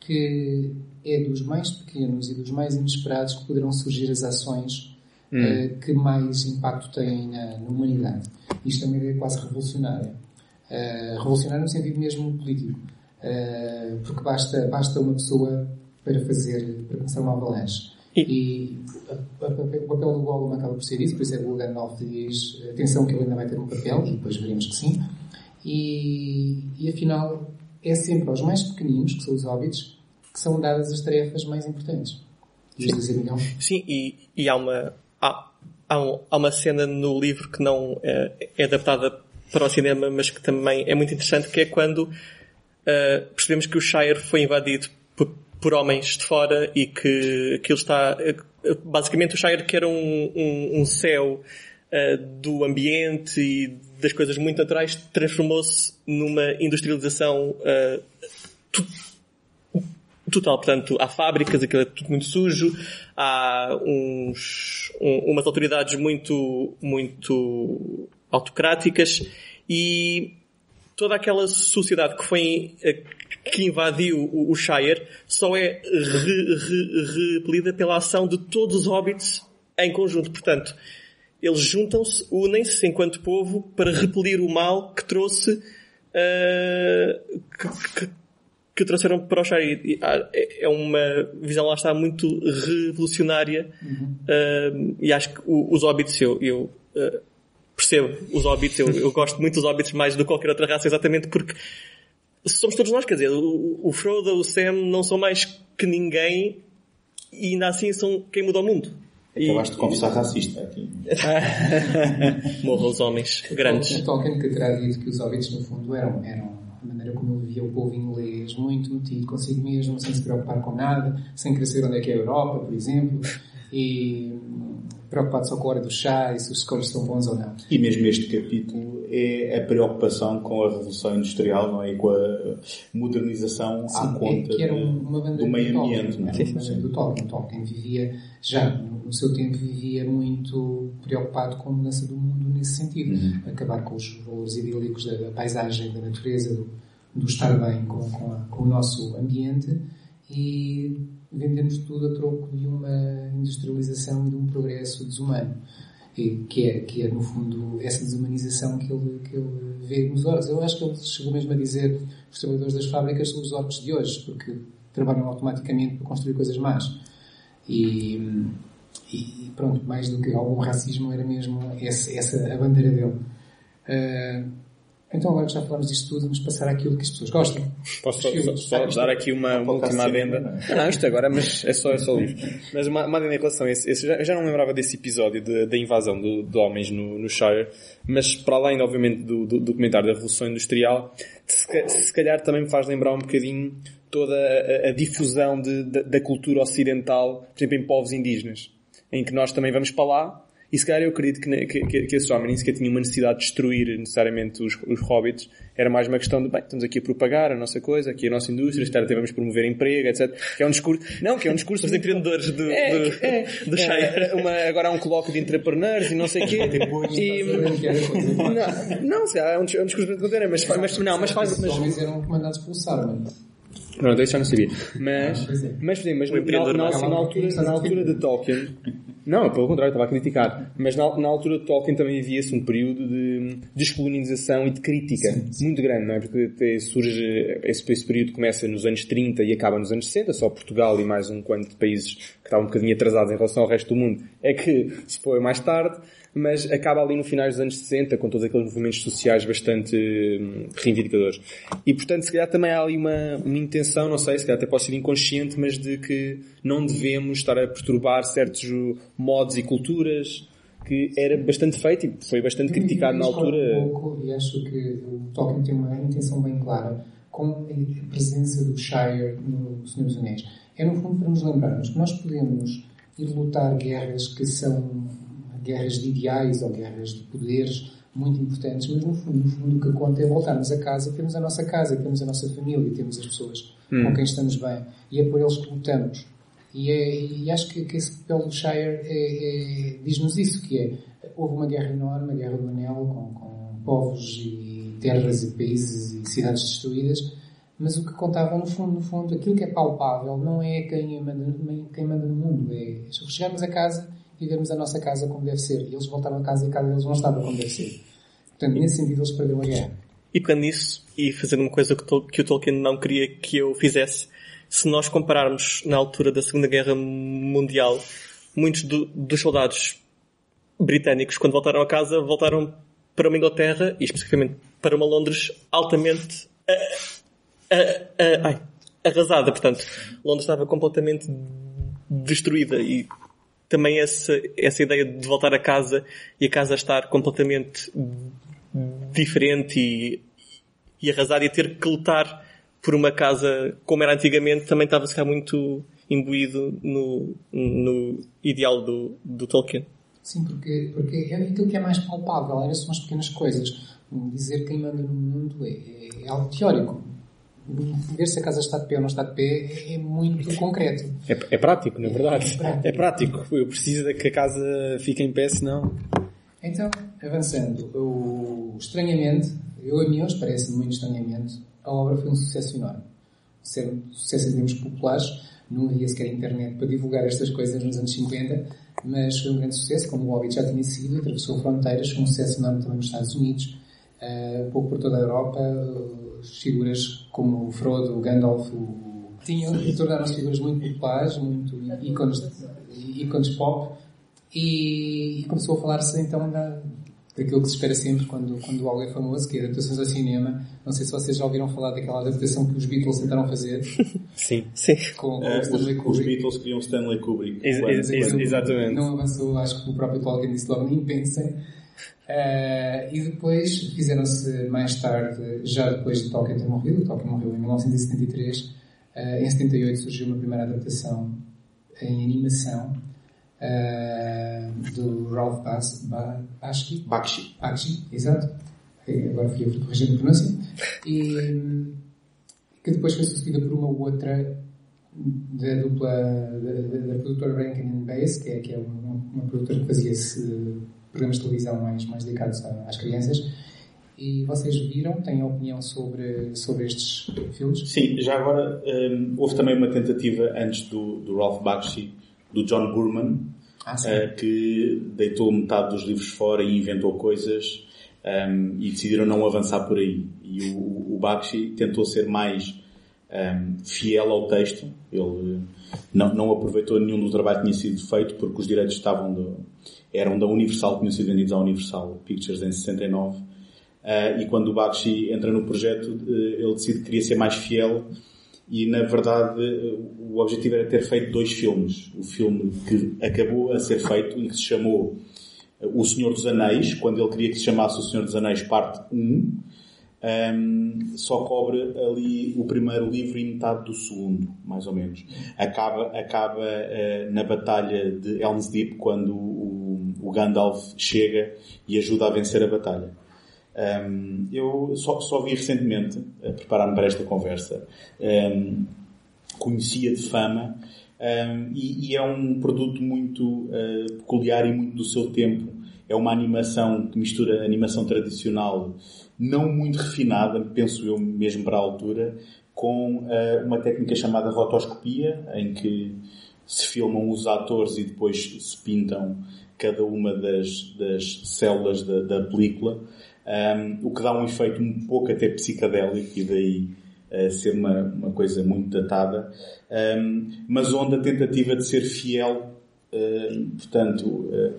S4: que é dos mais pequenos e dos mais inesperados que poderão surgir as ações hum. uh, que mais impacto têm na, na, humanidade. Isto é uma ideia quase revolucionária. Uh, revolucionária no sentido mesmo político. Uh, porque basta, basta uma pessoa para fazer, para começar uma avalanche. E, e a, a, o papel do Gollum acaba por ser isso, por isso é que o Gandalf diz atenção que ele ainda vai ter um papel, e depois veremos que sim. E, e afinal, é sempre aos mais pequeninos, que são os hobbits, que são dadas as tarefas mais importantes. Sim, dizer,
S5: sim e, e há uma há, há, um, há, uma cena no livro que não é, é, adaptada para o cinema, mas que também é muito interessante, que é quando uh, percebemos que o Shire foi invadido por, por homens de fora e que aquilo está. Basicamente, o Shire, que era um, um, um céu uh, do ambiente e das coisas muito naturais, transformou-se numa industrialização uh, total. Portanto, há fábricas, aquilo é tudo muito sujo, há uns, um, umas autoridades muito, muito autocráticas e toda aquela sociedade que foi, que invadiu o, o Shire só é re, re, repelida pela ação de todos os hobbits em conjunto. Portanto, eles juntam-se, unem-se enquanto povo para repelir o mal que trouxe uh, que, que, que trouxeram para o Shire. Ah, é, é uma visão lá está muito revolucionária uhum. uh, e acho que os hobbits eu, eu uh, percebo os hobbits, eu, eu gosto muito dos hobbits mais do que qualquer outra raça exatamente porque somos todos nós, quer dizer, o, o Frodo, o Sam não são mais que ninguém e ainda assim são quem muda o mundo.
S2: Acabaste e... de confessar racista aqui. [laughs]
S5: Morram os homens grandes.
S4: Tolkien que terá dito que os hobbits no fundo eram, eram a maneira como ele via o povo inglês, muito metido consigo mesmo, sem se preocupar com nada, sem saber onde é que é a Europa, por exemplo, e preocupado só com a hora do chá e se os escolhos são bons ou não.
S2: E mesmo este capítulo é a preocupação com a Revolução Industrial, não é? E com a modernização
S4: sim,
S2: à
S4: é
S2: conta
S4: é que era uma
S2: do meio ambiente. Não é?
S4: Uma bandeira do Tolkien. Tolkien vivia, já no seu tempo, vivia muito preocupado com a mudança do mundo nesse sentido. Uhum. Acabar com os valores idílicos da, da paisagem, da natureza, do, do estar bem com, com, a, com o nosso ambiente e vendemos tudo a troco de uma industrialização e de um progresso desumano. Que, é, que é, no fundo, essa desumanização que ele, que ele vê nos orcs. Eu acho que ele chegou mesmo a dizer os trabalhadores das fábricas são os orcs de hoje, porque trabalham automaticamente para construir coisas más. E, e pronto, mais do que algum racismo, era mesmo essa, essa a bandeira dele. Uh, então agora que já falamos disto tudo, vamos passar àquilo que as pessoas gostam.
S3: Posso só, só, dar aqui uma, uma última adenda? Não, isto agora, mas é só, é só livro. Mas uma, uma adenda em relação a esse, esse já, eu já não lembrava desse episódio de, da invasão do, de homens no, no Shire, mas para além, obviamente, do, do, do comentário da Revolução Industrial, se, se calhar também me faz lembrar um bocadinho toda a, a difusão de, da, da cultura ocidental, por exemplo, em povos indígenas, em que nós também vamos para lá, e se calhar eu acredito que, que, que, que esse homem nem sequer tinha uma necessidade de destruir necessariamente os, os hobbits. Era mais uma questão de, bem, estamos aqui a propagar a nossa coisa, aqui a nossa indústria, se calhar até vamos promover emprego, etc. Que é um discurso, não, que é um discurso
S5: dos empreendedores do,
S3: é,
S5: do,
S3: é,
S5: do é, [laughs]
S3: uma, agora há um colóquio de entrepreneurs e não sei o quê. e, não, não, se calhar é um, é um discurso muito contrário, mas, mas, não, mas faz, mas,
S4: Os homens eram comandados pelo Saruman.
S3: Pronto, isso já não sabia. Mas, mas, mas, mas na, na, na, altura, na altura de Tolkien, não, pelo contrário, estava a criticar. Mas na, na altura de Tolkien também havia-se um período de descolonização e de crítica sim, sim. muito grande, não é? Porque surge, esse, esse período começa nos anos 30 e acaba nos anos 60, só Portugal e mais um quanto de países que estavam um bocadinho atrasados em relação ao resto do mundo é que se foi mais tarde mas acaba ali no final dos anos 60 com todos aqueles movimentos sociais bastante hum, reivindicadores. E portanto, se calhar também há ali uma, uma intenção, não sei, se calhar até pode ser inconsciente, mas de que não devemos estar a perturbar certos modos e culturas que era bastante feito e foi bastante criticado na altura.
S4: Um pouco, e acho que o Tolkien tem uma intenção bem clara com a presença do Shire no Senhor dos Anéis. É no fundo para nos lembrarmos que nós podemos ir lutar guerras que são guerras de ideais ou guerras de poderes muito importantes, mas no fundo, no fundo o que conta é voltarmos a casa, temos a nossa casa, temos a nossa família, temos as pessoas hum. com quem estamos bem e é por eles que lutamos. E, é, e acho que, que, esse papel do Shire é, é, diz-nos isso, que é, houve uma guerra enorme, a Guerra do Anel, com, com povos e terras e países e cidades destruídas, mas o que contava no fundo, no fundo, aquilo que é palpável não é quem manda, quem manda no mundo, é chegamos a casa vermos a nossa casa como deve ser. E eles voltaram a casa e a casa deles não estava como deve ser. Portanto, nesse sentido, eles perderam a guerra.
S5: E pegando nisso, e fazendo uma coisa que o Tolkien não queria que eu fizesse, se nós compararmos na altura da Segunda Guerra Mundial, muitos do, dos soldados britânicos, quando voltaram a casa, voltaram para uma Inglaterra, e especificamente para uma Londres altamente ai, arrasada. Portanto, Londres estava completamente destruída e também essa, essa ideia de voltar a casa e a casa estar completamente diferente e, e arrasada e ter que lutar por uma casa como era antigamente também estava ficar muito imbuído no, no ideal do, do Tolkien.
S4: Sim, porque, porque é aquilo que é mais palpável, eram são as pequenas coisas. Dizer quem manda no mundo é, é algo teórico ver se a casa está de pé ou não está de pé é muito concreto.
S3: É, é prático, na é verdade. É prático. é prático. Eu preciso de que a casa fique em pé, senão.
S4: Então, avançando, estranhamente, eu a mim hoje parece muito estranhamente, a obra foi um sucesso enorme. um sucesso em termos populares. Não havia sequer internet para divulgar estas coisas nos anos 50, mas foi um grande sucesso, como o Hobbit já tinha sido, atravessou fronteiras, foi um sucesso enorme também nos Estados Unidos, uh, um pouco por toda a Europa, uh, figuras como o Frodo, o Gandalf, o... tinham tornaram-se figuras muito populares, muito ícones, ícones pop, e, e começou a falar-se então da, daquilo que se espera sempre quando, quando algo é famoso, que é adaptações ao cinema. Não sei se vocês já ouviram falar daquela adaptação que os Beatles tentaram fazer. [laughs]
S3: Sim.
S5: Sim.
S4: Com, com
S2: Uh,
S4: Stanley
S2: os, os
S4: Kubrick.
S2: Beatles queriam Stanley Kubrick.
S3: Ex- ex- ex- exatamente.
S4: Não avançou, acho que o próprio Tolkien disse logo, nem pensem. Eh, e depois fizeram-se mais tarde, já depois de Tolkien ter morrido, Tolkien morreu em 1973, eh, em 78 surgiu uma primeira adaptação em animação eh, do Ralph Bas Ba- Bakshi,
S2: Bakshi.
S4: Bakshi, exato. Agora fui eu corrigir a pronúncia. E que depois foi sucedida por uma outra da dupla da, da, da produtora Rankin Bass, que é, que é uma, uma produtora que fazia esse, programas de televisão mais, mais dedicados às crianças. E vocês viram, têm opinião sobre, sobre estes filmes?
S2: Sim, já agora hum, houve também uma tentativa antes do, do Ralph Bakshi, do John Burman,
S4: Ah,
S2: eh, que deitou metade dos livros fora e inventou coisas hum, e decidiram não avançar por aí. E o, o Bakshi tentou ser mais hum, fiel ao texto. Ele não, não aproveitou nenhum do trabalho que tinha sido feito porque os direitos estavam do- eram da Universal, tinham sido vendidos à Universal Pictures em 69. Uh, e quando o Bakshi entra no projeto, uh, ele decide que queria ser mais fiel e, na verdade, o objetivo era ter feito dois filmes. O filme que acabou a ser feito e que se chamou uh, O Senhor dos Anéis, quando ele queria que se chamasse O Senhor dos Anéis Parte 1, um, só cobre ali o primeiro livro e metade do segundo, mais ou menos. Acaba, acaba uh, na batalha de Helm's Deep quando o, Gandalf chega e ajuda a vencer a batalha. Um, eu só, só vi recentemente, a preparar-me para esta conversa, um, conhecia de fama um, e, e é um produto muito uh, peculiar e muito do seu tempo. É uma animação que mistura animação tradicional, não muito refinada, penso eu mesmo para a altura, com uh, uma técnica chamada rotoscopia, em que se filmam os atores e depois se pintam cada uma das, das células da, da película. Um, o que dá um efeito um pouco até psicadélico e daí uh, ser uma, uma coisa muito datada, um, mas onde a tentativa de ser fiel, uh, portanto, uh,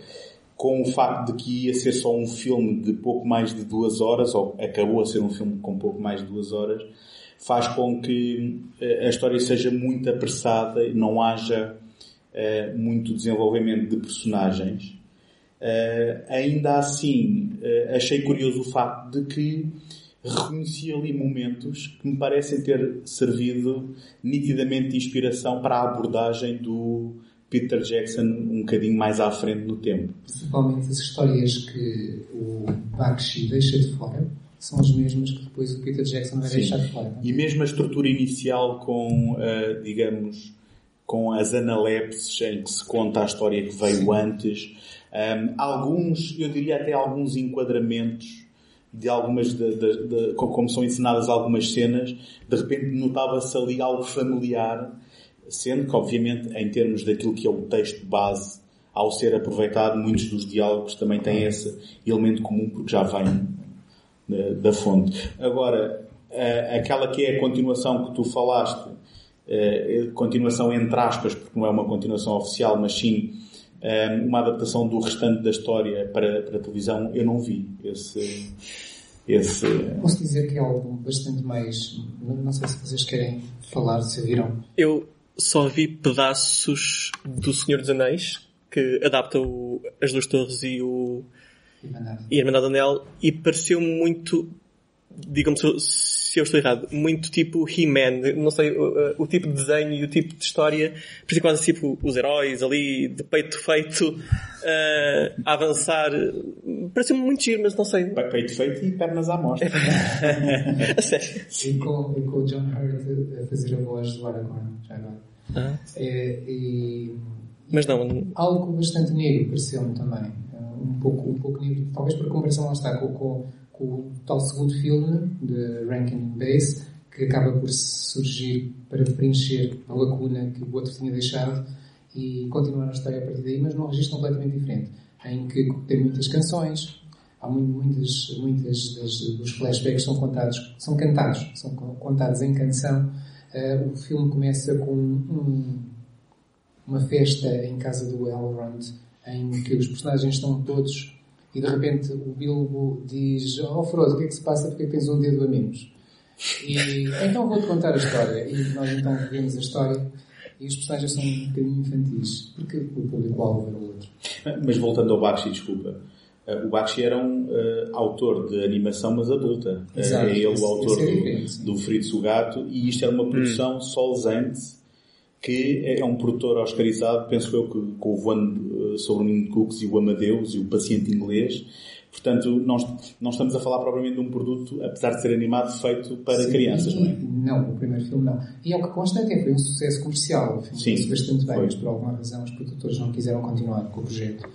S2: com o facto de que ia ser só um filme de pouco mais de duas horas, ou acabou a ser um filme com pouco mais de duas horas, faz com que a história seja muito apressada e não haja muito desenvolvimento de personagens. Uh, ainda assim, uh, achei curioso o facto de que reconheci ali momentos que me parecem ter servido nitidamente de inspiração para a abordagem do Peter Jackson um bocadinho mais à frente no tempo.
S4: Principalmente as histórias que o Bakshi deixa de fora são as mesmas que depois o Peter Jackson vai
S2: Sim.
S4: deixar de fora.
S2: E mesmo a estrutura inicial com, uh, digamos, com as analepses em que se conta a história que veio Sim. antes, um, alguns, eu diria até alguns enquadramentos de algumas, de, de, de, como são ensinadas algumas cenas, de repente notava-se ali algo familiar, sendo que obviamente em termos daquilo que é o texto base, ao ser aproveitado, muitos dos diálogos também têm esse elemento comum porque já vem da, da fonte. Agora, aquela que é a continuação que tu falaste, continuação entre aspas, porque não é uma continuação oficial, mas sim uma adaptação do restante da história para, para a televisão, eu não vi esse, esse...
S4: Posso dizer que é algo bastante mais... Não sei se vocês querem falar, se viram.
S5: Eu só vi pedaços do Senhor dos Anéis, que adapta o, as duas torres e o... E a Irmandade Anel, e pareceu muito... Digam-me se, eu estou errado, muito tipo He-Man, não sei, o, o, tipo de desenho e o tipo de história, parecia quase tipo os heróis ali, de peito feito, uh, a avançar. Pareceu muito giro, mas não sei.
S2: Peito feito e pernas à mostra. [laughs]
S5: a sério.
S4: E com, com o John Hurt a fazer a voz do Aragorn, já agora.
S5: Ah.
S4: É, e,
S5: mas não.
S4: Algo bastante negro pareceu-me também. Um pouco, um pouco negro, talvez por comparação lá está com, com o tal segundo filme de Rankin Bass, que acaba por surgir para preencher a lacuna que o outro tinha deixado e continuar a história a partir daí, mas num registro completamente diferente, em que tem muitas canções, há muitas, muitas das, dos flashbacks são contados, são cantados, são contados em canção. Uh, o filme começa com um, uma festa em casa do Elrond, em que os personagens estão todos e de repente o Bilbo diz Oh Frodo, o que é que se passa? Porque tens um dedo a menos? E então vou-te contar a história. E nós então vemos a história e os personagens são um bocadinho infantis, porque o público-alvo era o outro.
S2: Mas voltando ao Bakshi, desculpa. Uh, o Bakshi era um uh, autor de animação, mas adulta. Uh, é ele o autor é do, do Fritz o Gato, e isto era uma produção hum. solzente, que é um produtor oscarizado, penso eu, que, com o voando sobre o Ninho de Cooks e o Amadeus e o Paciente Inglês, Portanto, nós não estamos a falar propriamente de um produto, apesar de ser animado, feito para Sim, crianças, não é?
S4: Não, o primeiro filme não. E é o que consta é que foi um sucesso comercial. O filme Sim, bastante bem, foi. mas por alguma razão os produtores não quiseram continuar com o projeto.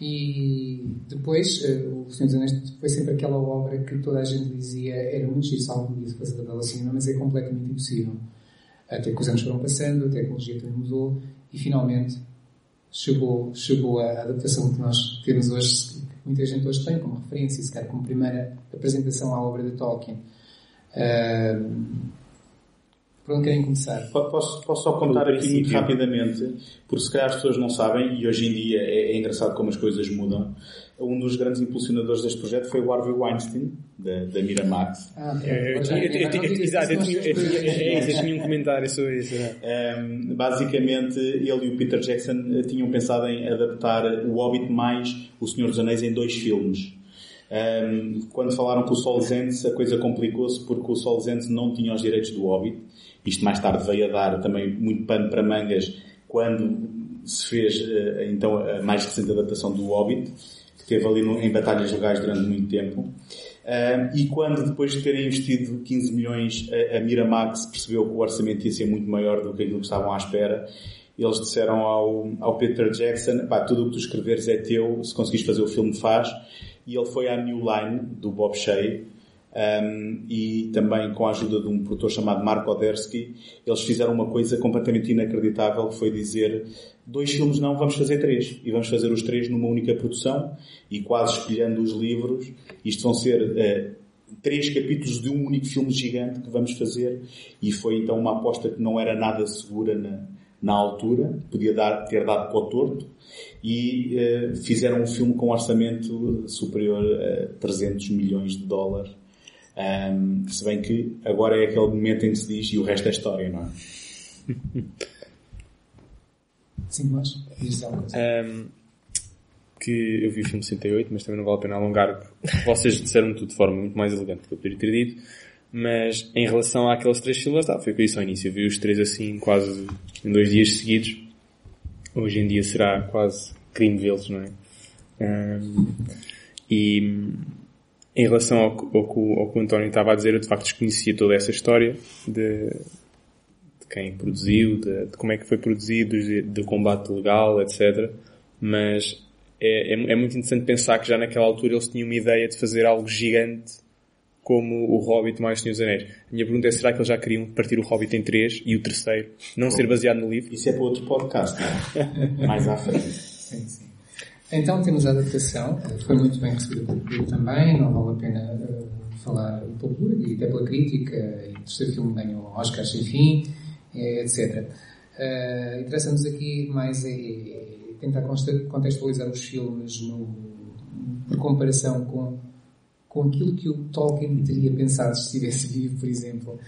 S4: E depois, uh, O Senhor dos Anéis foi sempre aquela obra que toda a gente dizia era muito giro se algum dia fazer pela cinema, mas é completamente impossível. Até que os anos foram passando, a tecnologia também mudou e finalmente chegou, chegou a adaptação que nós temos hoje muita gente hoje tem como referência, se calhar como primeira apresentação à obra de Tolkien. Uh, por onde querem começar?
S2: Posso, posso só contar aqui muito rapidamente, porque se calhar as pessoas não sabem, e hoje em dia é, é engraçado como as coisas mudam. Um dos grandes impulsionadores deste projeto foi o Harvey Weinstein, da, da Miramax.
S3: Ah, Exato, eu tinha um comentário sobre isso.
S2: Um, basicamente, ele e o Peter Jackson eh, tinham pensado em adaptar o Hobbit mais o Senhor dos Anéis em dois filmes. Um, quando falaram com o Solzhenitsyn, a coisa complicou-se porque o Solzhenitsyn não tinha os direitos do Hobbit. Isto mais tarde veio a dar também muito pano para mangas quando se fez eh, então a mais recente adaptação do Hobbit, que teve ali em batalhas legais durante muito tempo. Um, e quando depois de terem investido 15 milhões, a, a Miramax percebeu que o orçamento ia ser muito maior do que aquilo que estavam à espera eles disseram ao, ao Peter Jackson, pá, tudo o que tu escreveres é teu, se conseguires fazer o filme faz. E ele foi à New Line, do Bob Shea, um, e também com a ajuda de um produtor chamado Mark Odersky, eles fizeram uma coisa completamente inacreditável, que foi dizer, dois filmes não, vamos fazer três. E vamos fazer os três numa única produção, e quase espelhando os livros. Isto vão ser uh, três capítulos de um único filme gigante que vamos fazer, e foi então uma aposta que não era nada segura na, na altura, podia dar, ter dado para o torto, e uh, fizeram um filme com um orçamento superior a 300 milhões de dólares. Um, se bem que agora é aquele momento em que se diz e o resto é história, não é?
S4: Sim, mas diz
S3: um, que eu vi o filme 68, mas também não vale a pena alongar. Vocês disseram tudo de forma muito mais elegante do que eu poderia ter dito. Mas em relação àqueles três filmes, tá, foi o que eu disse ao início. Eu vi os três assim, quase em dois dias seguidos. Hoje em dia será quase crime vê-los, não é? Um, e em relação ao, ao, ao, que o António estava a dizer, eu de facto desconhecia toda essa história de, de quem produziu, de, de, como é que foi produzido, do combate legal, etc. Mas é, é, é muito interessante pensar que já naquela altura eles tinham uma ideia de fazer algo gigante como o Hobbit mais Senhor dos Anéis. A minha pergunta é, será que eles já queriam partir o Hobbit em três e o terceiro não ser baseado no livro?
S2: Isso é para outro podcast, não é? [laughs] mais à frente.
S4: Sim, sim. Então temos a adaptação, foi muito bem recebida pelo público também, não vale a pena uh, falar pelo público e até pela crítica, e o terceiro filme ganhou Oscar sem fim, etc. Uh, Interessa-nos aqui mais é tentar contextualizar os filmes no, por comparação com com aquilo que o Tolkien teria pensado se estivesse vivo, por exemplo.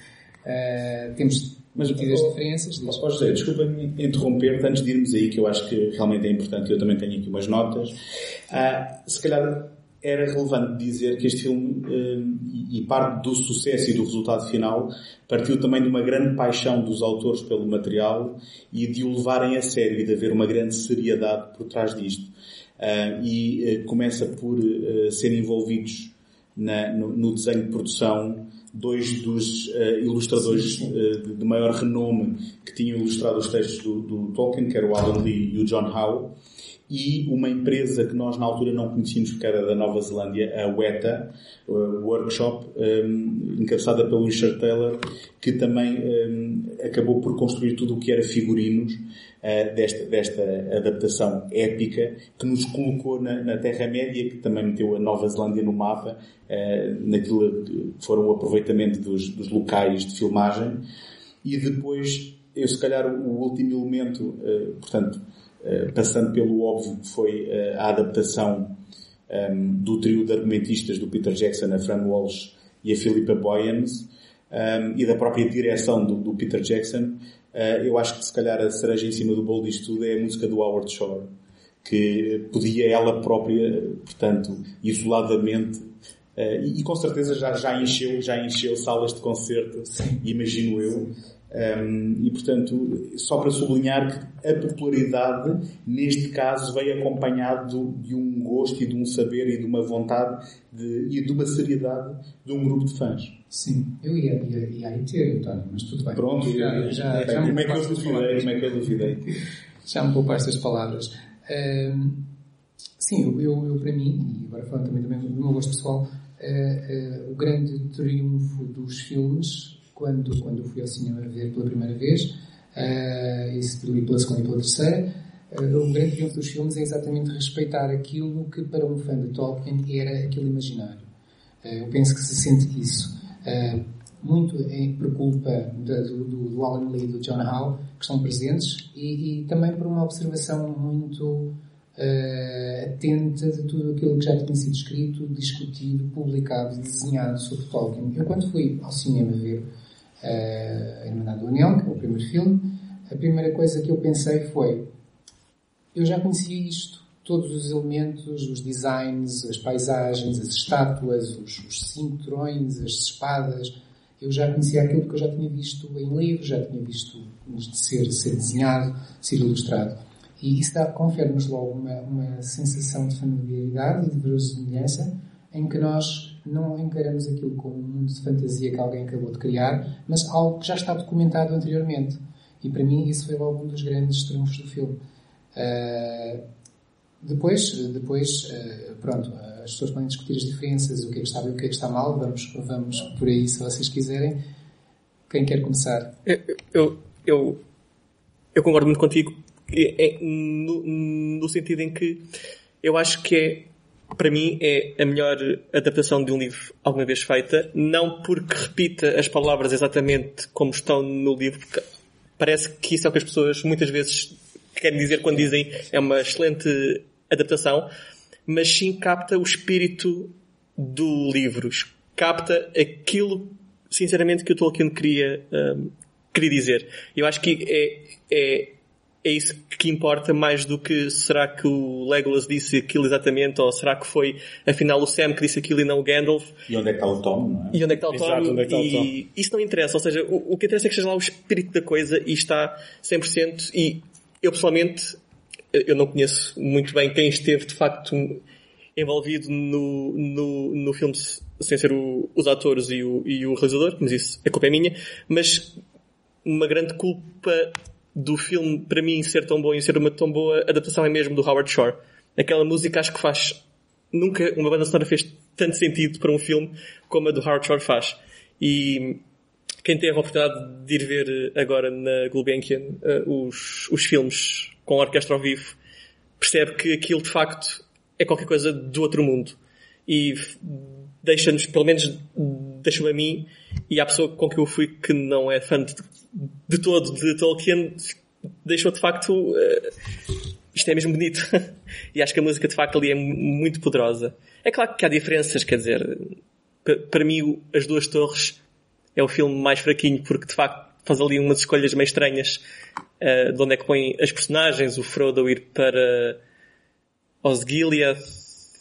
S4: Uh, temos mas, muitas oh, diferenças.
S2: Oh, oh José, desculpa-me interromper antes de irmos aí, que eu acho que realmente é importante, eu também tenho aqui umas notas. Uh, se calhar era relevante dizer que este filme, uh, e parte do sucesso e do resultado final, partiu também de uma grande paixão dos autores pelo material e de o levarem a sério e de haver uma grande seriedade por trás disto. Uh, e começa por serem envolvidos no, desenho de produção dois dos uh, ilustradores uh, de, de, maior renome que tinham ilustrado os textos do, do, Tolkien, que era o Alan Lee e o John Howe, e uma empresa que nós na altura não conhecíamos porque era da Nova Zelândia, a WETA, o Workshop, um, encabeçada pelo Richard Taylor, que também um, acabou por construir tudo o que era figurinos uh, desta, desta adaptação épica, que nos colocou na, na Terra-média, que também meteu a Nova Zelândia no mapa, uh, naquilo que foram o aproveitamento dos, dos locais de filmagem, e depois, eu se calhar o último elemento, uh, portanto, eh, passando pelo óbvio que foi uh, a adaptação um, ehm, do trio de argumentistas do Peter Jackson, a Fran Walsh e a Philippa Boyens, um, ehm, e da própria direção do, do Peter Jackson, uh, eu acho que se calhar a cereja em cima do bolo disto tudo é a música do Howard Shore, que podia ela própria, portanto, isoladamente Uh, e, e, com certeza já, já encheu, já encheu salas de concerto, Sim. imagino eu, um, e portanto, só para sublinhar que a popularidade, neste caso, veio acompanhado de um gosto e de um saber e de uma vontade de, e de uma seriedade de um grupo de fãs.
S4: Sim, eu ia, ia, ia aí ter, António, mas tudo bem.
S2: Pronto, já, já, já, como, é que eu duvidei, como é que eu duvidei?
S4: Já me poupaste as palavras. Um, sim, eu, eu, eu, para mim, e agora falando também, também do meu gosto pessoal, uh, uh, o grande triunfo dos filmes quando, quando fui ao cinema ver pela primeira vez, uh, e pela segunda e pela terceira, uh, o grande triunfo dos filmes é exatamente respeitar aquilo que para um fã de Tolkien era aquele imaginário. Uh, eu penso que se sente isso. Uh, muito é por culpa do, do, Alan Lee e do John Howe, que estão presentes, e, e também por uma observação muito atenta de tudo aquilo que já tinha sido escrito, discutido, publicado, desenhado sobre Tolkien. Eu, quando fui ao cinema ver a Irmandade do Anel, que é o primeiro filme, a primeira coisa que eu pensei foi: eu já conhecia isto, todos os elementos, os designs, as paisagens, as estátuas, os, os cinturões, as espadas. Eu já conhecia aquilo que eu já tinha visto em livros, já tinha visto ser, ser desenhado, ser ilustrado. E isso confere-nos logo uma, uma sensação de familiaridade e de verosimilhança em que nós não encaramos aquilo como um mundo de fantasia que alguém acabou de criar, mas algo que já está documentado anteriormente. E para mim isso foi logo um dos grandes triunfos do filme. Uh, depois, depois uh, pronto, as pessoas podem discutir as diferenças, o que é que está bem, o que é que está mal, vamos, vamos por aí se vocês quiserem. Quem quer começar?
S5: Eu, eu, eu, concordo muito contigo é, no, no sentido em que eu acho que é para mim é a melhor adaptação de um livro alguma vez feita, não porque repita as palavras exatamente como estão no livro, porque parece que isso é o que as pessoas muitas vezes querem dizer quando dizem é uma excelente adaptação, mas sim capta o espírito do livro, capta aquilo, sinceramente, que o Tolkien queria, um, queria dizer. Eu acho que é, é é isso que importa mais do que será que o Legolas disse aquilo exatamente ou será que foi afinal o Sam que disse aquilo e não o Gandalf.
S2: E onde é que está o Tom, não é?
S5: E onde é que está o Tom. Exato, onde é que está o Tom. E isso não interessa, ou seja, o, o que interessa é que esteja lá o espírito da coisa e está 100% e eu pessoalmente eu não conheço muito bem quem esteve de facto envolvido no, no, no filme sem ser o, os atores e o, e o realizador, mas isso a culpa é minha, mas uma grande culpa do filme, para mim, ser tão bom e ser uma tão boa adaptação é mesmo do Howard Shore. Aquela música acho que faz. Nunca uma banda sonora fez tanto sentido para um filme como a do Howard Shore faz. E quem teve a oportunidade de ir ver agora na Gulbenkian uh, os, os filmes com a orquestra ao vivo percebe que aquilo de facto é qualquer coisa do outro mundo. E deixa-nos, pelo menos deixa-me a mim e à pessoa com que eu fui que não é fã de, de todo de Tolkien, deixou de facto uh, isto é mesmo bonito. [laughs] e acho que a música de facto ali é muito poderosa. É claro que há diferenças, quer dizer, para mim As Duas Torres é o filme mais fraquinho porque de facto faz ali umas escolhas meio estranhas uh, de onde é que põe as personagens, o Frodo ir para Osgiliath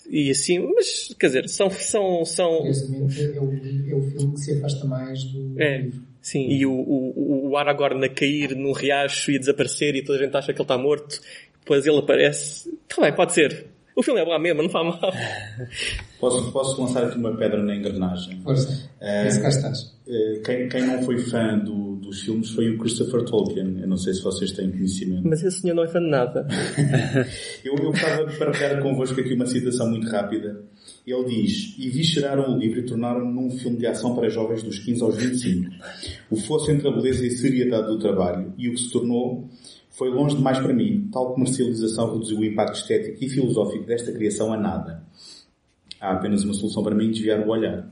S5: e assim, mas quer dizer, são. são, são...
S4: Curiosamente, é o, é o filme que se afasta mais do
S5: é, livro. Sim, e o, o, o Aragorn a cair num riacho e a desaparecer e toda a gente acha que ele está morto, depois ele aparece. Tá bem, pode ser. O filme é bom mesmo, não faz mal. [laughs]
S2: Posso, posso lançar aqui uma pedra na engrenagem?
S4: Força. Esse cá estás.
S2: eh, quem, quem não foi fã do- dos filmes foi o Christopher Tolkien. Eu não sei se vocês têm conhecimento.
S5: Mas esse senhor não é fã de nada. [laughs]
S2: Eu, eu gostava de partilhar convosco aqui uma citação muito rápida. Ele diz, e visceraram o livro e tornaram-no num filme de ação para jovens dos 15 aos 25. O fosso entre a beleza e a seriedade do trabalho e o que se tornou foi longe demais para mim. Tal comercialização reduziu o impacto estético e filosófico desta criação a nada. Há apenas uma solução para mim, desviar o olhar.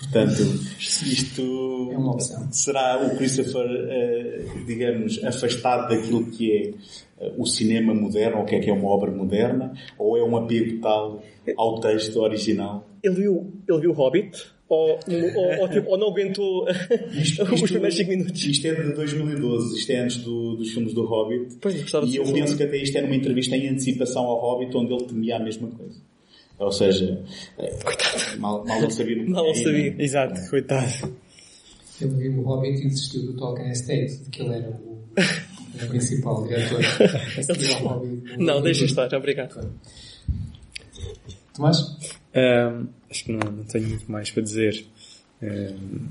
S2: Portanto, isto
S4: É uma
S2: será o Christopher, eh, digamos, afastado daquilo que é eh, o cinema moderno, ou o que é que é uma obra moderna, ou é um apego tal ao texto original?
S5: Ele viu, ele viu Hobbit? Ou, ou, ou, tipo, ou não aguentou [laughs] os primeiros 5 minutos?
S2: Isto é de 2012, isto é antes do- dos filmes do Hobbit.
S5: Pois, eu
S2: e eu penso que até isto é numa entrevista em antecipação ao Hobbit, onde ele temia a mesma coisa. Ou seja, eh, mal, mal não sabia.
S5: Mal não
S2: É,
S5: sabia.
S2: né?
S3: Exato, coitado.
S4: Ele viu o Hobbit e desistiu do Tolkien Estate, de que ele era o, o principal diretor. [laughs] Hobbit.
S5: Não, deixa estar, obrigado.
S4: Tomás?
S3: Ahm, acho que não, não tenho muito mais para dizer. Ahm,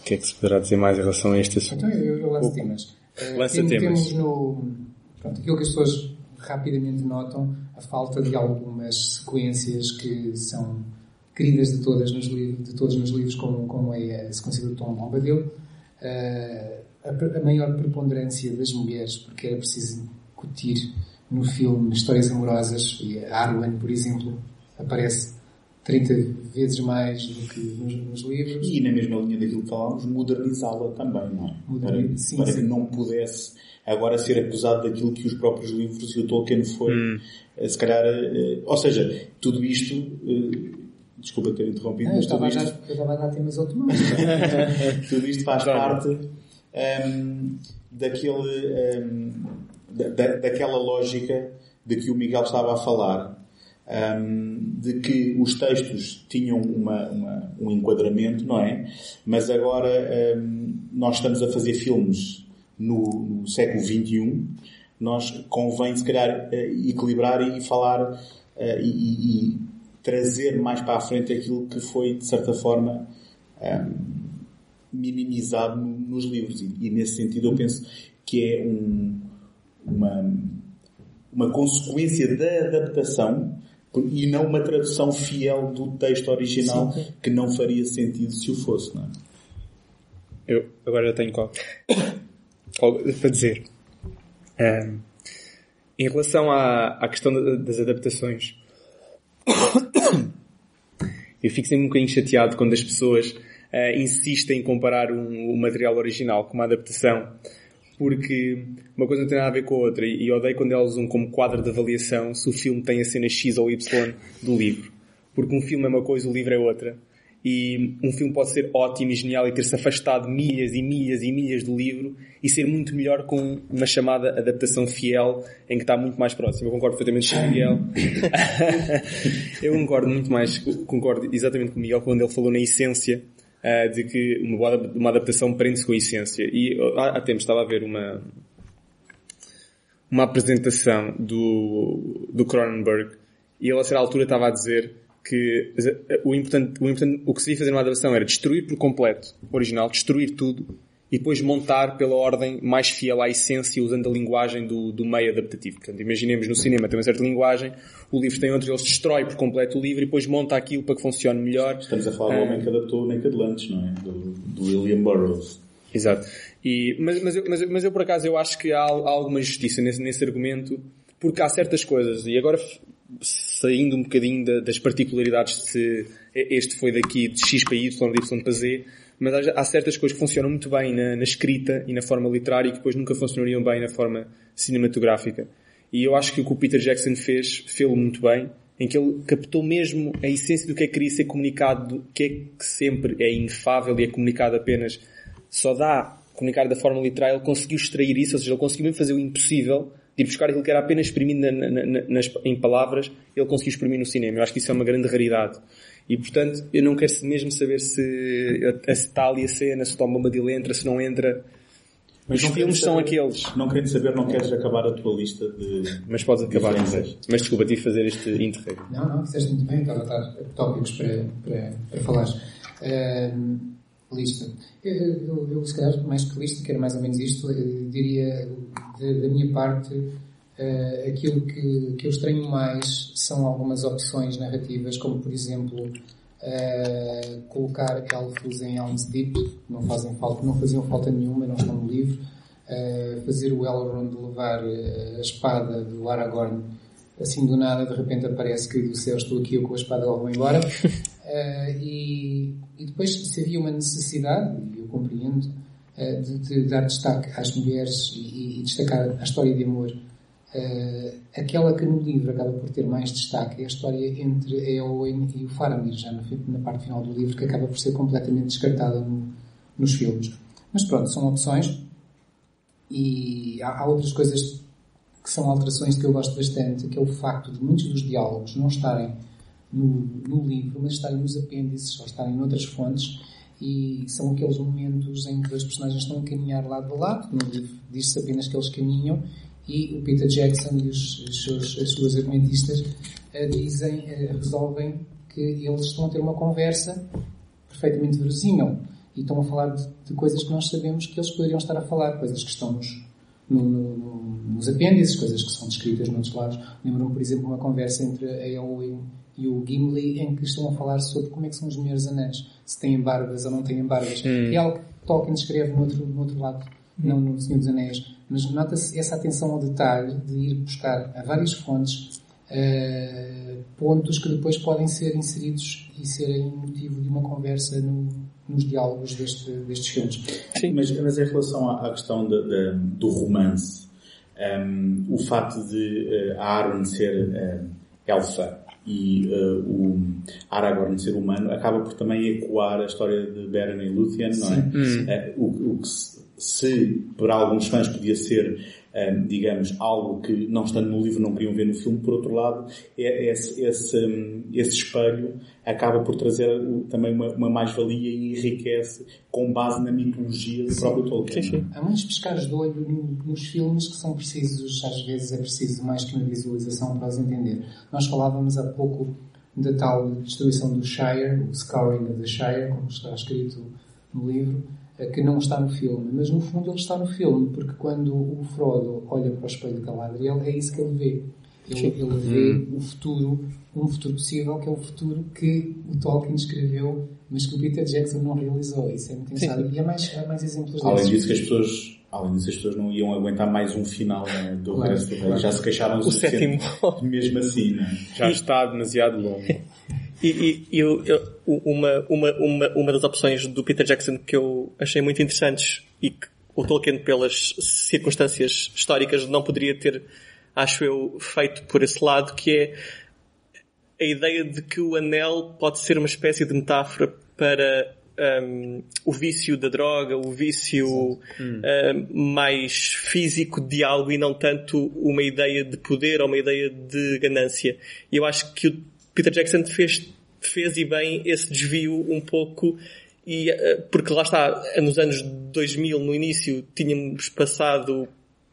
S3: o que é que se poderá dizer mais em relação a este assunto?
S4: Então eu, eu lanço temas. Eh,
S3: Lança
S4: tem-
S3: temas.
S4: Temos no. Pronto, aquilo que as pessoas rapidamente notam, a falta de algumas sequências que são queridas de todas nos livros, de todos nos livros, como, como é a sequência do Tom Bombadil. Eh, a, a maior preponderância das mulheres, porque era preciso incutir no filme histórias amorosas, e a Arwen, por exemplo, aparece 30 vezes mais do que nos, nos livros.
S2: E na mesma linha daquilo que falámos, modernizá-la também, não é? Para,
S4: sim,
S2: para
S4: sim.
S2: que não pudesse agora ser acusado daquilo que os próprios livros e o Tolkien foi, eh, se calhar, eh, ou seja, tudo isto, eh, desculpa ter interrompido,
S4: Ah,
S2: mas tudo isto,
S4: dar, eu estava a dar temas ao Tomás. [laughs]
S2: tudo isto faz
S3: Claro.
S2: parte ehm, daquele, ehm, da, da- daquela lógica de que o Miguel estava a falar, ehm, de que os textos tinham uma- uma- um enquadramento, não é? Mas agora ehm, nós estamos a fazer filmes no, no século XXI, nós convém se calhar eh, equilibrar e falar eh, e, e- trazer mais para a frente aquilo que foi de certa forma ehm, minimizado no- nos livros e, e nesse sentido eu penso que é um- uma, uma consequência da adaptação e não uma tradução fiel do texto original que não faria sentido se o fosse, não é?
S3: Eu agora já tenho qual, qual para dizer. Ahm, em relação à, à questão da- das adaptações, [coughs] eu fico sempre um bocadinho chateado quando as pessoas ah, insistem em comparar um- o material original com uma adaptação, porque uma coisa não tem nada a ver com a outra, e odeio quando elas usam como quadro de avaliação se o filme tem a cena X ou Y do livro. Porque um filme é uma coisa, o livro é outra. E um filme pode ser ótimo e genial e ter-se afastado milhas e milhas e milhas do livro e ser muito melhor com uma chamada adaptação fiel em que está muito mais próximo. Eu concordo perfeitamente com o Miguel. [laughs] Eu concordo muito mais, concordo exatamente com o Miguel quando ele falou na essência ah, de que uma, boa- uma adaptação prende-se com a essência. E há, há tempos estava a ver uma, uma apresentação do, do Cronenberg e ele a certa altura estava a dizer que o importante, o importante, o que se devia fazer numa adaptação era destruir por completo o original, destruir tudo e depois montar pela ordem mais fiel à essência usando a linguagem do, do meio adaptativo. Portanto, imaginemos no cinema tem uma certa linguagem, o livro tem outra, ele se destrói por completo o livro e depois monta aquilo para que funcione melhor.
S2: Estamos a falar do homem que adaptou o Naked Lunch, não é? Do, do William Burroughs.
S3: Exato. E, mas, mas, eu, mas, eu- mas eu, por acaso, eu acho que há, há alguma justiça nesse, nesse argumento, porque há certas coisas, e agora saindo um bocadinho da- das particularidades de se este foi daqui de X para Y, de Y para Z, mas há, há certas coisas que funcionam muito bem na, na escrita e na forma literária e que depois nunca funcionariam bem na forma cinematográfica. E eu acho que o que o Peter Jackson fez, fez muito bem, em que ele captou mesmo a essência do que é que queria ser comunicado, do que é que sempre é inefável e é comunicado apenas só dá comunicar da forma literal, ele conseguiu extrair isso, ou seja, ele conseguiu mesmo fazer o impossível de ir buscar aquilo que era apenas exprimido na- na- nas- em palavras, ele conseguiu exprimir no cinema. Eu acho que isso é uma grande raridade. E, portanto, eu não quero mesmo saber se, está ali a cena, se o Tom Bombadil entra, se não entra. Mas os filmes são aqueles.
S2: Não querendo saber, não queres acabar a tua lista de.
S3: Mas podes acabar de. Mas desculpa, tive de fazer este interregno.
S4: Não, não, fizeste muito bem, estava a dar tópicos para, para, para falar. Lista. Eu, eu, eu, se calhar, mais que lista, quero mais ou menos isto, eu diria, da minha parte, ah, aquilo que, que eu estranho mais são algumas opções narrativas, como, por exemplo, ah, colocar elfos em Helm's Deep, não fazem falta, não faziam falta nenhuma, não estão no livro. Ah, fazer o Elrond levar a espada do Aragorn assim do nada, de repente aparece que do céu estou aqui, eu com a espada lá vou embora. [laughs] E, e depois, se havia uma necessidade, e eu compreendo, de, de dar destaque às mulheres e, e destacar a história de amor, eh, aquela que no livro acaba por ter mais destaque é a história entre a e o Faramir, já fim- na parte final do livro, que acaba por ser completamente descartada no- nos filmes. Mas pronto, são opções. E há, há outras coisas que são alterações que eu gosto bastante, que é o facto de muitos dos diálogos não estarem no, no livro, mas estarem nos apêndices ou estarem noutras fontes e são aqueles momentos em que os personagens estão a caminhar lado a lado, no livro diz-se apenas que eles caminham e o Peter Jackson e os, os seus, as suas argumentistas eh, dizem, eh, resolvem que eles estão a ter uma conversa perfeitamente verosímil e estão a falar de, de coisas que nós sabemos que eles poderiam estar a falar, coisas que estão nos, no, no, no- nos apêndices, coisas que são descritas noutros lados. Lembro-me, por exemplo, uma conversa entre a Eowyn e o Gimli em que estão a falar sobre como é que são as mulheres anãs, se têm barbas ou não têm barbas. É algo que Tolkien escreve no outro, no outro lado, não no Senhor dos Anéis. Mas nota-se essa atenção ao detalhe de ir buscar a várias fontes eh, pontos que depois podem ser inseridos e serem motivo de uma conversa no- nos diálogos deste, destes filmes.
S2: Sim, mas, mas em relação à, à questão de- de- do romance, um, o facto de uh, a Arwen ser um, elfa e uh, o Aragorn ser humano acaba por também ecoar a história de Beren e Lúthien, não é? Uh, o, o que se, se para alguns fãs podia ser um, digamos, algo que não estando no livro não queriam ver no filme, por outro lado, é- esse, esse, um, esse espelho acaba por trazer também uma, uma mais-valia e enriquece com base na mitologia do próprio Tolkien.
S5: Sim, sim.
S4: Há muitos pescados de olho no- nos filmes que são precisos, às vezes é preciso mais que uma visualização para os entender. Nós falávamos há pouco da tal destruição do Shire, o Scouring of the Shire, como está escrito no livro, eh, que não está no filme, mas no fundo ele está no filme, porque quando o Frodo olha para o espelho de Galadriel, é isso que ele vê. Ele, ele vê o futuro, um futuro possível, que é o futuro que o Tolkien escreveu, mas que o Peter Jackson não realizou. Isso é muito engraçado. E há mais, há mais exemplos
S2: Além
S4: desses.
S2: disso que as pessoas, além disso as pessoas não iam aguentar mais um final né, do
S4: Claro,
S2: resto do
S4: claro.
S2: Já se queixaram
S5: O
S2: suficiente
S5: sétimo.
S2: mesmo assim, né?
S3: Já está demasiado longo. [laughs]
S5: E, e- eu- eu- uma, uma, uma, uma das opções do Peter Jackson que eu achei muito interessantes e que o Tolkien, pelas circunstâncias históricas, não poderia ter, acho eu, feito por esse lado, que é a ideia de que o anel pode ser uma espécie de metáfora para hum, o vício da droga, o vício hum, mais físico de algo e não tanto uma ideia de poder ou uma ideia de ganância. Eu acho que o Peter Jackson fez, fez e bem esse desvio um pouco e, eh, porque lá está, nos anos 2000, no início, tínhamos passado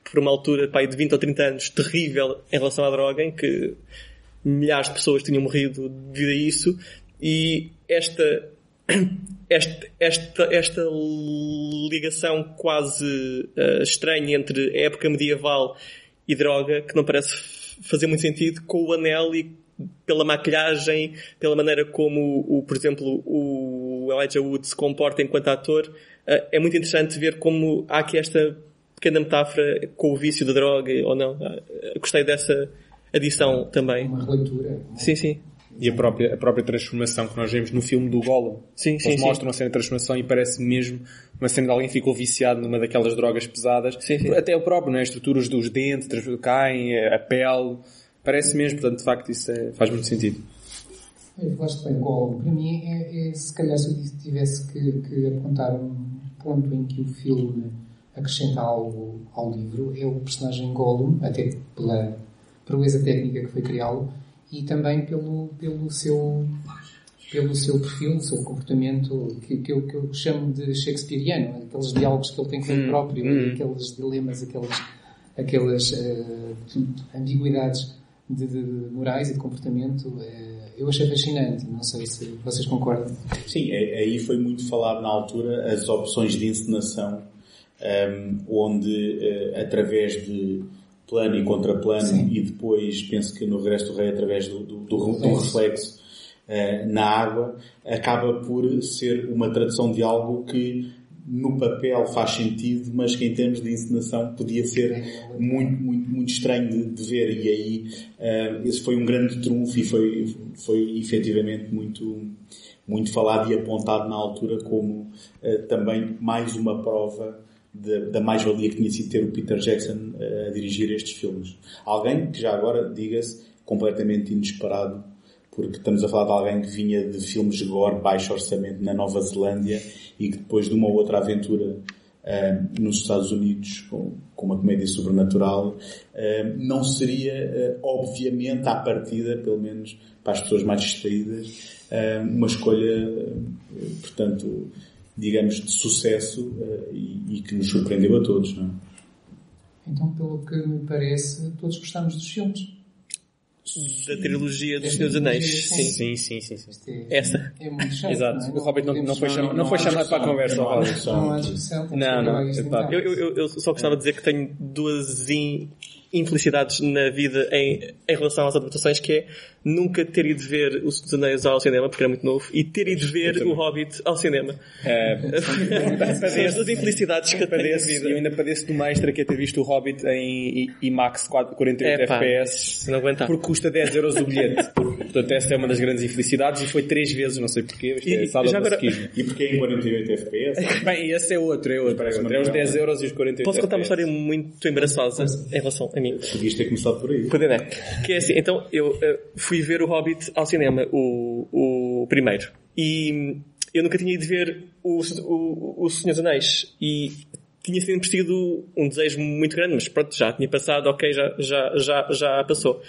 S5: por uma altura pai, de 20 ou 30 anos terrível em relação à droga, em que milhares de pessoas tinham morrido devido a isso, e esta, [clears throat] esta, esta, esta ligação quase eh, estranha entre a época medieval e droga, que não parece fazer muito sentido, com o anel e pela maquilhagem, pela maneira como, o, por exemplo, o Elijah Wood se comporta enquanto ator, eh, é muito interessante ver como há aqui esta pequena metáfora com o vício da droga ou não. Eh, Gostei dessa adição também.
S4: Uma releitura.
S5: Sim, sim.
S3: E a própria, a própria transformação que nós vemos no filme do Gollum.
S5: Sim, sim,
S3: Eles
S5: sim.
S3: mostram a cena de transformação e parece mesmo uma cena de alguém que ficou viciado numa daquelas drogas pesadas.
S5: Sim, sim.
S3: Até o próprio, né? As estruturas dos dentes caem, a pele. Parece mesmo, portanto, de facto, isso é- faz muito sentido.
S4: Eu falaste bem, Gollum. Para mim, é, é, se calhar se eu tivesse que, que apontar um ponto em que o filme acrescenta algo ao livro, é o personagem Gollum, até pela proeza técnica que foi criá-lo, e também pelo, pelo seu pelo seu perfil, seu comportamento, que, que, eu, que eu chamo de shakespeariano, aqueles diálogos que ele tem com ele
S3: Hum,
S4: próprio,
S3: hum.
S4: aqueles dilemas, aqueles, aquelas eh, ambiguidades de, de morais e de comportamento, eh, eu achei fascinante. Não sei se vocês concordam.
S2: Sim, é- aí foi muito falado na altura as opções de encenação, ehm, onde eh, através de plano e contraplano
S4: Sim.
S2: e depois penso que no Regresso do Rei através do, do, do- do
S4: Reflexo.
S2: reflexo eh, na água acaba por ser uma tradução de algo que no papel faz sentido, mas que em termos de encenação podia ser muito, muito, muito estranho de, de ver e aí eh, esse foi um grande trunfo e foi, foi efetivamente muito, muito falado e apontado na altura como eh, também mais uma prova da, mais-valia que tinha sido ter o Peter Jackson eh, a dirigir estes filmes. Alguém que já agora, diga-se, completamente inesperado, porque estamos a falar de alguém que vinha de filmes de gore, baixo orçamento na Nova Zelândia e que depois de uma outra aventura eh, nos Estados Unidos com, com uma comédia sobrenatural eh, não seria, eh, obviamente, à partida, pelo menos para as pessoas mais distraídas, uma escolha, portanto, digamos, de sucesso e, e que nos surpreendeu a todos, não é?
S4: Então, pelo que me parece, todos gostamos dos filmes.
S5: Da trilogia dos Senhores Anéis. Sim.
S3: Sim, sim, sim. sim.
S4: Isto é,
S5: Essa.
S4: É muito chato.
S3: Exato.
S4: não é?
S3: O Hobbit não, não foi,
S4: podemos-
S3: chama- não foi chamado para a conversa.
S6: não.
S4: Não.
S5: Eu, eu, eu só gostava de dizer que tenho duas in- infelicidades na vida em, em relação às adaptações, que é nunca ter ido ver Os dos Anéis ao cinema, porque era muito novo, e ter ido ver o Hobbit ao cinema.
S3: É, [laughs]
S5: São as duas infelicidades que eu tenho na
S3: padeço, eu
S5: vida.
S3: ainda padeço de uma extra que é ter visto o Hobbit em IMAX 4 48
S5: É
S3: FPS.
S5: se não aguentar.
S3: Porque custa 10 euros o bilhete. [laughs] Portanto, essa é uma das grandes infelicidades e foi três vezes, não sei porquê. Isto é
S5: E-
S3: sala
S5: agora-.
S2: E porque é em 48 FPS? [laughs]
S3: Bem, esse é outro, é outro. É, outro. é os 10 euros e os 48
S5: Posso contar uma história muito embaraçosa em relação a mim?
S2: Podias ter começado por aí.
S5: Poder é. Que é assim, então eu eh, fui ver o Hobbit ao cinema, o, o primeiro. E eu nunca tinha ido ver o, o, o Senhor dos Anéis. E tinha sempre sido um desejo muito grande, mas pronto, já tinha passado, ok, já, já, já, já passou.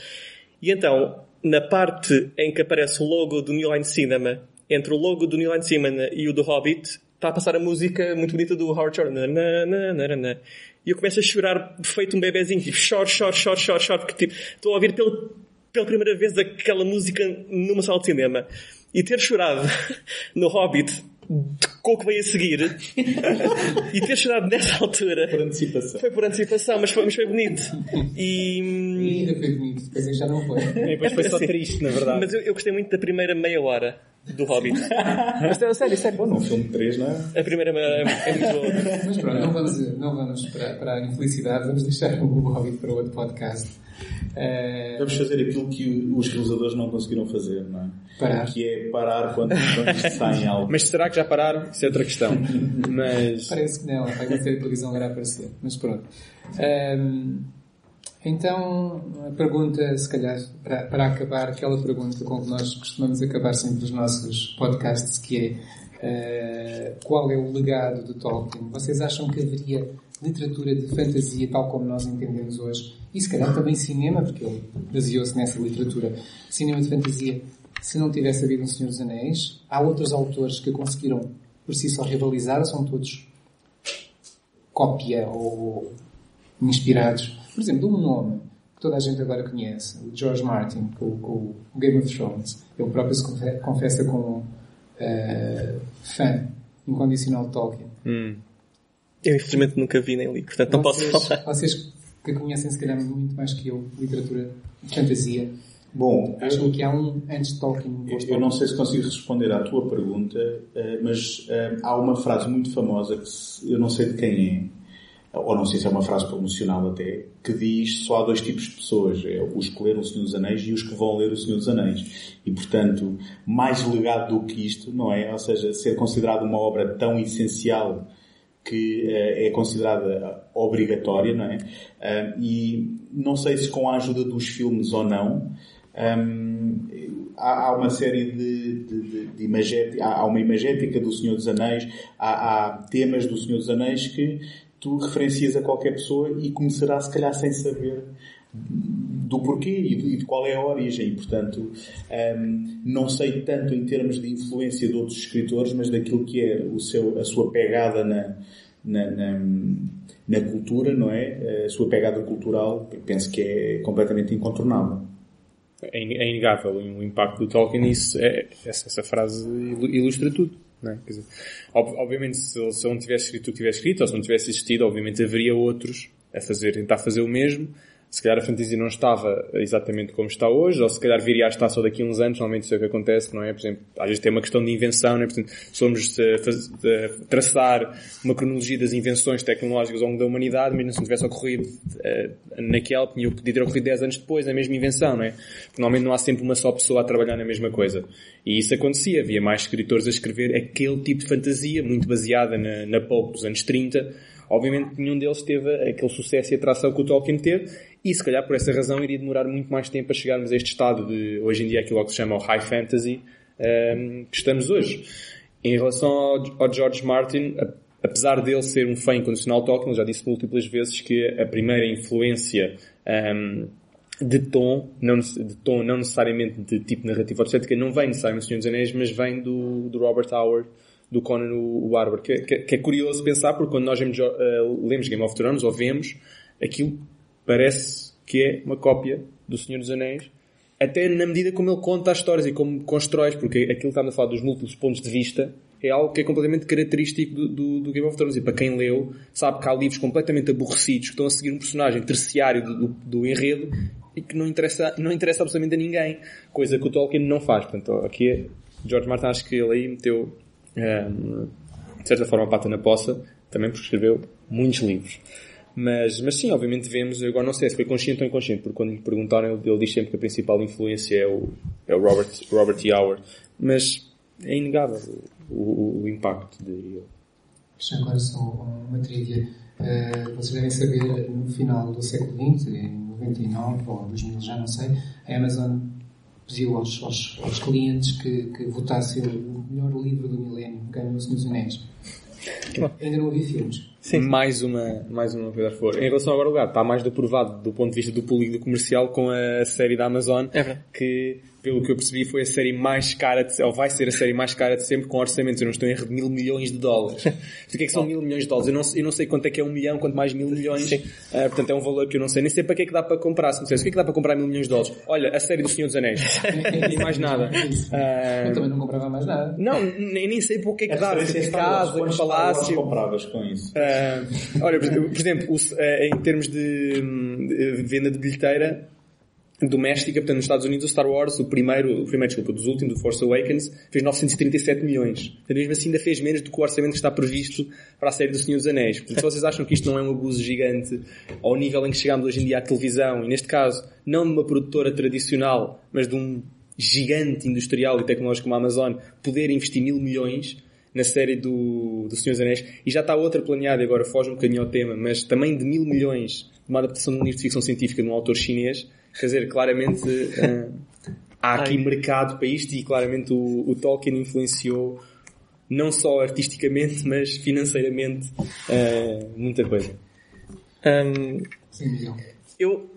S5: E então, na parte em que aparece o logo do New Line Cinema, entre o logo do New Line Cinema e o do Hobbit, está a passar a música muito bonita do Howard Shore. E eu começo a chorar feito um bebezinho, tipo, choro, choro, choro, choro, choro, porque tipo, estou a ouvir pela, pela primeira vez aquela música numa sala de cinema. E ter chorado [laughs] no Hobbit com o que veio a seguir [laughs] e ter chorado nessa altura
S2: Por antecipação.
S5: foi por antecipação, mas foi, mas foi bonito. E,
S4: ainda foi bonito, depois já não foi.
S3: E depois foi só triste, na verdade.
S5: Mas eu, eu gostei muito da primeira meia hora do Hobbit. [laughs] mas é sério, sério.
S2: Bom, num filme de 3, não é?
S5: A primeira é, é muito boa.
S4: Mas pronto, não vamos, não vamos para, para a infelicidade, vamos deixar o Hobbit para outro podcast. Eh,
S2: Vamos fazer aquilo que os realizadores não conseguiram fazer, não é?
S4: Parar.
S2: Que é parar quando, quando isto sai em algo.
S3: Mas será que já pararam? Isso é outra questão. [laughs] Mas.
S4: Parece que não, vai série de televisão irá aparecer, mas pronto. Ahm, então, a pergunta, se calhar, para, para acabar, aquela pergunta com que nós costumamos acabar sempre os nossos podcasts, que é ah, qual é o legado de Tolkien? Vocês acham que haveria literatura de fantasia tal como nós entendemos hoje? E se calhar também cinema, porque ele baseou-se nessa literatura. Cinema de fantasia, se não tivesse havido um Senhor dos Anéis, há outros autores que conseguiram por si só rivalizar ou são todos cópia ou inspirados? Por exemplo, um nome que toda a gente agora conhece, o George Martin, com, com o Game of Thrones. Ele próprio se confe- confessa como eh, fã incondicional de Tolkien.
S3: Hum.
S5: Eu infelizmente nunca vi nem li, portanto não posso
S4: vocês,
S5: falar.
S4: vocês que conhecem se calhar muito mais que eu literatura de fantasia,
S2: Bom,
S4: acham que há um antes de Tolkien de
S2: eu não sei se consigo responder à tua pergunta, eh, mas eh, há uma frase muito famosa que eu não sei de quem é, ou não sei se é uma frase promocional até, que diz só há dois tipos de pessoas, é os que leram o Senhor dos Anéis e os que vão ler o Senhor dos Anéis. E portanto, mais legado do que isto, não é? Ou seja, ser considerado uma obra tão essencial que eh, é considerada obrigatória, não é? Ah, e não sei se com a ajuda dos filmes ou não, Hum, há, há uma série de, de, de, de imagética, há, há uma imagética do Senhor dos Anéis, há, há temas do Senhor dos Anéis que tu referencias a qualquer pessoa e começará se calhar sem saber do porquê e de, qual é a origem. Portanto, um, não sei tanto em termos de influência de outros escritores, mas daquilo que é o seu, a sua pegada na, na, na, na cultura, não é? A sua pegada cultural, penso que é completamente incontornável.
S3: É, é inegável o impacto do Tolkien isso é, essa frase ilustra tudo. É? Dizer, ob, obviamente se, se ele não tivesse escrito o que tivesse escrito, ou se não tivesse existido, obviamente haveria outros a fazer, tentar fazer o mesmo, se calhar a fantasia não estava exatamente como está hoje, ou se calhar viria a estar só daqui a uns anos, normalmente isso é o que acontece, não é? Por exemplo, às vezes tem uma questão de invenção, não é? Somos a, a traçar uma cronologia das invenções tecnológicas ao longo da humanidade, se não tivesse ocorrido uh, naquela, tinha podia ter ocorrido 10 anos depois, a mesma invenção, não é? Porque normalmente não há sempre uma só pessoa a trabalhar na mesma coisa. E isso acontecia, havia mais escritores a escrever aquele tipo de fantasia, muito baseada na, na pulp dos anos 30, Obviamente nenhum deles teve aquele sucesso e atração que o Tolkien teve, e se calhar por essa razão iria demorar muito mais tempo a chegarmos a este estado de, hoje em dia, aquilo que se chama o High Fantasy, um, ehm, que estamos hoje. Em relação ao, ao George Martin, apesar dele ser um fã incondicional de Tolkien, já disse múltiplas vezes que a primeira influência um, ehm, de tom, não, de tom, não necessariamente de tipo narrativo ou estética, não vem necessariamente do Senhor dos Anéis, mas vem do, do Robert Howard, do Conan o, o Bárbaro, que, que, que, é curioso pensar, porque quando nós vemos, uh, lemos Game of Thrones, ou vemos, aquilo parece que é uma cópia do Senhor dos Anéis, até na medida como ele conta as histórias e como constrói, porque aquilo que estamos a falar dos múltiplos pontos de vista é algo que é completamente característico do, do, do, Game of Thrones. E para quem leu, sabe que há livros completamente aborrecidos que estão a seguir um personagem terciário do, do enredo e que não interessa, não interessa absolutamente a ninguém. Coisa que o Tolkien não faz. Portanto, aqui é, George Martin acho que ele aí meteu, ehm, de certa forma, a pata na poça, também porque escreveu muitos livros. Mas, mas sim, obviamente vemos, agora não sei se foi consciente ou inconsciente, porque quando lhe perguntaram ele, ele diz sempre que a principal influência é o, é o Robert, Robert E. Howard. Mas é inegável o, o, o impacto, diria eu.
S4: Agora só uma trivia. Uh, vocês devem saber, no final do século XX, em 99 ou 2000, já não sei, a Amazon pediu aos, aos, aos clientes que, que votassem o melhor livro do milénio, ganhou o Senhor dos Anéis. Ainda não ouvi filmes.
S3: Sim. Mais uma, mais uma coisa for. Em relação agora ao lugar, está mais do provado do ponto de vista do público comercial com a série da Amazon, é que pelo que eu percebi, foi a série mais cara, de, ou vai ser a série mais cara de sempre, com orçamentos, eu não estou em erro, de mil milhões de dólares. [laughs] o que é que são mil milhões de dólares? Eu não, eu não sei quanto é que é um milhão, quanto mais mil milhões. Uh, portanto, é um valor que eu não sei, nem sei para que é que dá para comprar. Se me o que é que dá para comprar mil milhões de dólares? Olha, a série do Senhor dos Anéis. [laughs] e mais nada.
S4: Uh, eu também não comprava mais nada.
S3: Não, nem, nem sei para o que é que dá. Tipo, casa, um palácio.
S2: compravas com isso?
S3: Uh, olha, por exemplo, o, em termos de, de venda de bilheteira, doméstica, portanto, nos Estados Unidos, o Star Wars, o primeiro, o primeiro, desculpa, dos últimos, do Force Awakens, fez 937 milhões. Portanto, mesmo assim ainda fez menos do que o orçamento que está previsto para a série do Senhor dos Anéis. Portanto, se vocês acham que isto não é um abuso gigante ao nível em que chegamos hoje em dia à televisão, e neste caso, não de uma produtora tradicional, mas de um gigante industrial e tecnológico como a Amazon, poder investir mil milhões na série do, do Senhor dos Anéis, e já está outra planeada, agora foge um bocadinho ao tema, mas também de mil milhões uma adaptação de um livro de ficção científica de um autor chinês, Quer dizer, claramente uh, há aqui mercado para isto e claramente o, o, Tolkien influenciou não só artisticamente, mas financeiramente uh, muita coisa.
S5: Um, eu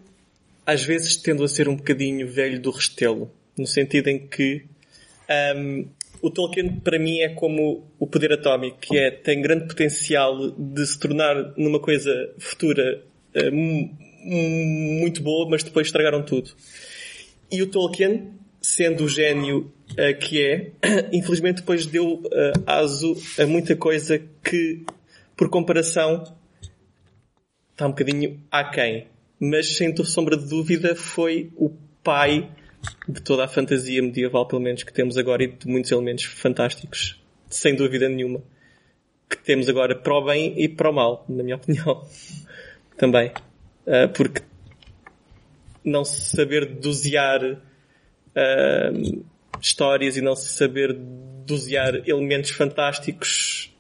S5: às vezes tendo a ser um bocadinho velho do restelo, no sentido em que um, o Tolkien para mim é como o poder atómico, que é, tem grande potencial de se tornar numa coisa futura uh, muito boa, mas depois estragaram tudo. E o Tolkien, sendo o gênio uh, que é, [clears throat] infelizmente depois deu uh, aso a muita coisa que, por comparação, está um bocadinho aquém. Mas, sem sombra de dúvida, foi o pai de toda a fantasia medieval, pelo menos, que temos agora e de muitos elementos fantásticos. Sem dúvida nenhuma. Que temos agora para o bem e para o mal, na minha [laughs] opinião. Também. Uh, porque não se saber dosear uh, histórias e não se saber dosear elementos fantásticos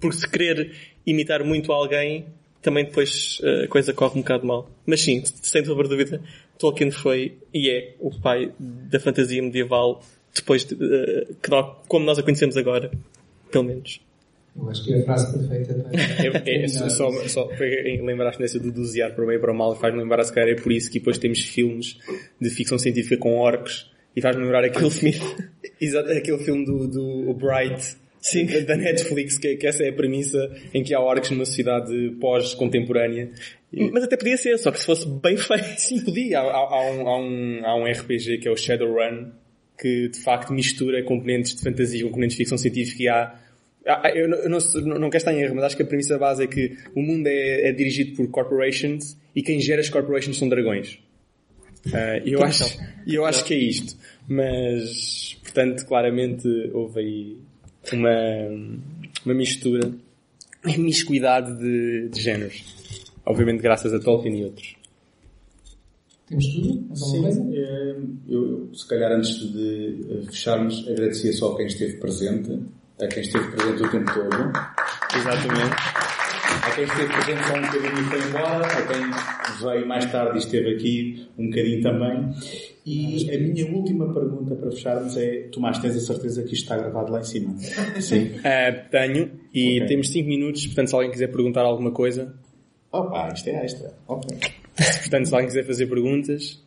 S5: por se querer imitar muito alguém também depois uh, a coisa corre um bocado mal. Mas sim, sem sombra dúvida, Tolkien foi e é o pai da fantasia medieval depois de, uh, como nós a conhecemos agora, pelo menos.
S4: Eu acho que é a frase perfeita para.
S3: É, é, só, só lembraste dessa do dosear para o bem e para o mal, faz-me lembrar, se calhar é por isso que depois temos filmes de ficção científica com orcs e faz-me lembrar aquele filme, [laughs] exato, aquele filme do, do Bright, Sim. da Netflix, que, que, essa é a premissa em que há orcs numa sociedade pós-contemporânea.
S5: Mas até podia ser, só que se fosse bem feito.
S3: Sim, podia. Há, há, um, há, um, há um RPG que é o Shadowrun, que de facto mistura componentes de fantasia com componentes de ficção científica e há eu não, eu não, não quero estar em erro, mas acho que a premissa base é que o mundo é, é dirigido por corporations e quem gera as corporations são dragões. Uh, eu acho, eu acho que é isto. Mas, portanto, claramente houve aí uma, uma mistura, uma miscuidade de, de géneros. Obviamente graças a Tolkien e outros.
S4: Temos tudo?
S2: Sim, eh, eu, se calhar antes de fecharmos, agradecia só a quem esteve presente a quem esteve presente o tempo todo.
S3: Exatamente.
S2: A quem esteve presente só um bocadinho e foi embora, a quem veio mais tarde e esteve aqui um bocadinho também. E a minha última pergunta para fecharmos é, Tomás, tens a certeza que isto está gravado lá em cima? [laughs]
S3: Sim. Uh, tenho, e okay. temos 5 minutos, portanto se alguém quiser perguntar alguma coisa...
S2: Opa, isto é extra. Ok.
S3: portanto se alguém quiser fazer perguntas...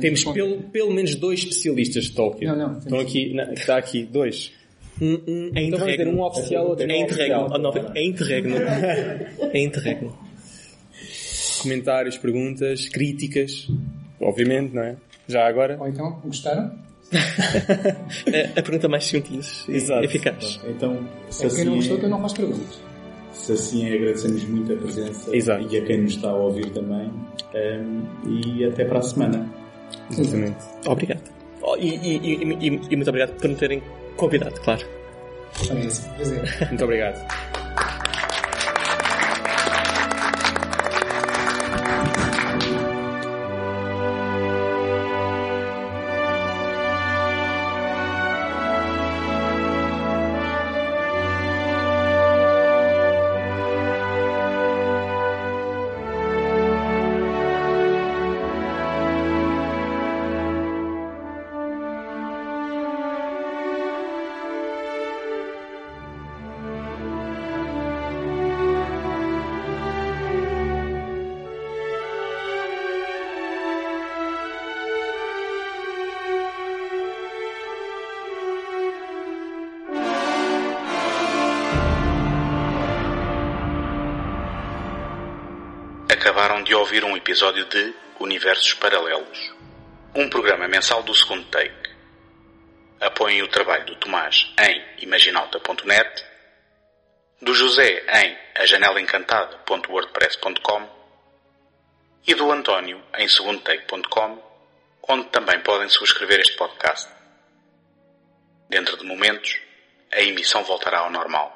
S3: Temos pelo, pelo menos dois especialistas de Tolkien.
S4: Não, não.
S3: Estão aqui, não, está aqui, dois. Um, um, é então vamos ter um oficial, outro
S5: é interregno. É interregno. É interregno.
S3: Comentários, perguntas, críticas, obviamente, não é? Já agora.
S4: Ou então, gostaram?
S5: a, [laughs] a pergunta mais simples e Exato. eficaz.
S2: Então,
S4: se é assim quem não gostou, que não faz perguntas.
S2: Se assim é, agradecemos muito a presença
S3: Exato.
S2: e a quem nos está a ouvir também. Um, e até para a semana.
S3: Exatamente.
S5: Obrigado. Oh, e, e, e, e, muito obrigado por me terem convidado, claro. [laughs]
S3: Muito obrigado.
S1: Ouvir um episódio de Universos Paralelos, um programa mensal do segundo take. Apoiem o trabalho do Tomás em imaginalta.net, do José em ajanelaencantada.wordpress.com e do António em segundotake.com, onde também podem subscrever este podcast. Dentro de momentos, a emissão voltará ao normal.